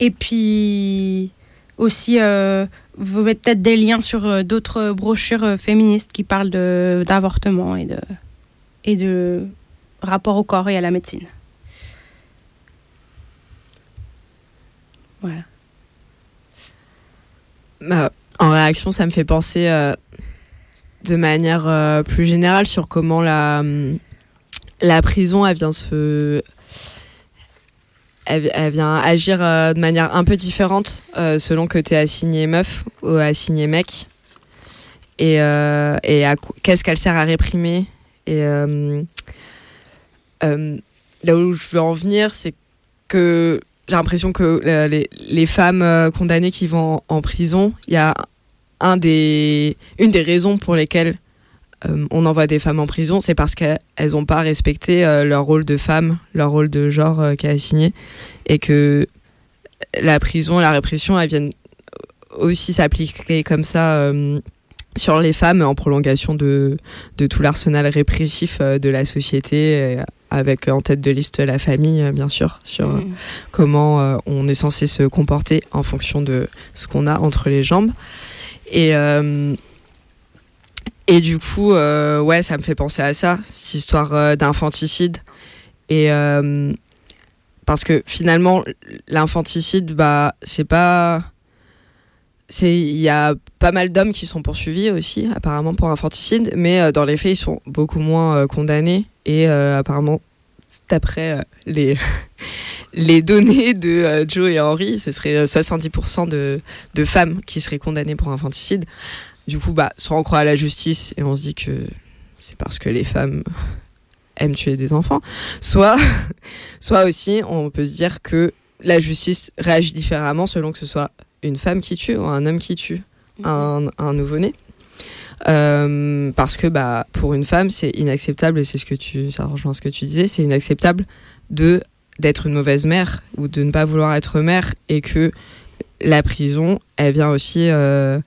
Et puis aussi, euh, vous mettez peut-être des liens sur euh, d'autres brochures euh, féministes qui parlent d'avortement et de, et de rapport au corps et à la médecine. Voilà. Bah, en réaction, ça me fait penser de manière euh, plus générale sur comment la, hum, la prison, elle vient se. Elle, vient agir euh, de manière un peu différente euh, selon que tu es assigné meuf ou assigné mec. Et, et qu'est-ce qu'elle sert à réprimer. Et euh, euh, là où je veux en venir, c'est que j'ai l'impression que les, les femmes condamnées qui vont en, en prison, il y a un des, une des raisons pour lesquelles euh, on envoie des femmes en prison, c'est parce qu'elles n'ont pas respecté euh, leur rôle de femme, leur rôle de genre euh, qui est assigné, et que la prison, la répression, elles viennent aussi s'appliquer comme ça euh, sur les femmes en prolongation de, de tout l'arsenal répressif de la société, avec en tête de liste la famille, bien sûr, sur euh, comment on est censé se comporter en fonction de ce qu'on a entre les jambes. Et, euh, et du coup, euh, ouais, ça me fait penser à ça, cette histoire euh, d'infanticide. Et parce que finalement, l'infanticide, bah, c'est pas. Il y a pas mal d'hommes qui sont poursuivis aussi, apparemment, pour infanticide, mais dans les faits, ils sont beaucoup moins condamnés. Et apparemment, d'après euh, les, les données de euh, Joe et Henry, ce serait euh, 70% de, de femmes qui seraient condamnées pour infanticide. Du coup, bah, soit on croit à la justice et on se dit que c'est parce que les femmes aiment tuer des enfants, soit, soit aussi on peut se dire que la justice réagit différemment selon que ce soit une femme qui tue ou un homme qui tue un, un nouveau-né. Euh, parce que bah, pour une femme, c'est inacceptable, et c'est ce que tu, ça rejoint que tu disais, c'est inacceptable de d'être une mauvaise mère ou de ne pas vouloir être mère, et que la prison, elle vient aussi, euh,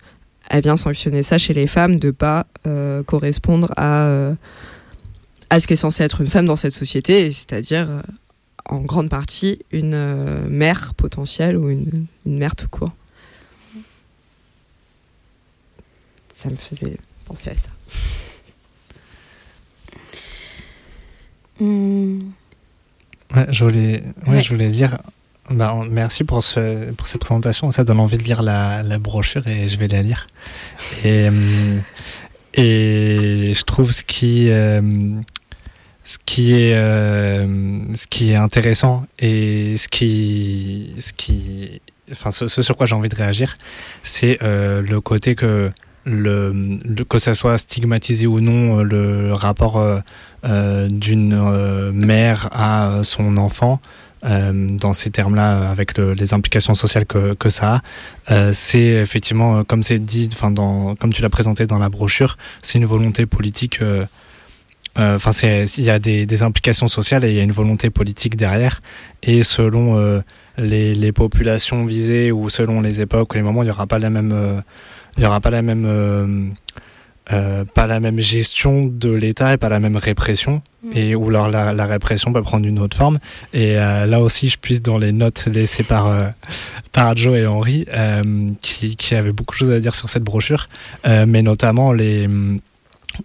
elle vient sanctionner ça chez les femmes de pas euh, correspondre à à ce qui est censé être une femme dans cette société, c'est-à-dire en grande partie une mère potentielle ou une, une mère tout court. Ça me faisait penser à ça. Ouais, je voulais, ouais, je voulais dire, bah, merci pour, ce, pour cette présentation. Ça donne envie de lire la, la brochure et je vais la lire. Et, euh, et je trouve ce qui, euh, ce qui est, euh, ce qui est intéressant et ce qui, ce qui, enfin, ce sur quoi j'ai envie de réagir, c'est euh, le côté que le, le- que ça soit stigmatisé ou non euh, le rapport euh, euh, d'une euh, mère à euh, son enfant dans ces termes-là avec le- les implications sociales que, que ça a c'est effectivement comme c'est dit enfin dans comme tu l'as présenté dans la brochure c'est une volonté politique Enfin, il y a des, des implications sociales et il y a une volonté politique derrière. Et selon les, les populations visées ou selon les époques ou les moments, il n'y aura pas la même, il y aura pas la même, euh, euh, pas la même gestion de l'État et pas la même répression. Et où alors la, la répression peut prendre une autre forme. Et euh, là aussi, je puisse dans les notes laissées par euh, par Joe et Henri, euh, qui, qui avaient beaucoup de choses à dire sur cette brochure, euh, mais notamment les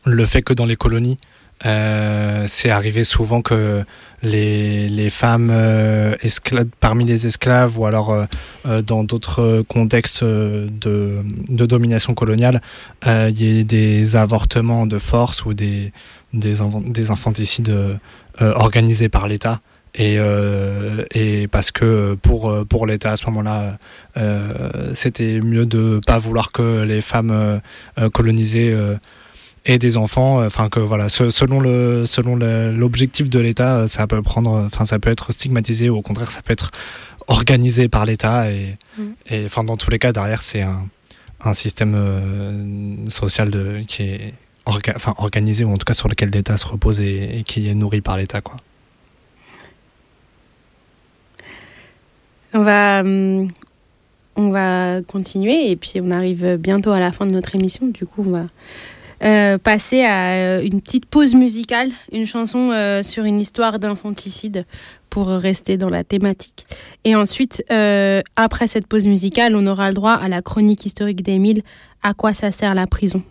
le fait que dans les colonies, euh, c'est arrivé souvent que les, les femmes euh, esclaves, parmi les esclaves ou alors euh, euh, dans d'autres contextes de, de domination coloniale, il y ait des avortements de force ou des, des, des infanticides organisés par l'État. Et, euh, et parce que pour, pour l'État à ce moment-là, euh, c'était mieux de pas vouloir que les femmes euh, colonisées et des enfants enfin que voilà selon le selon l'objectif de l'État euh, ça peut prendre enfin ça peut être stigmatisé ou au contraire ça peut être organisé par l'État et, Mm. enfin dans tous les cas derrière c'est un, un système euh, social de, qui est orga- organisé ou en tout cas sur lequel l'État se repose et, et qui est nourri par l'État quoi. On va, hum, on va continuer et puis on arrive bientôt à la fin de notre émission. Du coup, on va euh, passer à euh, une petite pause musicale, une chanson euh, sur une histoire d'infanticide pour rester dans la thématique. Et ensuite, après cette pause musicale, on aura le droit à la chronique historique d'Émile. À quoi ça sert la prison?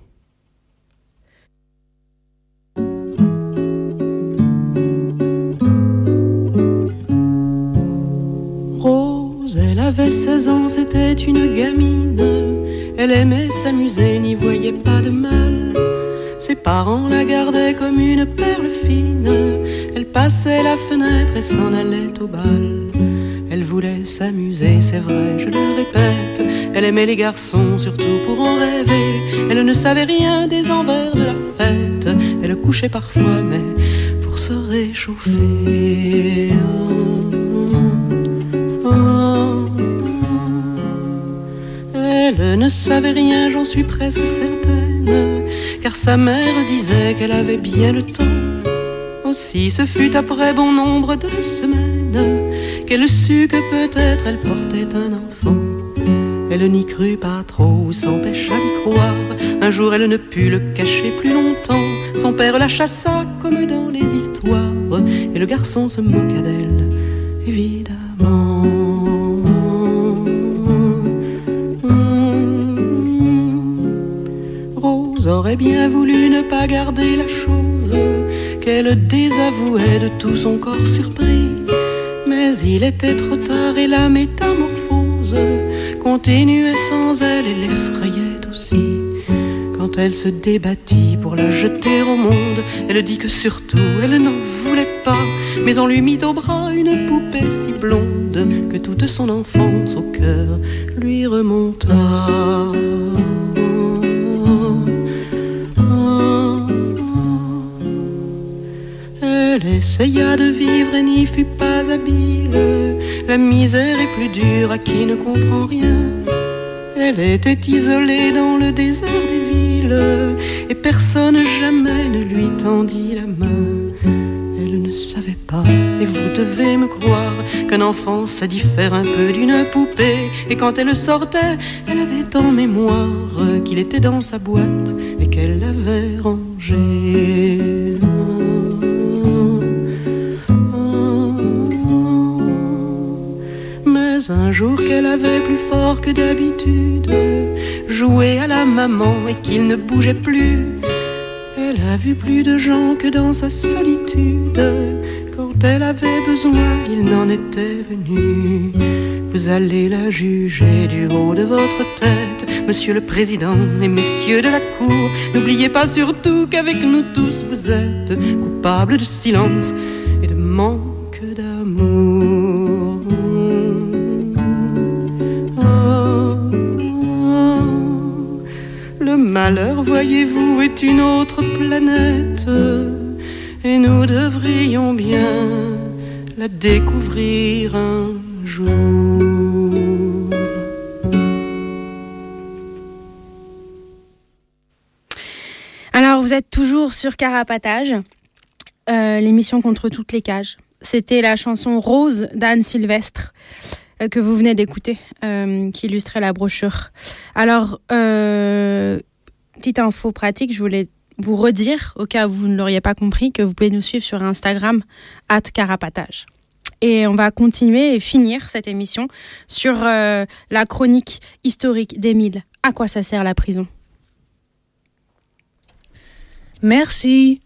Rose, elle avait 16 ans, c'était une gamine. Elle aimait s'amuser, n'y voyait pas de mal. Ses parents la gardaient comme une perle fine. Elle passait la fenêtre et s'en allait au bal. Elle voulait s'amuser, c'est vrai, je le répète. Elle aimait les garçons, surtout pour en rêver. Elle ne savait rien des envers de la fête. Elle couchait parfois, mais pour se réchauffer. Elle ne savait rien, j'en suis presque certaine, car sa mère disait qu'elle avait bien le temps. Aussi, ce fut après bon nombre de semaines qu'elle sut que peut-être elle portait un enfant. Elle n'y crut pas trop s'empêcha d'y croire. Un jour, elle ne put le cacher plus longtemps. Son père la chassa comme dans les histoires, et le garçon se moqua d'elle, évidemment. Aurait bien voulu ne pas garder la chose qu'elle désavouait de tout son corps surpris. Mais il était trop tard et la métamorphose continuait sans elle et l'effrayait aussi. Quand elle se débattit pour la jeter au monde, elle dit que surtout elle n'en voulait pas. Mais on lui mit au bras une poupée si blonde que toute son enfance au cœur lui remonta. Elle essaya de vivre et n'y fut pas habile. La misère est plus dure à qui ne comprend rien. Elle était isolée dans le désert des villes et personne jamais ne lui tendit la main. Elle ne savait pas, et vous devez me croire, qu'un enfant ça diffère un peu d'une poupée. Et quand elle sortait, elle avait en mémoire qu'il était dans sa boîte et qu'elle l'avait rangé. Un jour qu'elle avait plus fort que d'habitude joué à la maman et qu'il ne bougeait plus, elle a vu plus de gens que dans sa solitude. Quand elle avait besoin, il n'en était venu. Vous allez la juger du haut de votre tête, monsieur le président et messieurs de la cour. N'oubliez pas surtout qu'avec nous tous, vous êtes coupables de silence et de manque voyez-vous, est une autre planète et nous devrions bien la découvrir un jour. Alors, vous êtes toujours sur Carapatage, euh, l'émission contre toutes les cages. C'était la chanson Rose d'Anne Sylvestre euh, que vous venez d'écouter, euh, qui illustrait la brochure. Alors, petite info pratique, je voulais vous redire, au cas où vous ne l'auriez pas compris, que vous pouvez nous suivre sur Instagram, at Carapatage. Et on va continuer et finir cette émission sur euh, la chronique historique d'Émile. À quoi ça sert la prison? Merci.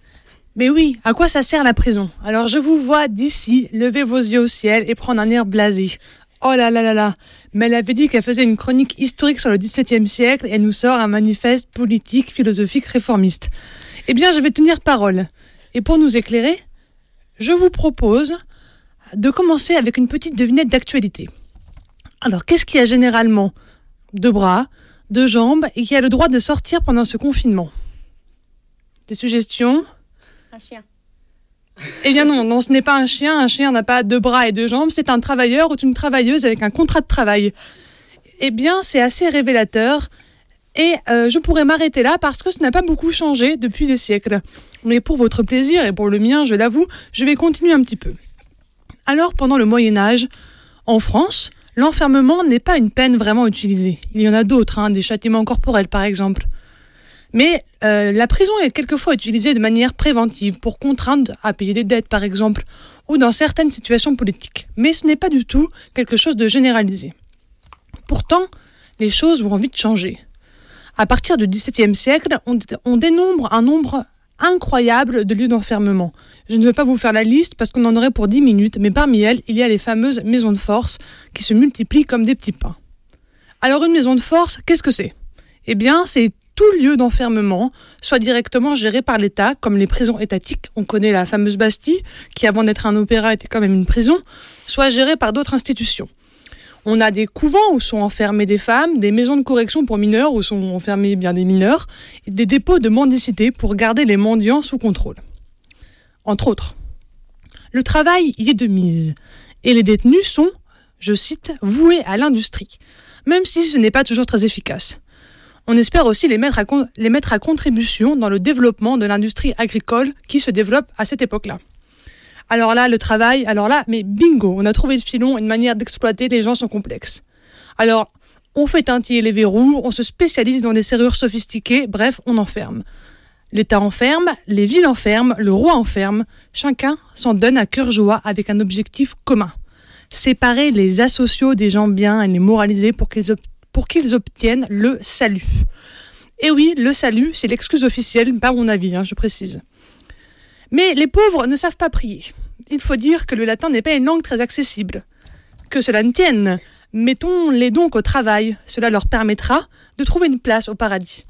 Mais oui, à quoi ça sert la prison? Alors je vous vois d'ici lever vos yeux au ciel et prendre un air blasé. Oh là là là là Mais elle avait dit qu'elle faisait une chronique historique sur le XVIIe siècle et elle nous sort un manifeste politique, philosophique, réformiste. Eh bien, je vais tenir parole. Et pour nous éclairer, je vous propose de commencer avec une petite devinette d'actualité. Alors, qu'est-ce qui a généralement deux bras, deux jambes et qui a le droit de sortir pendant ce confinement? Des suggestions? Un chien. Eh bien non, non, ce n'est pas un chien. Un chien n'a pas deux bras et deux jambes. C'est un travailleur ou une travailleuse avec un contrat de travail. Eh bien, c'est assez révélateur. Et euh, je pourrais m'arrêter là parce que ce n'a pas beaucoup changé depuis des siècles. Mais pour votre plaisir et pour le mien, je l'avoue, je vais continuer un petit peu. Alors, pendant le Moyen Âge, en France, l'enfermement n'est pas une peine vraiment utilisée. Il y en a d'autres, hein, des châtiments corporels par exemple. Mais euh, la prison est quelquefois utilisée de manière préventive pour contraindre à payer des dettes par exemple, ou dans certaines situations politiques. Mais ce n'est pas du tout quelque chose de généralisé. Pourtant, les choses vont vite changer. À partir du XVIIe siècle, on, on dénombre un nombre incroyable de lieux d'enfermement. Je ne vais pas vous faire la liste parce qu'on en aurait pour 10 minutes, mais parmi elles, il y a les fameuses maisons de force qui se multiplient comme des petits pains. Alors une maison de force, qu'est-ce que c'est? Eh bien, c'est lieu d'enfermement, soit directement géré par l'État, comme les prisons étatiques, on connaît la fameuse Bastille, qui avant d'être un opéra était quand même une prison, soit géré par d'autres institutions. On a des couvents où sont enfermées des femmes, des maisons de correction pour mineurs où sont enfermés bien des mineurs, des dépôts de mendicité pour garder les mendiants sous contrôle. Entre autres. Le travail y est de mise, et les détenus sont, je cite, voués à l'industrie, même si ce n'est pas toujours très efficace. On espère aussi les mettre, à contribution dans le développement de l'industrie agricole qui se développe à cette époque-là. Alors là, le travail, alors là, mais bingo, on a trouvé le filon, une manière d'exploiter les gens sont complexes. Alors, on fait teintiller les verrous, on se spécialise dans des serrures sophistiquées, bref, on enferme. L'État enferme, les villes enferment, le roi enferme, chacun s'en donne à cœur joie avec un objectif commun. Séparer les asociaux des gens bien et les moraliser pour qu'ils, pour qu'ils obtiennent le salut. Et oui, le salut, c'est l'excuse officielle, pas mon avis, hein, je précise. Mais les pauvres ne savent pas prier. Il faut dire que le latin n'est pas une langue très accessible. Que cela ne tienne, mettons-les donc au travail, cela leur permettra de trouver une place au paradis.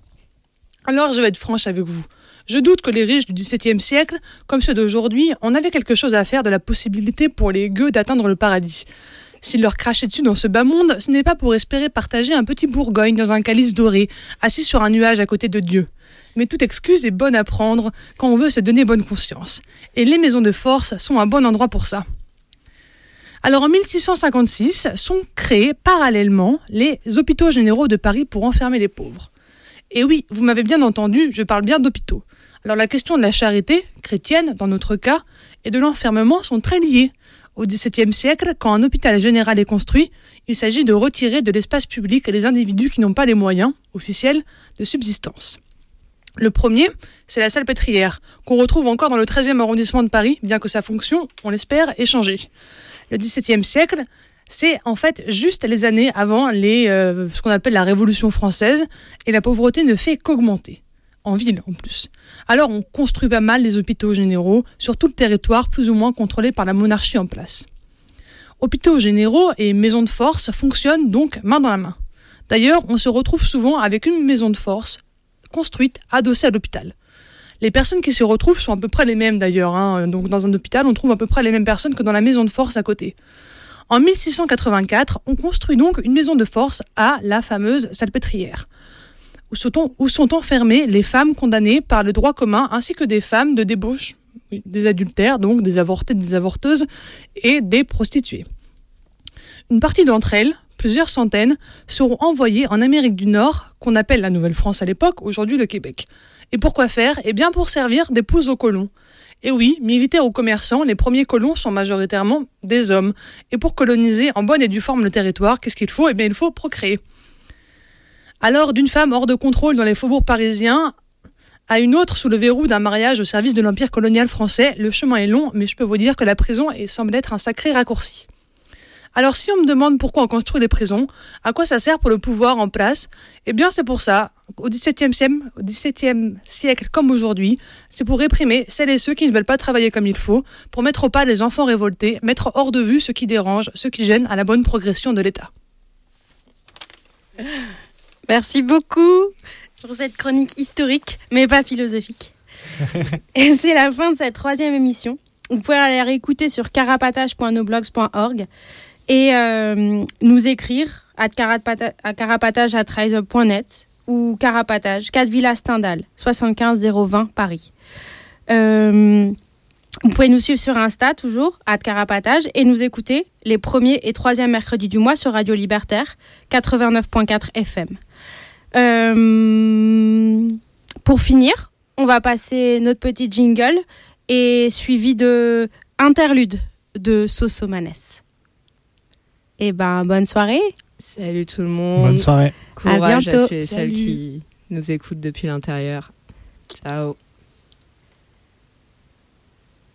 Alors je vais être franche avec vous. Je doute que les riches du XVIIe siècle, comme ceux d'aujourd'hui, en avaient quelque chose à faire de la possibilité pour les gueux d'atteindre le paradis. S'ils leur crachaient dessus dans ce bas monde, ce n'est pas pour espérer partager un petit Bourgogne dans un calice doré, assis sur un nuage à côté de Dieu mais toute excuse est bonne à prendre quand on veut se donner bonne conscience. Et les maisons de force sont un bon endroit pour ça. Alors en 1656 sont créés parallèlement les hôpitaux généraux de Paris pour enfermer les pauvres. Et oui, vous m'avez bien entendu, je parle bien d'hôpitaux. Alors la question de la charité, chrétienne dans notre cas, et de l'enfermement sont très liées. Au XVIIe siècle, quand un hôpital général est construit, il s'agit de retirer de l'espace public les individus qui n'ont pas les moyens, officiels, de subsistance. Le premier, c'est la salpêtrière, qu'on retrouve encore dans le 13e arrondissement de Paris, bien que sa fonction, on l'espère, ait changé. Le XVIIe siècle, c'est en fait juste les années avant euh, ce qu'on appelle la Révolution française, et la pauvreté ne fait qu'augmenter. En ville, en plus. Alors, on construit pas mal les hôpitaux généraux sur tout le territoire, plus ou moins contrôlé par la monarchie en place. Hôpitaux généraux et maisons de force fonctionnent donc main dans la main. D'ailleurs, on se retrouve souvent avec une maison de force construite, adossée à l'hôpital. Les personnes qui s'y retrouvent sont à peu près les mêmes d'ailleurs. Hein. Donc dans un hôpital, on trouve à peu près les mêmes personnes que dans la maison de force à côté. En 1684, on construit donc une maison de force à la fameuse salpêtrière, où sont, enfermées les femmes condamnées par le droit commun, ainsi que des femmes de débauche, des adultères, donc des avortés, des avorteuses, et des prostituées. Une partie d'entre elles, plusieurs centaines, seront envoyées en Amérique du Nord, qu'on appelle la Nouvelle-France à l'époque, aujourd'hui le Québec. Et pourquoi faire? Eh bien pour servir d'épouses aux colons. Et oui, militaires ou commerçants, les premiers colons sont majoritairement des hommes. Et pour coloniser en bonne et due forme le territoire, qu'est-ce qu'il faut? Eh bien il faut procréer. Alors d'une femme hors de contrôle dans les faubourgs parisiens à une autre sous le verrou d'un mariage au service de l'Empire colonial français, le chemin est long, mais je peux vous dire que la prison semble être un sacré raccourci. Alors si on me demande pourquoi on construit des prisons, à quoi ça sert pour le pouvoir en place? Eh bien c'est pour ça, au XVIIe siècle, XVIIe siècle comme aujourd'hui, c'est pour réprimer celles et ceux qui ne veulent pas travailler comme il faut, pour mettre au pas les enfants révoltés, mettre hors de vue ce qui dérange, ce qui gêne à la bonne progression de l'État. Merci beaucoup pour cette chronique historique, mais pas philosophique. et c'est la fin de cette troisième émission. Vous pouvez aller la réécouter sur carapatage.noblogs.org et euh, nous écrire à carapatage.net ou carapatage 4 Villa Stendhal 75 020 Paris. Euh, Vous pouvez nous suivre sur Insta, toujours, à Carapatage, et nous écouter les premiers et troisièmes mercredis du mois sur Radio Libertaire, 89.4 FM. Euh, pour finir, on va passer notre petit jingle et suivi de interlude de Sosomanes. Eh ben, bonne soirée. Salut tout le monde. Bonne soirée. Courage À bientôt. ceux et celles qui nous écoutent depuis l'intérieur. Ciao.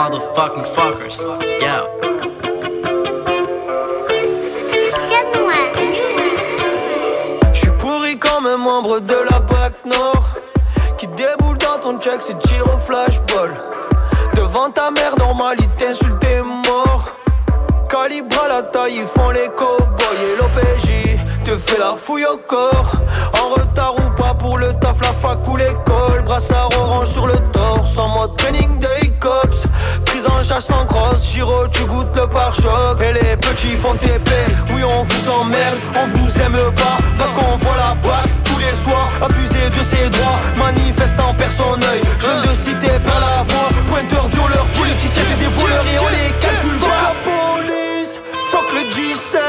Motherfucking fuckers. Yeah. Je suis pourri comme un membre de la BAC Nord Qui déboule dans ton check, c'est tir au flashball. Devant ta mère, normalité, insulte tes morts. Calibre à la taille, ils font les cowboys. Et l'OPJ Te fait la fouille au corps. En retard ou pas pour le taf, la fac ou l'école. Brassard orange sur le torse En mode training day cops. Prise en charge sans crosse. Giro, tu goûtes le pare-choc. Et les petits font TP Oui, on vous emmerde, on vous aime pas. Parce qu'on voit la boîte tous les soirs. Abuser de ses droits. Manifestant personne œil. Jeune de cité par la voix. Pointeur, violeur, politicien C'est des voleurs. Et on les calcule la police, fuck le G7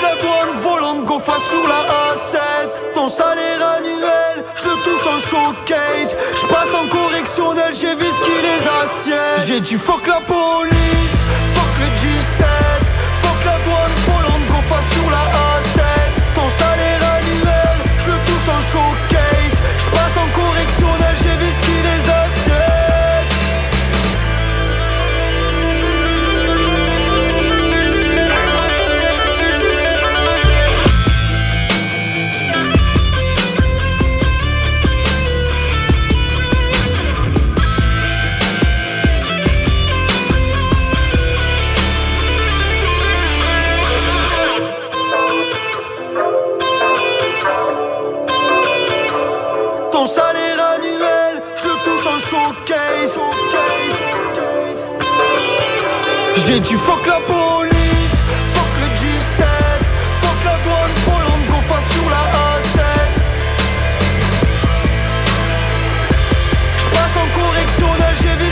Fuck la douane volante Gofa sur la A7 Ton salaire annuel, je le touche en showcase. Je passe en correctionnel, j'ai vu ce qui les assiette. J'ai dit fuck la police, fuck le G7 Fuck la douane volante Gofa sur la A7 Ton salaire annuel, je le touche en showcase J'ai dit fuck la police, fuck le G7, fuck la douane volante, Gofa sur la A7. J'passe en correctionnel, j'ai vu